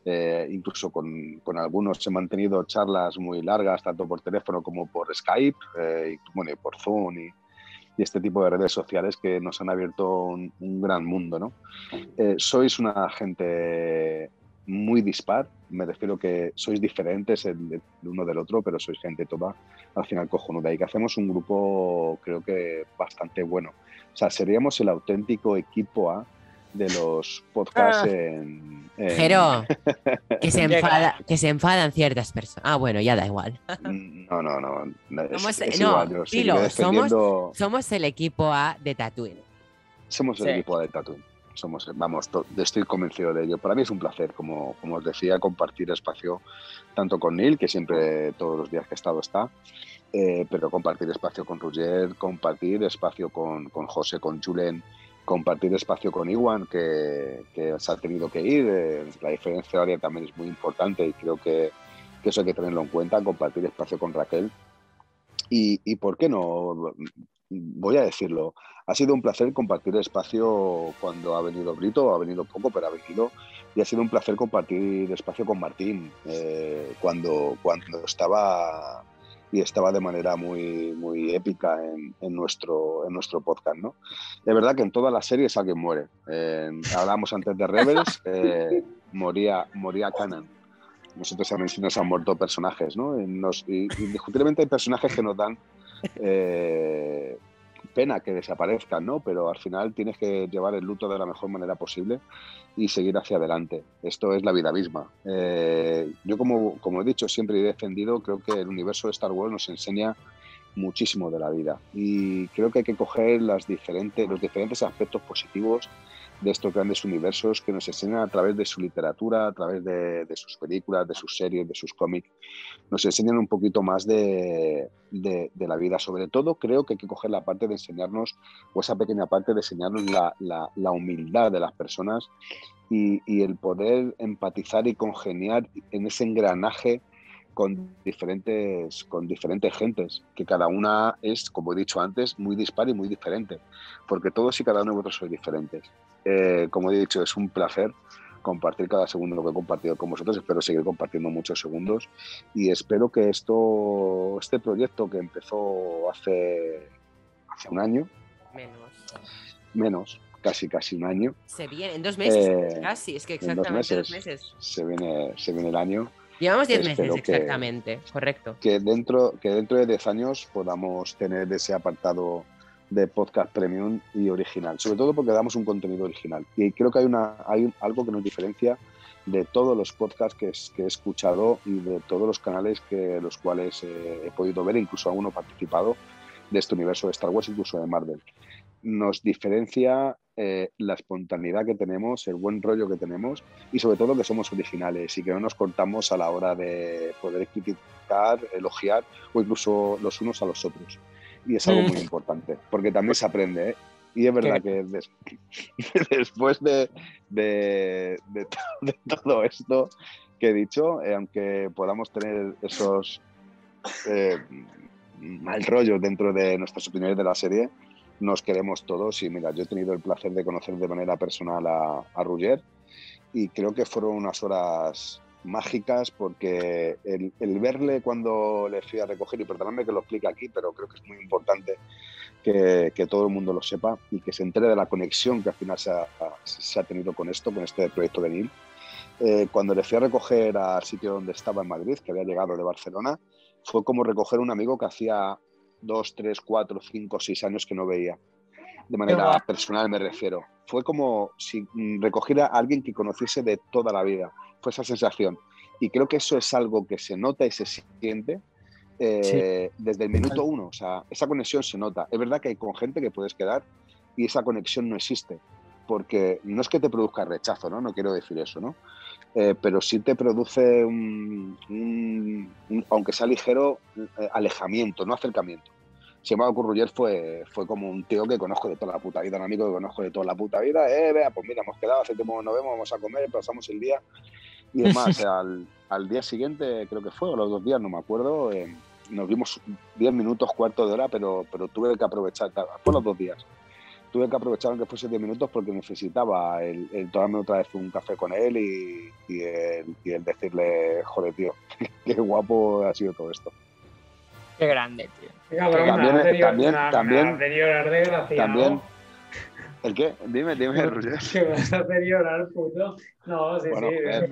Eh, incluso con, con algunos he mantenido charlas muy largas, tanto por teléfono como por Skype, eh, y, bueno, y por Zoom y, y este tipo de redes sociales que nos han abierto un, un gran mundo. ¿no? Eh, sois una gente muy dispar, me refiero que sois diferentes el, el uno del otro, pero sois gente toda al final cojonuda y que hacemos un grupo creo que bastante bueno. O sea, seríamos el auténtico equipo A de los podcasts Ah. en, en- que se, enfada, que se enfadan ciertas personas. Ah, bueno, ya da igual. No, no, no. es- Somos- es no, igual, somos- Somos el equipo A de Tatooine. Somos el Sí. equipo de Tatooine. Somos, vamos, to- estoy convencido de ello. Para mí es un placer, como, como os decía, compartir espacio tanto con Neil, que siempre todos los días que he estado está, eh, pero compartir espacio con Roger, compartir espacio con, con José, con Julen, compartir espacio con Iwan, que, que se ha tenido que ir. eh, la diferencia horaria también es muy importante y creo que, que eso hay que tenerlo en cuenta, compartir espacio con Raquel. Y, y por qué no, voy a decirlo, ha sido un placer compartir espacio cuando ha venido Brito, ha venido poco, pero ha venido. Y ha sido un placer compartir espacio con Martín eh, cuando, cuando estaba y estaba de manera muy, muy épica en, en nuestro, en nuestro podcast. ¿no? Es verdad que en todas las series alguien muere. Eh, hablábamos antes de Rebels, eh, moría, moría Canan. Nosotros también sí nos han muerto personajes, ¿no? Nos, y, indiscutiblemente hay personajes que nos dan eh, pena que desaparezcan, ¿no? Pero al final tienes que llevar el luto de la mejor manera posible y seguir hacia adelante. Esto es la vida misma. Eh, yo, como, como he dicho, siempre he defendido, creo que el universo de Star Wars nos enseña muchísimo de la vida y creo que hay que coger las diferentes, los diferentes aspectos positivos de estos grandes universos que nos enseñan a través de su literatura, a través de, sus películas, de sus series, de sus cómics, nos enseñan un poquito más de, la vida. Sobre todo creo que hay que coger la parte de enseñarnos, o esa pequeña parte de enseñarnos la, humildad de las personas y, el poder empatizar y congeniar en ese engranaje con diferentes, con diferentes gentes, que cada una es, como he dicho antes, muy dispar y muy diferente, porque todos y cada uno de vosotros sois diferentes. Eh, como he dicho, es un placer compartir cada segundo lo que he compartido con vosotros. Espero seguir compartiendo muchos segundos y espero que esto, este proyecto que empezó hace, hace un año, Menos. menos, casi casi un año, Se viene, en dos meses, Eh, casi, es que en dos exactamente dos meses. meses. se viene, se viene el año. Llevamos diez meses, Espero que- exactamente, correcto. que dentro, que dentro de 10 años podamos tener ese apartado de podcast premium y original, sobre todo porque damos un contenido original. Y creo que hay, una, hay algo que nos diferencia de todos los podcasts que, es- que he escuchado y de todos los canales que los cuales eh, he podido ver, incluso aún he participado de este universo de Star Wars, incluso de Marvel. Nos diferencia eh, la espontaneidad que tenemos, el buen rollo que tenemos y sobre todo que somos originales y que no nos cortamos a la hora de poder criticar, elogiar o incluso los unos a los otros. Y es algo Mm. muy importante, porque también se aprende. ¿eh? Y es verdad que des- después de, de- de to- de todo esto que he dicho, eh, aunque podamos tener esos eh, mal rollos dentro de nuestras opiniones de la serie, nos queremos todos. Y mira, yo he tenido el placer de conocer de manera personal a, a y creo que fueron unas horas mágicas porque el, verle cuando le fui a recoger, y perdonadme que lo explique aquí, pero creo que es muy importante que, todo el mundo lo sepa y que se entere de la conexión que al final se ha, se ha tenido con esto, con este proyecto de NIL. Eh, cuando le fui a recoger al sitio donde estaba en Madrid, que había llegado de Barcelona, fue como recoger un amigo que hacía dos, tres, cuatro, cinco, seis años que no veía. De manera personal me refiero. Fue como si mm, recogiera a alguien que conociese de toda la vida. Fue esa sensación. Y creo que eso es algo que se nota y se siente eh, desde el minuto uno. O sea, esa conexión se nota. Es verdad que hay con gente que puedes quedar y esa conexión no existe. Porque no es que te produzca rechazo, ¿no? No quiero decir eso, ¿no? Eh, pero sí te produce un, un- un- aunque sea ligero, eh, alejamiento, no acercamiento. Sin embargo, Curruller fue, fue como un tío que conozco de toda la puta vida, un amigo que conozco de toda la puta vida. Eh, vea, pues mira, hemos quedado, hace tiempo que nos vemos, vamos a comer, pasamos el día. Y es más, al, al día siguiente, creo que fue, o los dos días, no me acuerdo, eh, nos vimos 10 minutos, cuarto de hora, pero, pero tuve que aprovechar, fue los dos días. Tuve que aprovechar aunque fuese 10 minutos porque necesitaba el, el tomarme otra vez un café con él y, y el, y el decirle, joder, tío, qué guapo ha sido todo esto. Qué grande, tío. Qué cabrón, También- llorar- también- me también- desgraciado. También, ¿el qué? Dime, dime, Roger. Que me vas a hacer llorar, puto. No, sí, Bueno, sí. joder.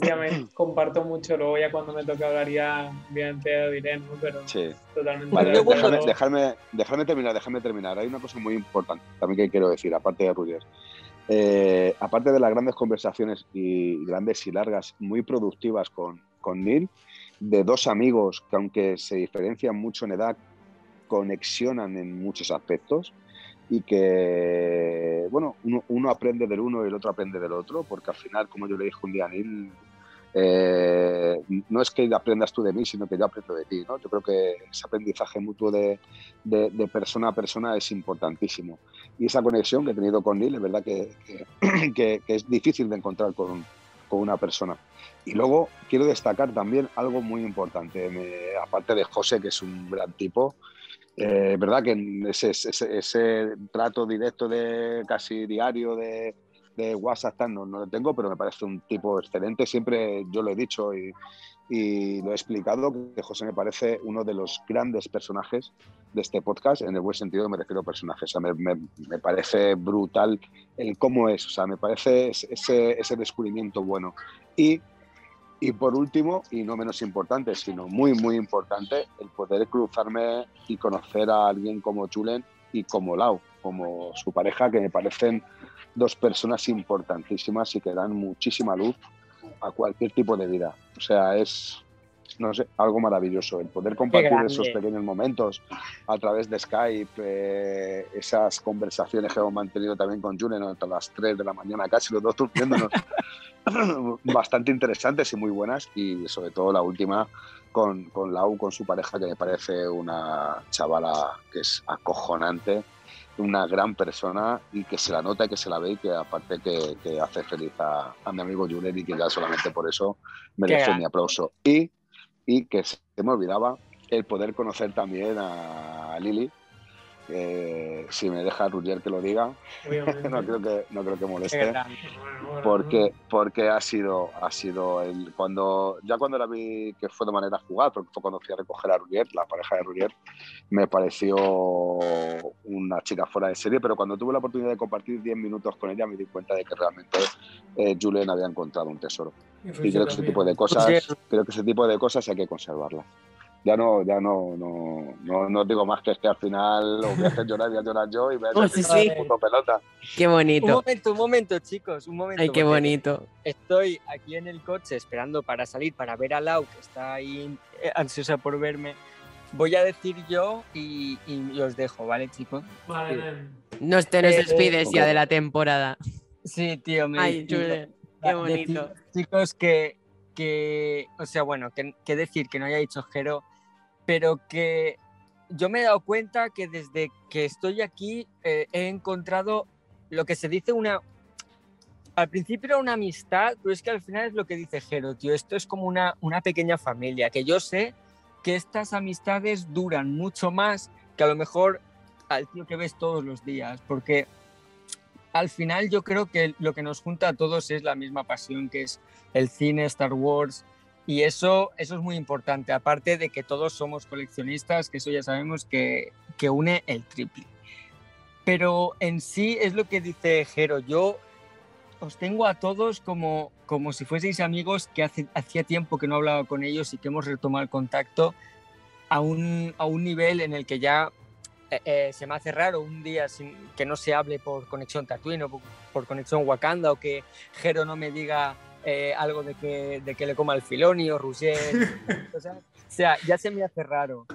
Obviamente comparto mucho. Luego ya cuando me toque hablar ya, obviamente diré, ¿no? Pero Sí. totalmente. Vale, déjame, déjame, déjame terminar, déjame terminar. Hay una cosa muy importante también que quiero decir, aparte de Ruger. Eh, aparte de las grandes conversaciones y grandes y largas, muy productivas con, con Neil, de dos amigos que aunque se diferencian mucho en edad, conexionan en muchos aspectos y que, bueno, uno, uno aprende del uno y el otro aprende del otro, porque al final, como yo le dije un día a Neil, eh, no es que aprendas tú de mí, sino que yo aprendo de ti. ¿no? Yo creo que ese aprendizaje mutuo de, de- de persona a persona es importantísimo. Y esa conexión que he tenido con Neil, es verdad que, que- que- que es difícil de encontrar con, con una persona. Y luego quiero destacar también algo muy importante, me- aparte de José, que es un gran tipo. Eh, verdad que ese, trato directo de casi diario de, de WhatsApp no, lo tengo, pero me parece un tipo excelente. Siempre yo lo he dicho y, lo he explicado, que José me parece uno de los grandes personajes de este podcast, en el buen sentido me refiero a personajes. O sea, me parece brutal el cómo es, o sea, me parece ese, ese descubrimiento bueno. Y, y por último, y no menos importante, sino muy, muy importante, el poder cruzarme y conocer a alguien como Julen y como Lau, como su pareja, que me parecen dos personas importantísimas y que dan muchísima luz a cualquier tipo de vida. O sea, es, no sé, algo maravilloso. El poder compartir esos pequeños momentos a través de Skype, eh, esas conversaciones que hemos mantenido también con Julen hasta las 3 de la mañana, casi los dos durmiéndonos, bastante interesantes y muy buenas. Y sobre todo la última con, con Lau, con su pareja, que me parece una chavala que es acojonante una gran persona y que se la nota y que se la ve y que aparte que, que hace feliz a, a mi amigo Julen y que ya solamente por eso merece mi aplauso. Y y que se me olvidaba el poder conocer también a Lili. Eh, si me deja Ruggier que lo diga, no creo que, no creo que moleste. porque, porque ha sido, ha sido el, cuando, ya cuando la vi que fue de manera jugada, porque fue cuando fui a recoger a Ruggier, la pareja de Ruggier, me pareció una chica fuera de serie, pero cuando tuve la oportunidad de compartir 10 minutos con ella me di cuenta de que realmente eh, Julien había encontrado un tesoro. Y Y creo que ese tipo de cosas, creo que ese tipo de cosas hay que conservarlas. Ya no, ya no, no, no, no digo más que es que al final os voy a hacer llorar, voy a llorar yo y voy a Oh, ser sí, sí. puto pelota. Qué Un bonito. momento, un momento, chicos, un momento. Ay, qué bonito. Estoy aquí en el coche esperando para salir, para ver a Lau, que está ahí eh, ansiosa por verme. Voy a decir yo y, y os dejo, ¿vale, chicos? Vale. Nos te nos Eh, despides ya de la temporada. Sí, tío, me Ay, qué bonito. chicos, que, que, o sea, bueno, que, que decir que no haya dicho Jero, pero que yo me he dado cuenta que desde que estoy aquí eh, he encontrado lo que se dice una... Al principio era una amistad, pero es que al final es lo que dice Jero, tío. Esto es como una, una pequeña familia, que yo sé que estas amistades duran mucho más que a lo mejor al tío que ves todos los días, porque al final yo creo que lo que nos junta a todos es la misma pasión, que es el cine, Star Wars, y eso, eso es muy importante, aparte de que todos somos coleccionistas, que eso ya sabemos que, que une el triple. Pero en sí es lo que dice Jero, yo os tengo a todos como, como si fueseis amigos que hace, hacía tiempo que no hablaba con ellos y que hemos retomado el contacto a un, a un nivel en el que ya eh, eh, se me hace raro un día sin, que no se hable por conexión Tatooine o por, por conexión Wakanda o que Jero no me diga eh, algo de que, de que le coma el filoni o Roger. o, sea, o sea, ya se me hace raro.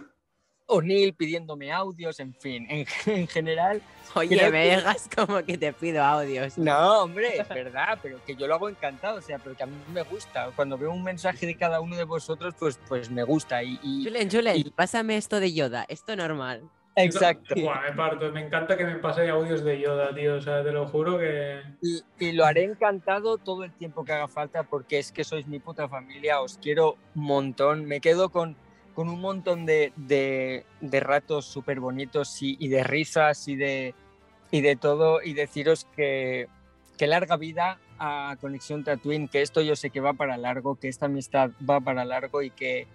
O Neil pidiéndome audios, en fin, en, en general. Oye, me que- dejas como que te pido audios. No, hombre, es verdad, pero que yo lo hago encantado, o sea, pero que a mí me gusta. Cuando veo un mensaje de cada uno de vosotros, pues, pues me gusta. Y, y- Julen, Julen, y- pásame esto de Yoda, esto normal. Exacto. Me parto. Me encanta que me pase audios de Yoda, tío. O sea, te lo juro que. Y, y lo haré encantado todo el tiempo que haga falta porque es que sois mi puta familia, os quiero un montón, me quedo con, con un montón de, de- de ratos súper bonitos y, y de risas y de, y de todo y deciros que, que larga vida a Conexión Tatooine, que esto yo sé que va para largo, que esta amistad va para largo y que,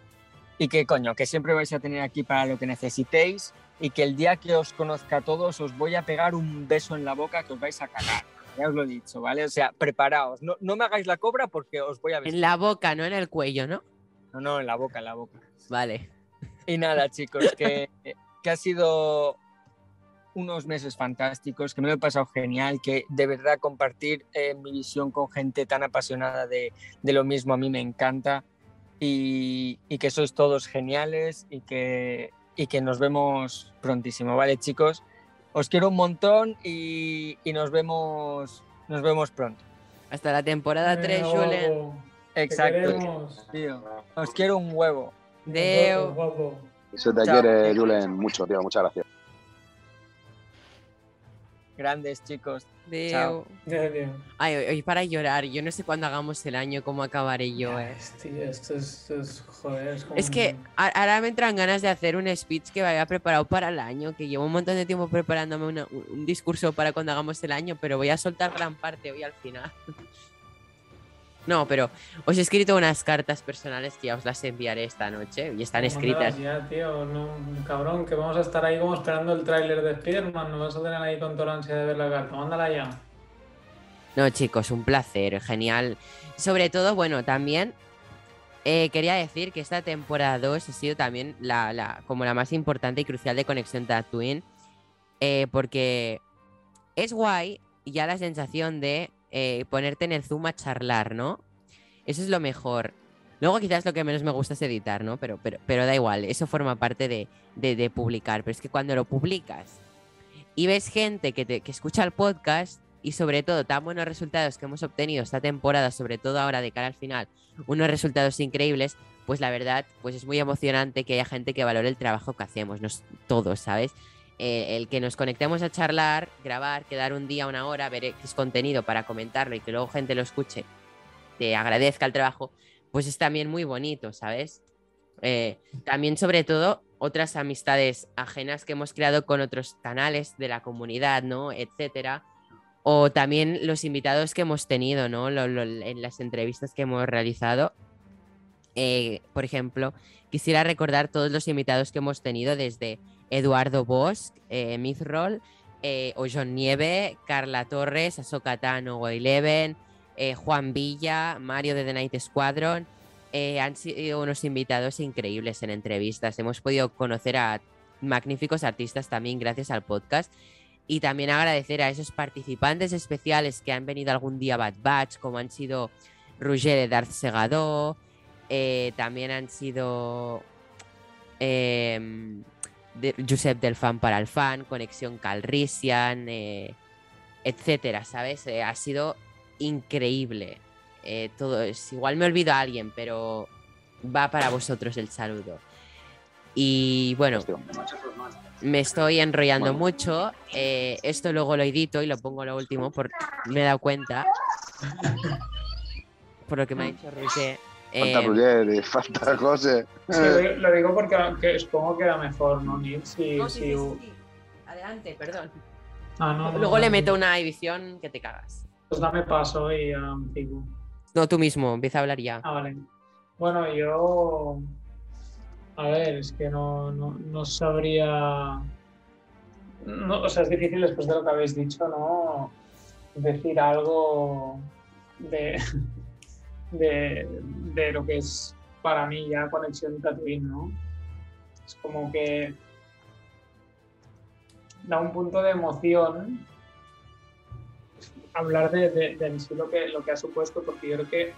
y que coño, que siempre vais a tener aquí para lo que necesitéis y que el día que os conozca a todos os voy a pegar un beso en la boca que os vais a cagar. Ya os lo he dicho, ¿vale? O sea, preparaos. No, no me hagáis la cobra porque os voy a besar. En la boca, no en el cuello, ¿no? No, no, en la boca, en la boca. Vale. Y nada, chicos, que, que ha sido unos meses fantásticos, que me lo he pasado genial, que de verdad compartir eh, mi visión con gente tan apasionada de, de lo mismo a mí me encanta y, y que sois todos geniales y que, y que nos vemos prontísimo, ¿vale, chicos? Os quiero un montón y, y nos vemos nos vemos pronto. Hasta la temporada 3, Venga, Julen. Exacto. Tío, os quiero un huevo. Deo. Guapo. Se te Chao. quiere, Julen, mucho, tío. Muchas gracias. Grandes, chicos. Deo. Ya, tío. Ay, hoy hoy para llorar. Yo no sé cuándo hagamos el año, cómo acabaré yo, eh. ves, tío, esto es, esto es- joder, es como Es que ahora me entran ganas de hacer un speech que me había preparado para el año, que llevo un montón de tiempo preparándome una- un un discurso para cuando hagamos el año, pero voy a soltar gran parte hoy al final. No, pero os he escrito unas cartas personales que ya os las enviaré esta noche y están escritas. Ya, tío, no, cabrón, que vamos a estar ahí como esperando el tráiler de Spider-Man. Nos vas a tener ahí con toda la ansia de ver la carta. Mándala ya. No, chicos, un placer, genial. Sobre todo, bueno, también eh, quería decir que esta temporada 2 ha sido también la, la- como la más importante y crucial de Conexión Tatooine, eh, porque es guay ya la sensación de eh, ponerte en el Zoom a charlar, ¿no? Eso es lo mejor. Luego quizás lo que menos me gusta es editar, ¿no? Pero, pero, pero da igual, eso forma parte de, de- de publicar. Pero es que cuando lo publicas y ves gente que, te, que escucha el podcast y sobre todo tan buenos resultados que hemos obtenido esta temporada, sobre todo ahora de cara al final, unos resultados increíbles, pues la verdad, pues es muy emocionante que haya gente que valore el trabajo que hacemos, nos, todos, ¿sabes? Eh, el que nos conectemos a charlar, grabar, quedar un día, una hora, ver X contenido para comentarlo y que luego gente lo escuche, te agradezca el trabajo, pues es también muy bonito, ¿sabes? Eh, también, sobre todo, otras amistades ajenas que hemos creado con otros canales de la comunidad, ¿no? Etcétera. O también los invitados que hemos tenido, ¿no? en las entrevistas que hemos realizado. Eh, por ejemplo, quisiera recordar todos los invitados que hemos tenido desde Eduardo Bosch, eh, Mithrol, eh, Nieve, Carla Torres, Asoka Tano, Eleven, eh, Juan Villa, Mario de The Night Squadron. Eh, han sido unos invitados increíbles en entrevistas. Hemos podido conocer a magníficos artistas también gracias al podcast. Y también agradecer a esos participantes especiales que han venido algún día a Bad Batch, como han sido Roger de Darth Segado, eh, también han sido em, Josep del Fan para el Fan, Conexión Calrissian, etcétera, ¿sabes? ha sido increíble. Eh, todo es, igual me olvido a alguien, pero va para vosotros el saludo. Y bueno, me estoy enrollando mucho. Eh, esto luego lo edito y lo pongo lo último porque me he dado cuenta. Por lo que me ha dicho Roger. Falta eh, Roger falta José. lo digo porque supongo que era mejor, ¿no, Nils? Adelante, perdón. Ah, luego le meto una edición que te cagas. Pues dame paso y um, No, tú mismo, empieza a hablar ya. Ah, vale. Bueno, yo. A ver, es que no, no, sabría. No, o sea, es difícil después de lo que habéis dicho, ¿no? Decir algo de, de, lo que es para mí ya conexión Tatooine, ¿no? Es como que da un punto de emoción hablar de, de, sí lo que, lo que ha supuesto, porque yo creo que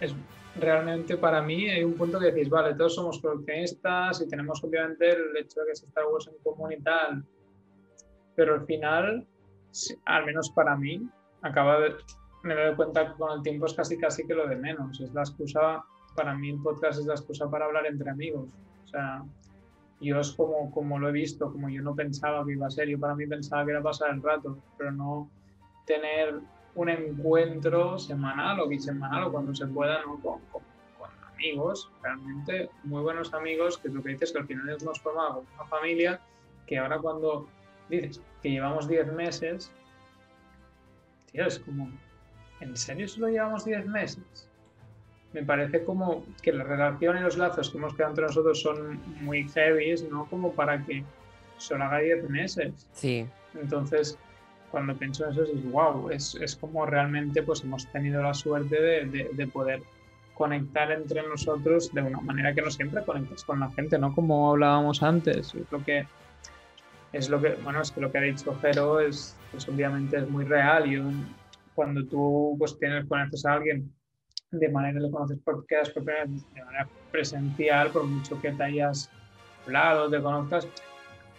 es realmente para mí hay un punto que decís, vale, todos somos coleccionistas y tenemos obviamente el hecho de que se Star Wars en común y tal, pero al final, al menos para mí, acaba de, me doy cuenta que con el tiempo es casi casi que lo de menos, es la excusa, para mí el podcast es la excusa para hablar entre amigos, o sea, yo es como, como lo he visto, como yo no pensaba que iba a ser, yo para mí pensaba que era pasar el rato, pero no, tener un encuentro semanal o bisemanal o cuando se pueda ¿no? con, amigos, realmente muy buenos amigos, que es lo que dices, que al final nos formado como una familia, que ahora cuando dices que llevamos 10 meses, tío, es como, ¿en serio solo llevamos 10 meses? Me parece como que la relación y los lazos que hemos creado entre nosotros son muy heavy, ¿no? Como para que solo haga 10 meses. Sí. Entonces, cuando pienso en eso es wow, es, es como realmente pues hemos tenido la suerte de, de, poder conectar entre nosotros de una manera que no siempre conectas con la gente, ¿no? Como hablábamos antes, es lo que es lo que, bueno, es que lo que ha dicho Jero es, pues obviamente es muy real y cuando tú pues tienes, conoces a alguien de manera, lo conoces porque por primera de manera presencial, por mucho que te hayas hablado, te conozcas,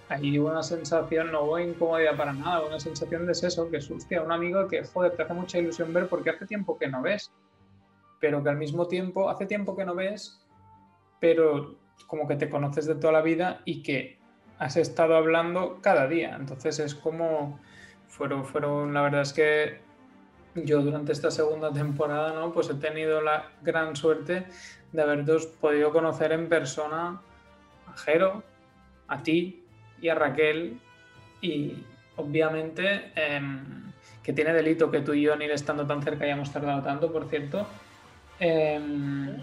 hay una sensación, no voy incomodidad para nada, una sensación de eso, que es, hostia, un amigo que, joder, te hace mucha ilusión ver porque hace tiempo que no ves, pero que al mismo tiempo, hace tiempo que no ves, pero como que te conoces de toda la vida y que has estado hablando cada día. Entonces es como, fueron, fueron la verdad es que yo durante esta segunda temporada, ¿no? Pues he tenido la gran suerte de haber podido conocer en persona a Jero, a ti, y a Raquel y obviamente em, que tiene delito que tú y yo ni estando tan cerca hayamos tardado tanto, por cierto. Em,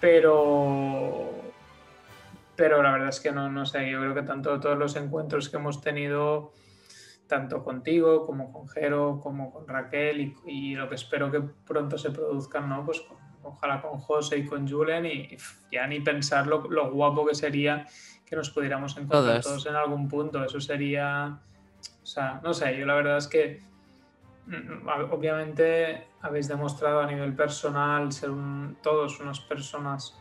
pero pero la verdad es que no, no sé, yo creo que tanto todos los encuentros que hemos tenido, tanto contigo como con Jero, como con Raquel y, lo que espero que pronto se produzcan, ¿no? Pues ojalá con José y con Julen y, ya ni pensar lo, lo, guapo que sería que nos pudiéramos encontrar todos. en algún punto. Eso sería, o sea, no sé, yo la verdad es que mm, obviamente habéis demostrado a nivel personal ser todos unas personas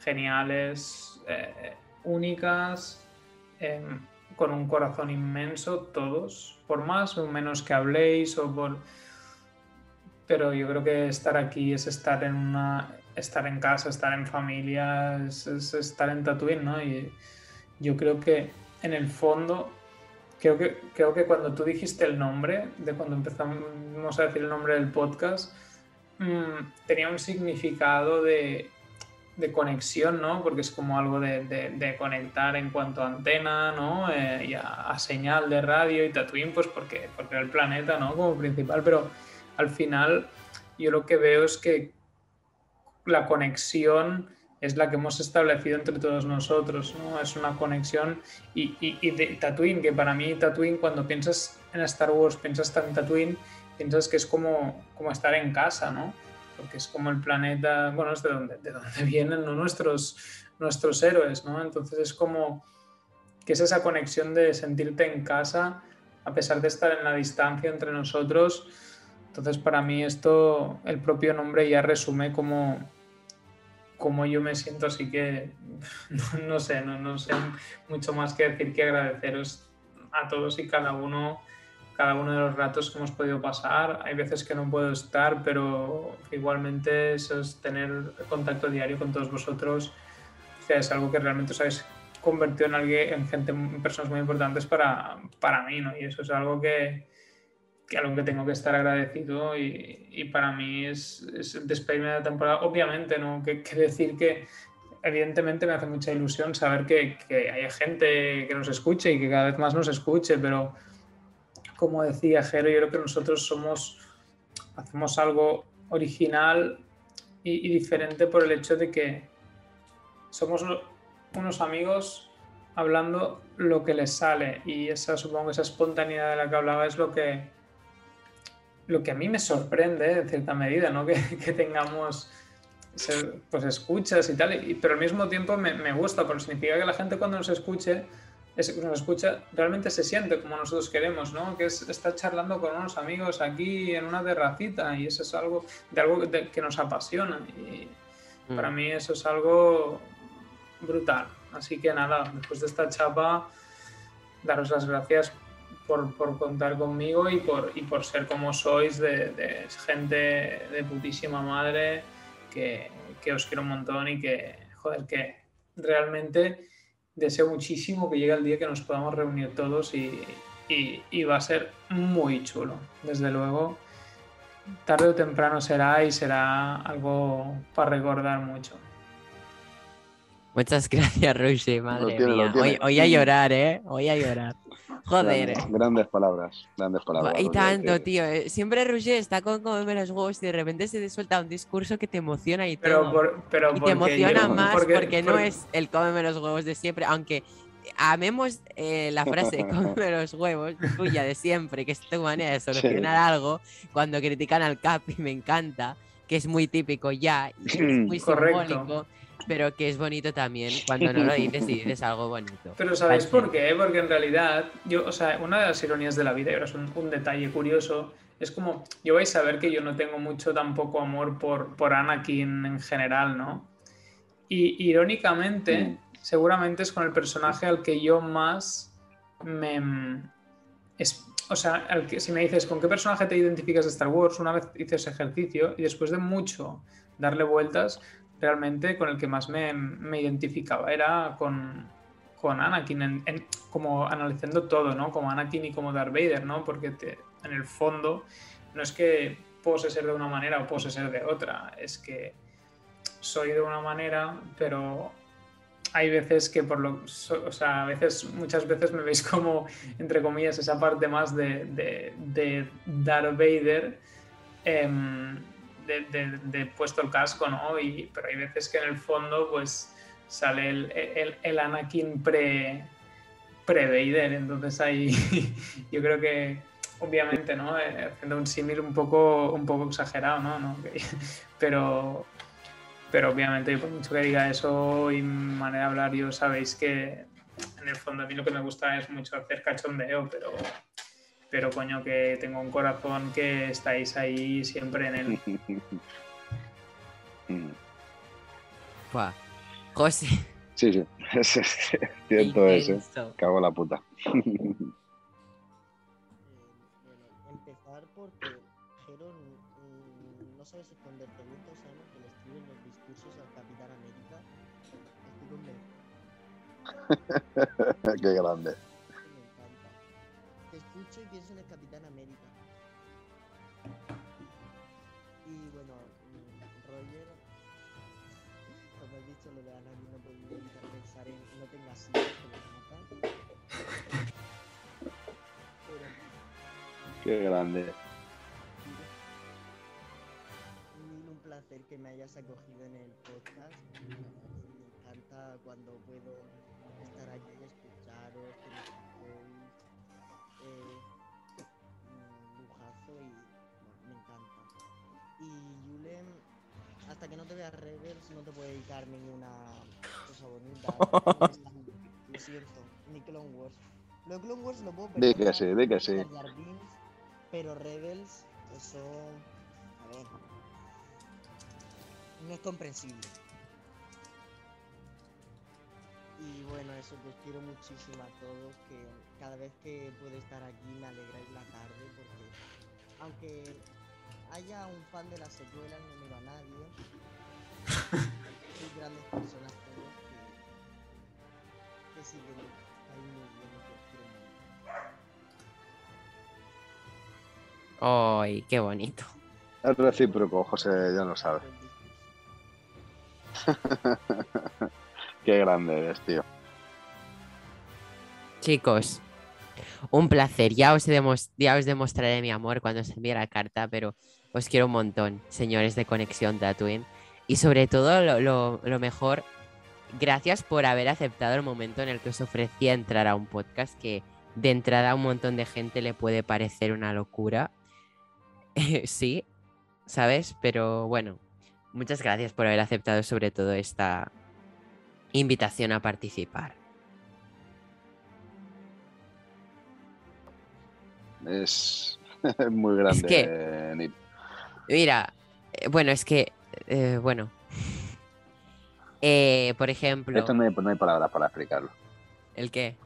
geniales, eh, únicas, em, con un corazón inmenso, todos, por más o menos que habléis o por... Pero yo creo que estar aquí es estar en una, estar en casa, estar en familia, es, estar en Tatooine, ¿no? Y yo creo que en el fondo, creo que, creo que cuando tú dijiste el nombre, de cuando empezamos a decir el nombre del podcast, mm, tenía un significado de, de conexión, ¿no? Porque es como algo de, de- de conectar en cuanto a antena, ¿no? Eh, y a, a señal de radio y Tatooine, pues porque, porque el planeta, ¿no? Como principal, pero al final yo lo que veo es que la conexión es la que hemos establecido entre todos nosotros, ¿no? Es una conexión y, y, y de Tatooine, que para mí Tatooine, cuando piensas en Star Wars, piensas en Tatooine, piensas que es como, como estar en casa, ¿no? Porque es como el planeta, bueno, es de donde, de donde vienen ¿no? nuestros, nuestros héroes, ¿no? Entonces es como que es esa conexión de sentirte en casa a pesar de estar en la distancia entre nosotros. Entonces para mí esto, el propio nombre ya resume como, como yo me siento, así que no, no sé, no, no sé mucho más que decir que agradeceros a todos y cada uno cada uno de los ratos que hemos podido pasar. Hay veces que no puedo estar, pero igualmente eso es tener contacto diario con todos vosotros. O sea, es algo que realmente os habéis convertido en alguien, en gente, en personas muy importantes para, para mí, ¿no? Y eso es algo que, que algo que tengo que estar agradecido y, y para mí es, es despedirme de la temporada. Obviamente, ¿no? Que, que decir que evidentemente me hace mucha ilusión saber que, que hay gente que nos escuche y que cada vez más nos escuche, pero como decía Jero, yo creo que nosotros somos, hacemos algo original y, diferente por el hecho de que somos uno- unos amigos hablando lo que les sale y esa supongo esa espontaneidad de la que hablaba es lo que lo que a mí me sorprende en cierta medida, ¿no? Que, tengamos pues escuchas y tal, y- pero al mismo tiempo me, me gusta, porque significa que la gente cuando nos escuche es- nos escucha, realmente se siente como nosotros queremos, ¿no? Que es estar charlando con unos amigos aquí en una terracita y eso es algo de algo de- que nos apasiona y Mm. para mí eso es algo brutal. Así que nada, después de esta chapa, daros las gracias por, por contar conmigo y por, y por ser como sois, de, de gente de putísima madre, que, que os quiero un montón y que, joder, que realmente deseo muchísimo que llegue el día que nos podamos reunir todos y, y- y va a ser muy chulo, desde luego. Tarde o temprano será y será algo para recordar mucho. Muchas gracias, Roger, madre tiene, lo mía. tiene. Hoy, hoy a llorar, ¿eh? Hoy a llorar. Joder. Grandes, grandes palabras, grandes palabras. Y Roger, tanto, que- tío. eh, Siempre Roger está con comerme los huevos y de repente se te suelta un discurso que te emociona y Pero, todo. por- pero y te emociona yo- más porque- porque, no porque- es el cómeme los huevos de siempre, aunque amemos eh, la frase cómeme los huevos tuya de siempre, que es tu manera de solucionar algo, cuando critican al Capi me encanta, que es muy típico ya, y es muy Correcto. simbólico, pero que es bonito también cuando no lo dices y dices algo bonito. Pero ¿sabéis Así. por qué? Porque en realidad, yo, o sea, una de las ironías de la vida, y ahora es un, un detalle curioso, es como, yo vais a ver que yo no tengo mucho tampoco amor por, por Anakin en general, ¿no? Y irónicamente, Mm. seguramente es con el personaje al que yo más me... es- o sea, al que, si me dices, ¿con qué personaje te identificas de Star Wars? Una vez hice ese ejercicio y después de mucho darle vueltas, realmente con el que más me, me identificaba era con, con Anakin, en- como analizando todo, ¿no? Como Anakin y como Darth Vader, ¿no? Porque te- en el fondo no es que pose ser de una manera o pose ser de otra, es que soy de una manera, pero hay veces que por lo, o sea, a veces, muchas veces me veis como, entre comillas, esa parte más de, de, de Darth Vader, em, de, de- de puesto el casco, ¿no? Y, pero hay veces que en el fondo, pues, sale el, el, el Anakin pre, pre-Vader, entonces ahí yo creo que, obviamente, ¿no? Eh, Haciendo un símil un poco, un poco exagerado, ¿no? ¿no? Pero, pero obviamente, por mucho que diga eso y manera de hablar, yo sabéis que en el fondo a mí lo que me gusta es mucho hacer cachondeo, pero, pero coño, que tengo un corazón que estáis ahí siempre en él. Buah. José, Sí, sí, cierto eso. Cago en la puta. Eh, bueno, empezar porque Jero no sabes esconderte. Muchos años que le escriben los discursos al Capitán América. Estoy Qué grande. Qué grande. un placer que me hayas acogido en el podcast. Me encanta cuando puedo estar aquí y escucharos, que me escuchéis. Eh, un lujazo y bueno, me encanta. Y Julen, hasta que no te veas Rebels no te puedo dedicar ninguna cosa bonita. Lo siento, ni Clone Wars. Lo de Clone Wars lo puedo Di que perdonar, sí, pero Rebels, eso. A ver. No es comprensible. Y bueno, eso, que os quiero muchísimo a todos, que cada vez que puedo estar aquí me alegráis la tarde, porque aunque haya un fan de las secuelas, no miro a nadie. Sois grandes personas todos que, que muy bien ¡Ay, qué bonito! Es recíproco, José, ya lo sabes. Qué grande eres, tío. Chicos, un placer. Ya os, ya demostraré mi amor cuando os envíe la carta, pero os quiero un montón, señores de Conexión Tatooine. Y sobre todo, lo, lo- lo mejor, gracias por haber aceptado el momento en el que os ofrecía entrar a un podcast que de entrada a un montón de gente le puede parecer una locura. sí, ¿sabes? Pero bueno, muchas gracias por haber aceptado sobre todo esta invitación a participar. Es muy grande, que- Nip. Mira, eh, bueno, es que, eh, bueno. Eh, por ejemplo, Esto no hay, no hay palabras para explicarlo. ¿el qué?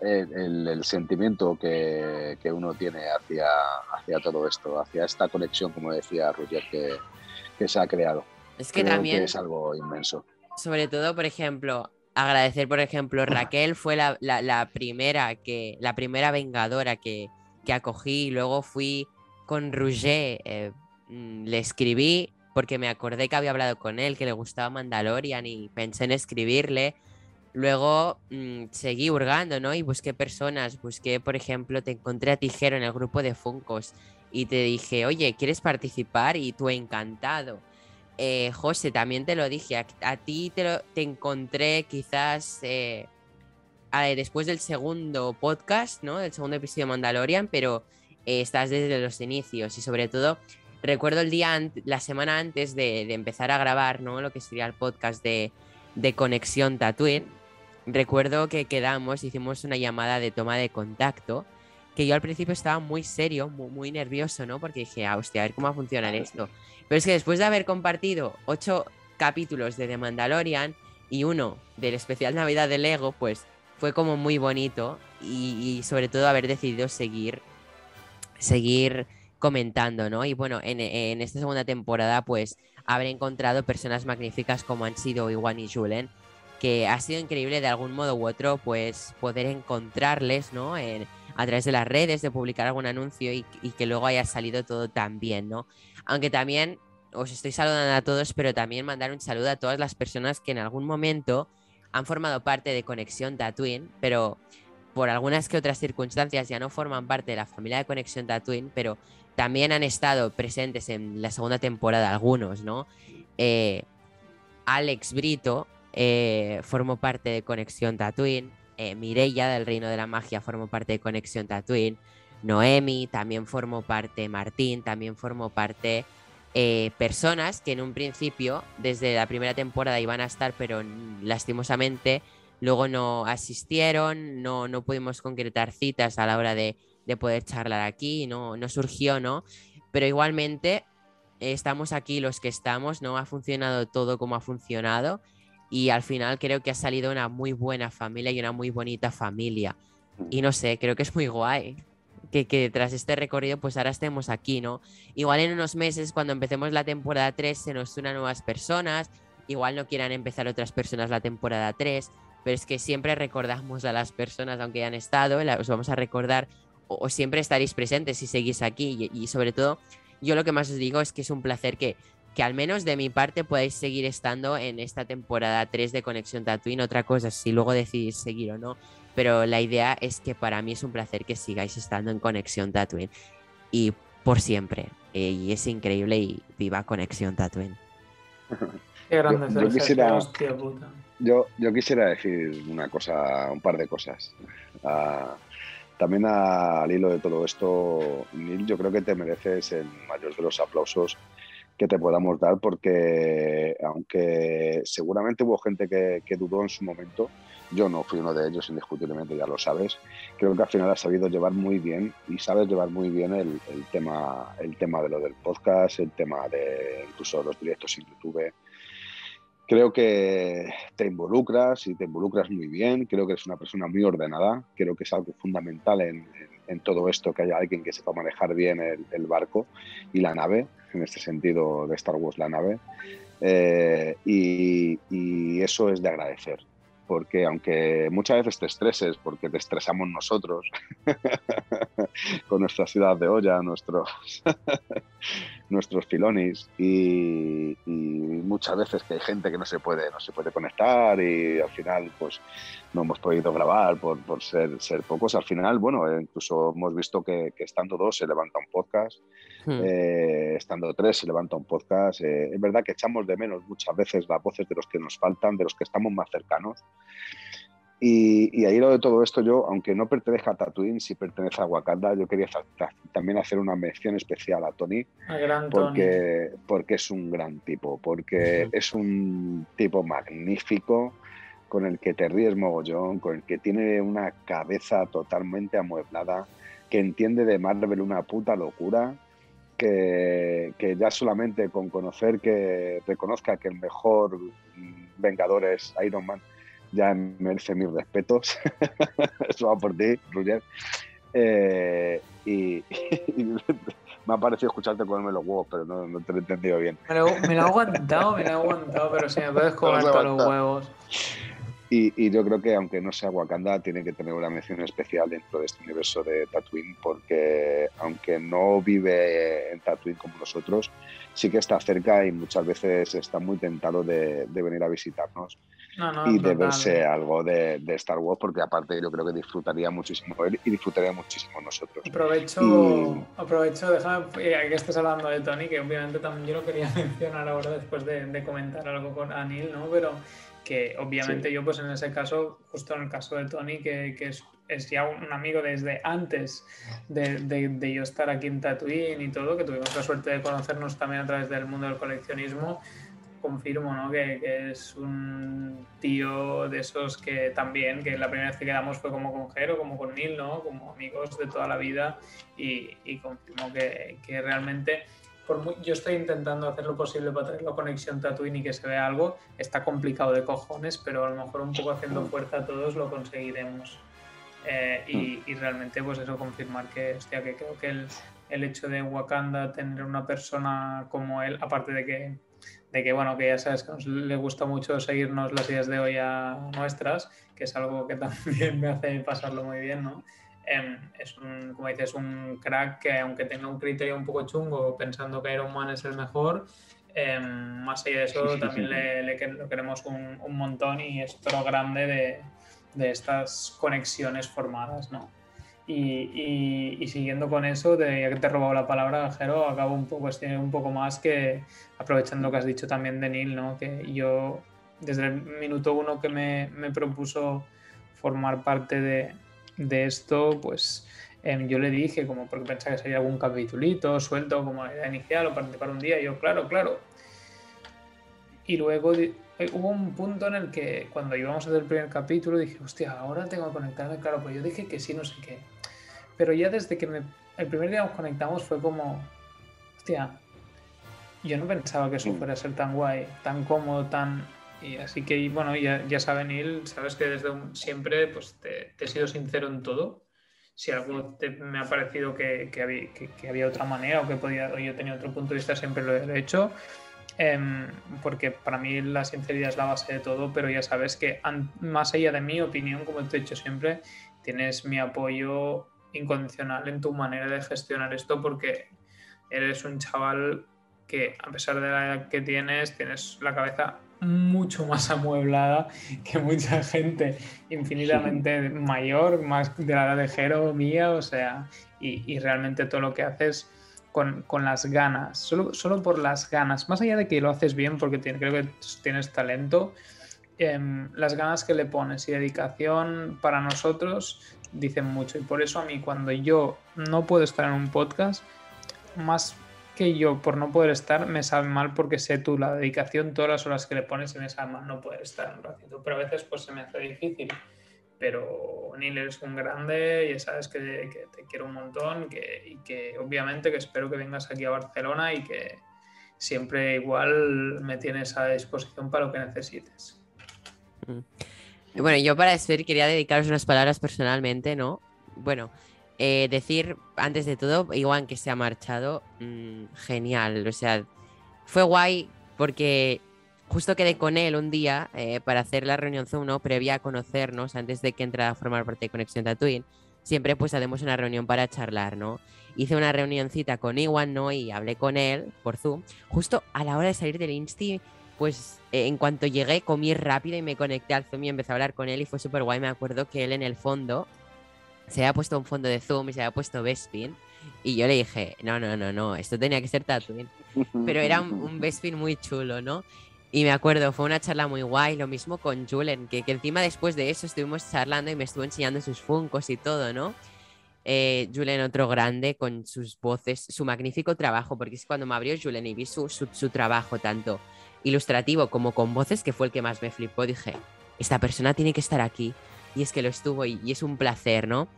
El, el- sentimiento que, que uno tiene hacia, hacia todo esto, hacia esta conexión, como decía Roger, que, que se ha creado. Es que Creo también, es algo inmenso. sobre todo, por ejemplo, agradecer, por ejemplo, Raquel fue la, la- la primera que, la primera vengadora que, que acogí. Luego fui con Roger, eh, mm, le escribí porque me acordé que había hablado con él, que le gustaba Mandalorian y pensé en escribirle. Luego mm, seguí hurgando, ¿no? Y busqué personas, busqué, por ejemplo, te encontré a Tijero en el grupo de Funcos y te dije, oye, ¿quieres participar? Y tú encantado. Eh, José, también te lo dije, a, ti te, lo- te encontré quizás eh, después del segundo podcast, ¿no? Del segundo episodio de Mandalorian, pero eh, estás desde los inicios y sobre todo recuerdo el día, la semana antes de, de empezar a grabar, ¿no? Lo que sería el podcast de, de Conexión Tatooine. Recuerdo que quedamos, hicimos una llamada de toma de contacto, que yo al principio estaba muy serio, muy, muy nervioso, ¿no? Porque dije, ah, hostia, a ver cómo va a funcionar esto. Pero es que después de haber compartido ocho capítulos de The Mandalorian y uno del especial Navidad de Lego, pues fue como muy bonito y, y sobre todo haber decidido seguir, seguir comentando, ¿no? Y bueno, en, en esta segunda temporada, pues habré encontrado personas magníficas como han sido Iwan y Julen, que ha sido increíble de algún modo u otro, pues poder encontrarles, ¿no? A través de las redes, de publicar algún anuncio y, y que luego haya salido todo tan bien, ¿no? Aunque también os estoy saludando a todos, pero también mandar un saludo a todas las personas que en algún momento han formado parte de Conexión Tatooine, pero por algunas que otras circunstancias ya no forman parte de la familia de Conexión Tatooine, pero también han estado presentes en la segunda temporada algunos, ¿no? Eh, Alex Brito eh, formó parte de Conexión Tatooine, eh, Mireia del Reino de la Magia formó parte de Conexión Tatooine, Noemi también formó parte, Martín también formó parte, eh, personas que en un principio, desde la primera temporada iban a estar, pero lastimosamente luego no asistieron, no, no pudimos concretar citas a la hora de, de poder charlar aquí, no, no surgió, ¿no? Pero igualmente estamos aquí los que estamos, ¿no? Ha funcionado todo como ha funcionado y al final creo que ha salido una muy buena familia y una muy bonita familia. Y no sé, creo que es muy guay. Que, que tras este recorrido, pues ahora estemos aquí, ¿no? Igual en unos meses, cuando empecemos la temporada 3, se nos unan nuevas personas. Igual no quieran empezar otras personas la temporada 3, pero es que siempre recordamos a las personas, aunque hayan estado, la- os vamos a recordar, o, o siempre estaréis presentes si seguís aquí. Y, y sobre todo, yo lo que más os digo es que es un placer que, que al menos de mi parte podáis seguir estando en esta temporada 3 de Conexión Tatooine. Otra cosa, si luego decidís seguir o no. Pero la idea es que para mí es un placer que sigáis estando en Conexión Tatooine. Y por siempre. Eh, y es increíble y viva Conexión Tatooine. Qué grande Yo- yo quisiera- hostia puta. Yo, yo quisiera decir una cosa, un par de cosas. Ah, también al hilo de todo esto, Neil, yo creo que te mereces el mayor de los aplausos que te podamos dar porque aunque seguramente hubo gente que, que dudó en su momento, yo no fui uno de ellos indiscutiblemente, ya lo sabes, creo que al final has sabido llevar muy bien y sabes llevar muy bien el, el tema, el tema de lo del podcast, el tema de incluso los directos en YouTube. Creo que te involucras y te involucras muy bien. Creo que eres una persona muy ordenada. Creo que es algo fundamental en, en- todo esto que haya alguien que sepa manejar bien el, el barco y la nave, en este sentido de Star Wars, la nave. Eh, y, y eso es de agradecer. Porque aunque muchas veces te estreses, porque te estresamos nosotros con nuestra ciudad de olla, nuestros, nuestros filonis y, y muchas veces que hay gente que no se puede no se puede conectar y al final pues no hemos podido grabar por, por ser, ser pocos al final bueno eh, incluso hemos visto que, que estando dos se levanta un podcast Hmm. eh, estando tres se levanta un podcast eh, es verdad que echamos de menos muchas veces las voces de los que nos faltan de los que estamos más cercanos y, y ahí lo de todo esto, yo, aunque no pertenezca a Tatooine, sí pertenece a Wakanda, yo quería también hacer una mención especial a Tony, gran Tony. porque, porque es un gran tipo, porque es un tipo magnífico, con el que te ríes mogollón, con el que tiene una cabeza totalmente amueblada, que entiende de Marvel una puta locura, que, que ya solamente con conocer que reconozca que el mejor mm, Vengador es Iron Man, ya merece mis respetos. Eso va por ti, Roger. Eh, y, y me ha parecido escucharte comerme los huevos, pero no, no te lo he entendido bien. Me lo, me lo he aguantado, me lo he aguantado, pero si me puedes comer todos los aguantado. huevos. Y, y yo creo que aunque no sea Wakanda, tiene que tener una mención especial dentro de este universo de Tatooine, porque aunque no vive en Tatooine como nosotros, sí que está cerca y muchas veces está muy tentado de, de venir a visitarnos No, no, y de total. verse algo de, de Star Wars, porque aparte yo creo que disfrutaría muchísimo él y disfrutaría muchísimo nosotros. Aprovecho, Y- aprovecho, déjame, eh, que estés hablando de Tony, que obviamente también yo lo quería mencionar ahora después de, de comentar algo con Anil, ¿no? Pero que obviamente yo, pues en ese caso, justo en el caso de Tony, que, que es, es ya un amigo desde antes de, de- de yo estar aquí en Tatooine y todo, que tuvimos la suerte de conocernos también a través del mundo del coleccionismo, confirmo, ¿no? Que, que es un tío de esos que también, que la primera vez que quedamos fue como con Jero, como con Neil, ¿no? Como amigos de toda la vida y, y confirmo que, que realmente, por muy- yo estoy intentando hacer lo posible para traerlo a Conexión Tatooine y que se vea algo, está complicado de cojones, pero a lo mejor un poco haciendo fuerza todos lo conseguiremos. Eh, y, y realmente, pues eso, confirmar que, hostia, que creo que el, el hecho de Wakanda tener una persona como él, aparte de que, de que bueno, que ya sabes que nos le gusta mucho seguirnos las ideas de olla nuestras, que es algo que también me hace pasarlo muy bien, ¿no? Em, es un, como dices, un crack que aunque tenga un criterio un poco chungo pensando que Iron Man es el mejor, em, más allá de eso también le, le lo queremos un, un montón y es otro grande de, de estas conexiones formadas, ¿no? Y, siguiendo con eso, de, ya que te he robado la palabra, Jero, acabo un poco, este, un poco más que aprovechando lo que has dicho también de Neil, ¿no? Que yo, desde el minuto uno que me, me propuso formar parte de, de esto, pues em, yo le dije, como porque pensaba que sería algún capitulito suelto como la idea inicial o participar un día, y yo, claro, claro. Y luego eh, hubo un punto en el que cuando íbamos a hacer el primer capítulo dije, hostia, ahora tengo que conectarme, claro, pues yo dije que sí, no sé qué. Pero ya desde que me, el primer día nos conectamos fue como, hostia, yo no pensaba que eso fuera a ser tan guay, tan cómodo, tan... Y así que, bueno, ya, ya sabe Neil, sabes que desde un- siempre pues, te, te he sido sincero en todo. Si algo te- me ha parecido que, que había, que- que había otra manera o que podía, o yo tenía otro punto de vista, siempre lo he hecho. Em, porque para mí la sinceridad es la base de todo, pero ya sabes que an- más allá de mi opinión, como te he dicho siempre, tienes mi apoyo incondicional en tu manera de gestionar esto porque eres un chaval que a pesar de la edad que tienes, tienes la cabeza mucho más amueblada que mucha gente infinitamente mayor, más de la edad de Jero mía, o sea, y, realmente todo lo que haces con, las ganas, solo, solo por las ganas, más allá de que lo haces bien porque creo que tienes talento, em, las ganas que le pones y dedicación para nosotros dicen mucho y por eso a mí cuando yo no puedo estar en un podcast, más que yo por no poder estar me sabe mal porque sé tú la dedicación, todas las horas que le pones y me sabe mal no poder estar un ratito. Pero a veces pues se me hace difícil. Pero Neil es un grande, y sabes que, te quiero un montón que, y que obviamente que espero que vengas aquí a Barcelona y que siempre igual me tienes a disposición para lo que necesites. Mm. Bueno, yo para despedir quería dedicaros unas palabras personalmente, ¿no? Bueno, eh, decir, antes de todo, igual que se ha marchado, mm, genial. O sea, fue guay porque justo quedé con él un día eh, para hacer la reunión Zoom, ¿no? Previa a conocernos, antes de que entrara a formar parte de Conexión Tatooine. Siempre pues hacemos una reunión para charlar, ¿no? Hice una reunioncita con Iwan, ¿no? Y hablé con él por Zoom. Justo a la hora de salir del Insti, pues eh, en cuanto llegué comí rápido y me conecté al Zoom y empecé a hablar con él y fue súper guay. Me acuerdo que él en el fondo se había puesto un fondo de zoom y se había puesto Bespin. Y yo le dije, no, no, no, no, esto tenía que ser Tatooine. Pero era un, Bespin muy chulo, ¿no? Y me acuerdo, fue una charla muy guay, lo mismo con Julen, que, que encima después de eso estuvimos charlando y me estuvo enseñando sus funcos y todo, ¿no? Eh, Julen, otro grande, con sus voces, su magnífico trabajo, porque es cuando me abrió Julen y vi su, su, su trabajo, tanto ilustrativo como con voces, que fue el que más me flipó, dije, esta persona tiene que estar aquí. Y es que lo estuvo y, es un placer, ¿no?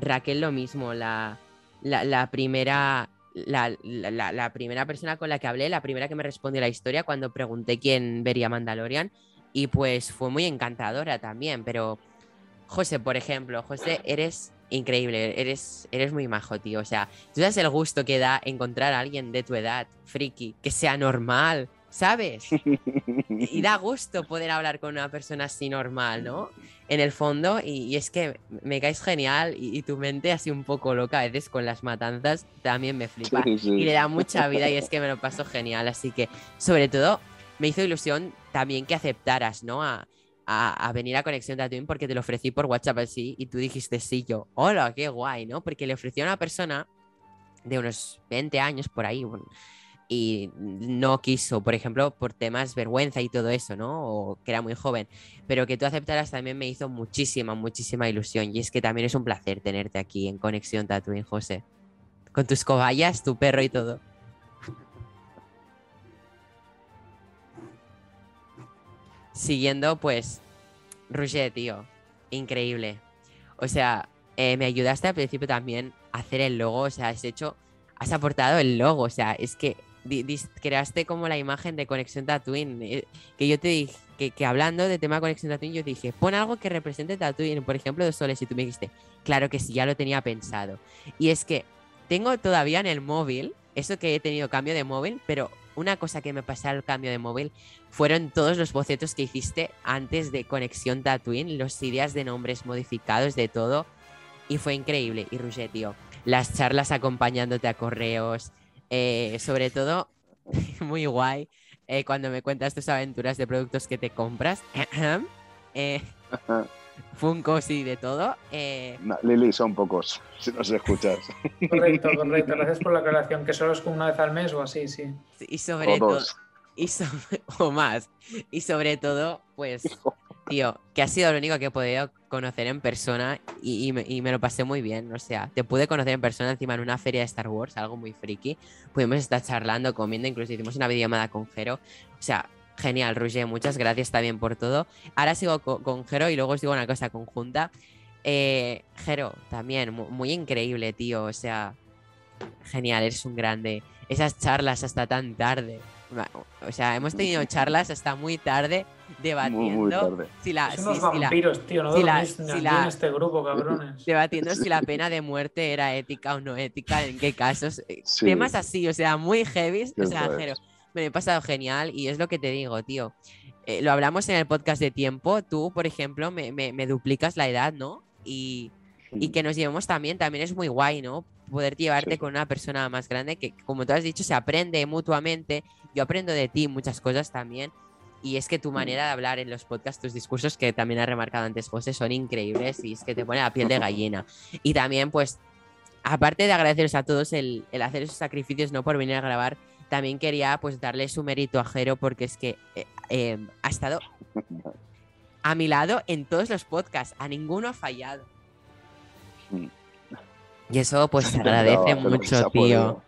Raquel lo mismo, la, la, primera... La, la, primera persona con la que hablé, la primera que me respondió la historia cuando pregunté quién vería Mandalorian. Y pues fue muy encantadora también, pero José, por ejemplo, José, eres increíble, eres, eres muy majo, tío, o sea, tú sabes el gusto que da encontrar a alguien de tu edad, friki, que sea normal, ¿sabes? Y da gusto poder hablar con una persona así normal, ¿no? En el fondo, y, es que me caes genial y, tu mente así un poco loca a veces con las matanzas también me flipa y le da mucha vida y es que me lo paso genial, así que sobre todo me hizo ilusión también que aceptaras, ¿no? A, a, venir a Conexión Tatooine porque te lo ofrecí por WhatsApp así y tú dijiste sí, yo, hola, qué guay, ¿no? Porque le ofrecí a una persona de unos 20 años por ahí, bueno, y no quiso, por ejemplo, por temas vergüenza y todo eso, ¿no? O que era muy joven. Pero que tú aceptaras también me hizo muchísima, muchísima ilusión. Y es que también es un placer tenerte aquí en Conexión Tatooine, José. Con tus cobayas, tu perro y todo. Siguiendo, pues, Roger, tío. Increíble. O sea, eh, me ayudaste al principio también a hacer el logo. O sea, has hecho, has aportado el logo. O sea, es que creaste como la imagen de Conexión Tatooine. Eh, que yo te dije, que, hablando de tema Conexión Tatooine, yo te dije, pon algo que represente Tatooine, por ejemplo, dos soles. Y tú me dijiste, claro que sí, ya lo tenía pensado. Y es que tengo todavía en el móvil, eso que he tenido cambio de móvil, pero una cosa que me pasó al cambio de móvil fueron todos los bocetos que hiciste antes de Conexión Tatooine, los ideas de nombres modificados, de todo. Y fue increíble. Y Ruget, tío, las charlas acompañándote a correos, eh, sobre todo, muy guay eh, cuando me cuentas tus aventuras de productos que te compras. eh, Funcos y de todo. Eh... Lili, son pocos, si nos escuchas. Correcto, correcto. Gracias por la aclaración, que solo es una vez al mes o así, sí. Y sobre todo. Y o más. Y sobre todo, pues tío, que ha sido lo único que he podido conocer en persona y, me, lo pasé muy bien. O sea, te pude conocer en persona encima en una feria de Star Wars, algo muy friki. Pudimos estar charlando, comiendo, incluso hicimos una videollamada con Jero. O sea, genial, Roger, muchas gracias también por todo. Ahora sigo con, Jero y luego os digo una cosa conjunta. Eh, Jero, también, muy, increíble, tío. O sea, genial, eres un grande. Esas charlas hasta tan tarde. O sea, hemos tenido charlas hasta muy tarde debatiendo si la Son unos vampiros, tío, no si la, en este grupo, cabrones. Debatiendo si la pena de muerte era ética o no ética, en qué casos. Eh, temas así, o sea, muy heavy, o sea, me he pasado genial y es lo que te digo, tío. Eh, lo hablamos en el podcast de tiempo, tú, por ejemplo, me, me, me duplicas la edad, ¿no? Y, y que nos llevemos también, también es muy guay, ¿no? poder llevarte Sí, sí. con una persona más grande que, como tú has dicho, se aprende mutuamente. Yo aprendo de ti muchas cosas también. Y es que Mm. tu manera de hablar en los podcasts, tus discursos, que también ha remarcado antes José, son increíbles y es que te pone la piel de gallina. Y también, pues, aparte de agradeceros a todos el, el hacer esos sacrificios, no por venir a grabar, también quería pues darle su mérito a Jero porque es que eh, eh, ha estado a mi lado en todos los podcasts, a ninguno ha fallado. Mm. Y eso pues se agradece mucho, tío.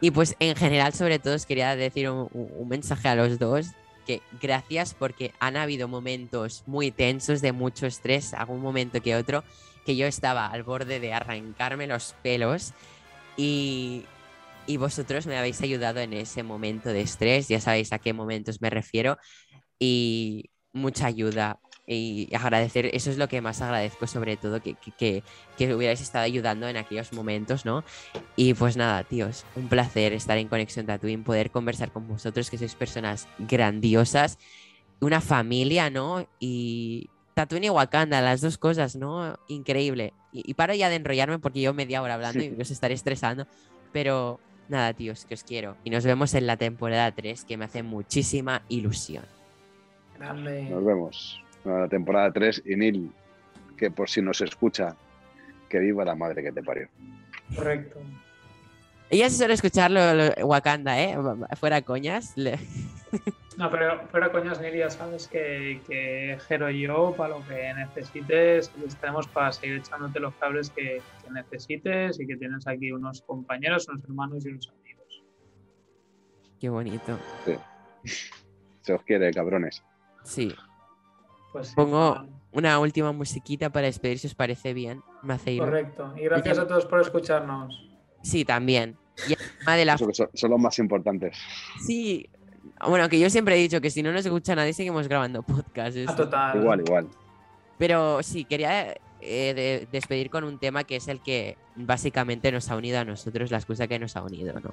Y pues en general, sobre todo, os quería decir un mensaje a los dos, que gracias porque han habido momentos muy tensos, de mucho estrés, algún momento que otro, que yo estaba al borde de arrancarme los pelos y, y vosotros me habéis ayudado en ese momento de estrés, ya sabéis a qué momentos me refiero, y mucha ayuda. Y agradecer, eso es lo que más agradezco sobre todo, que, que, que, hubierais estado ayudando en aquellos momentos, ¿no? Y pues nada, tíos, un placer estar en Conexión Tatooine, poder conversar con vosotros, que sois personas grandiosas, una familia, ¿no? Y Tatooine y Wakanda, las dos cosas, ¿no? Increíble. Y, y paro ya de enrollarme porque yo media hora hablando y os estaré estresando, pero nada, tíos, que os quiero. Y nos vemos en la temporada 3, que me hace muchísima ilusión. Grande. Nos vemos. La temporada 3 y Neil, que por si nos escucha, que viva la madre que te parió. Correcto. Ella se suele escucharlo lo- Wakanda, ¿eh? Fuera coñas. le- No, pero fuera coñas, Neri, ya sabes que, que Jero y yo, para lo que necesites, estaremos para seguir echándote los cables que, que necesites y que tienes aquí unos compañeros, unos hermanos y unos amigos. Qué bonito. Se os quiere, cabrones. Sí. Pues Pongo una última musiquita para despedir, si os parece bien, Maceiro. Correcto. Y gracias a todos por escucharnos. Sí, también. Y de la... Eso que son, son los más importantes. Sí. Bueno, que yo siempre he dicho que si no nos escucha nadie, seguimos grabando podcast. A total. Igual, igual. Pero sí, quería eh, de- despedir con un tema que es el que básicamente nos ha unido a nosotros, la excusa que nos ha unido, ¿no?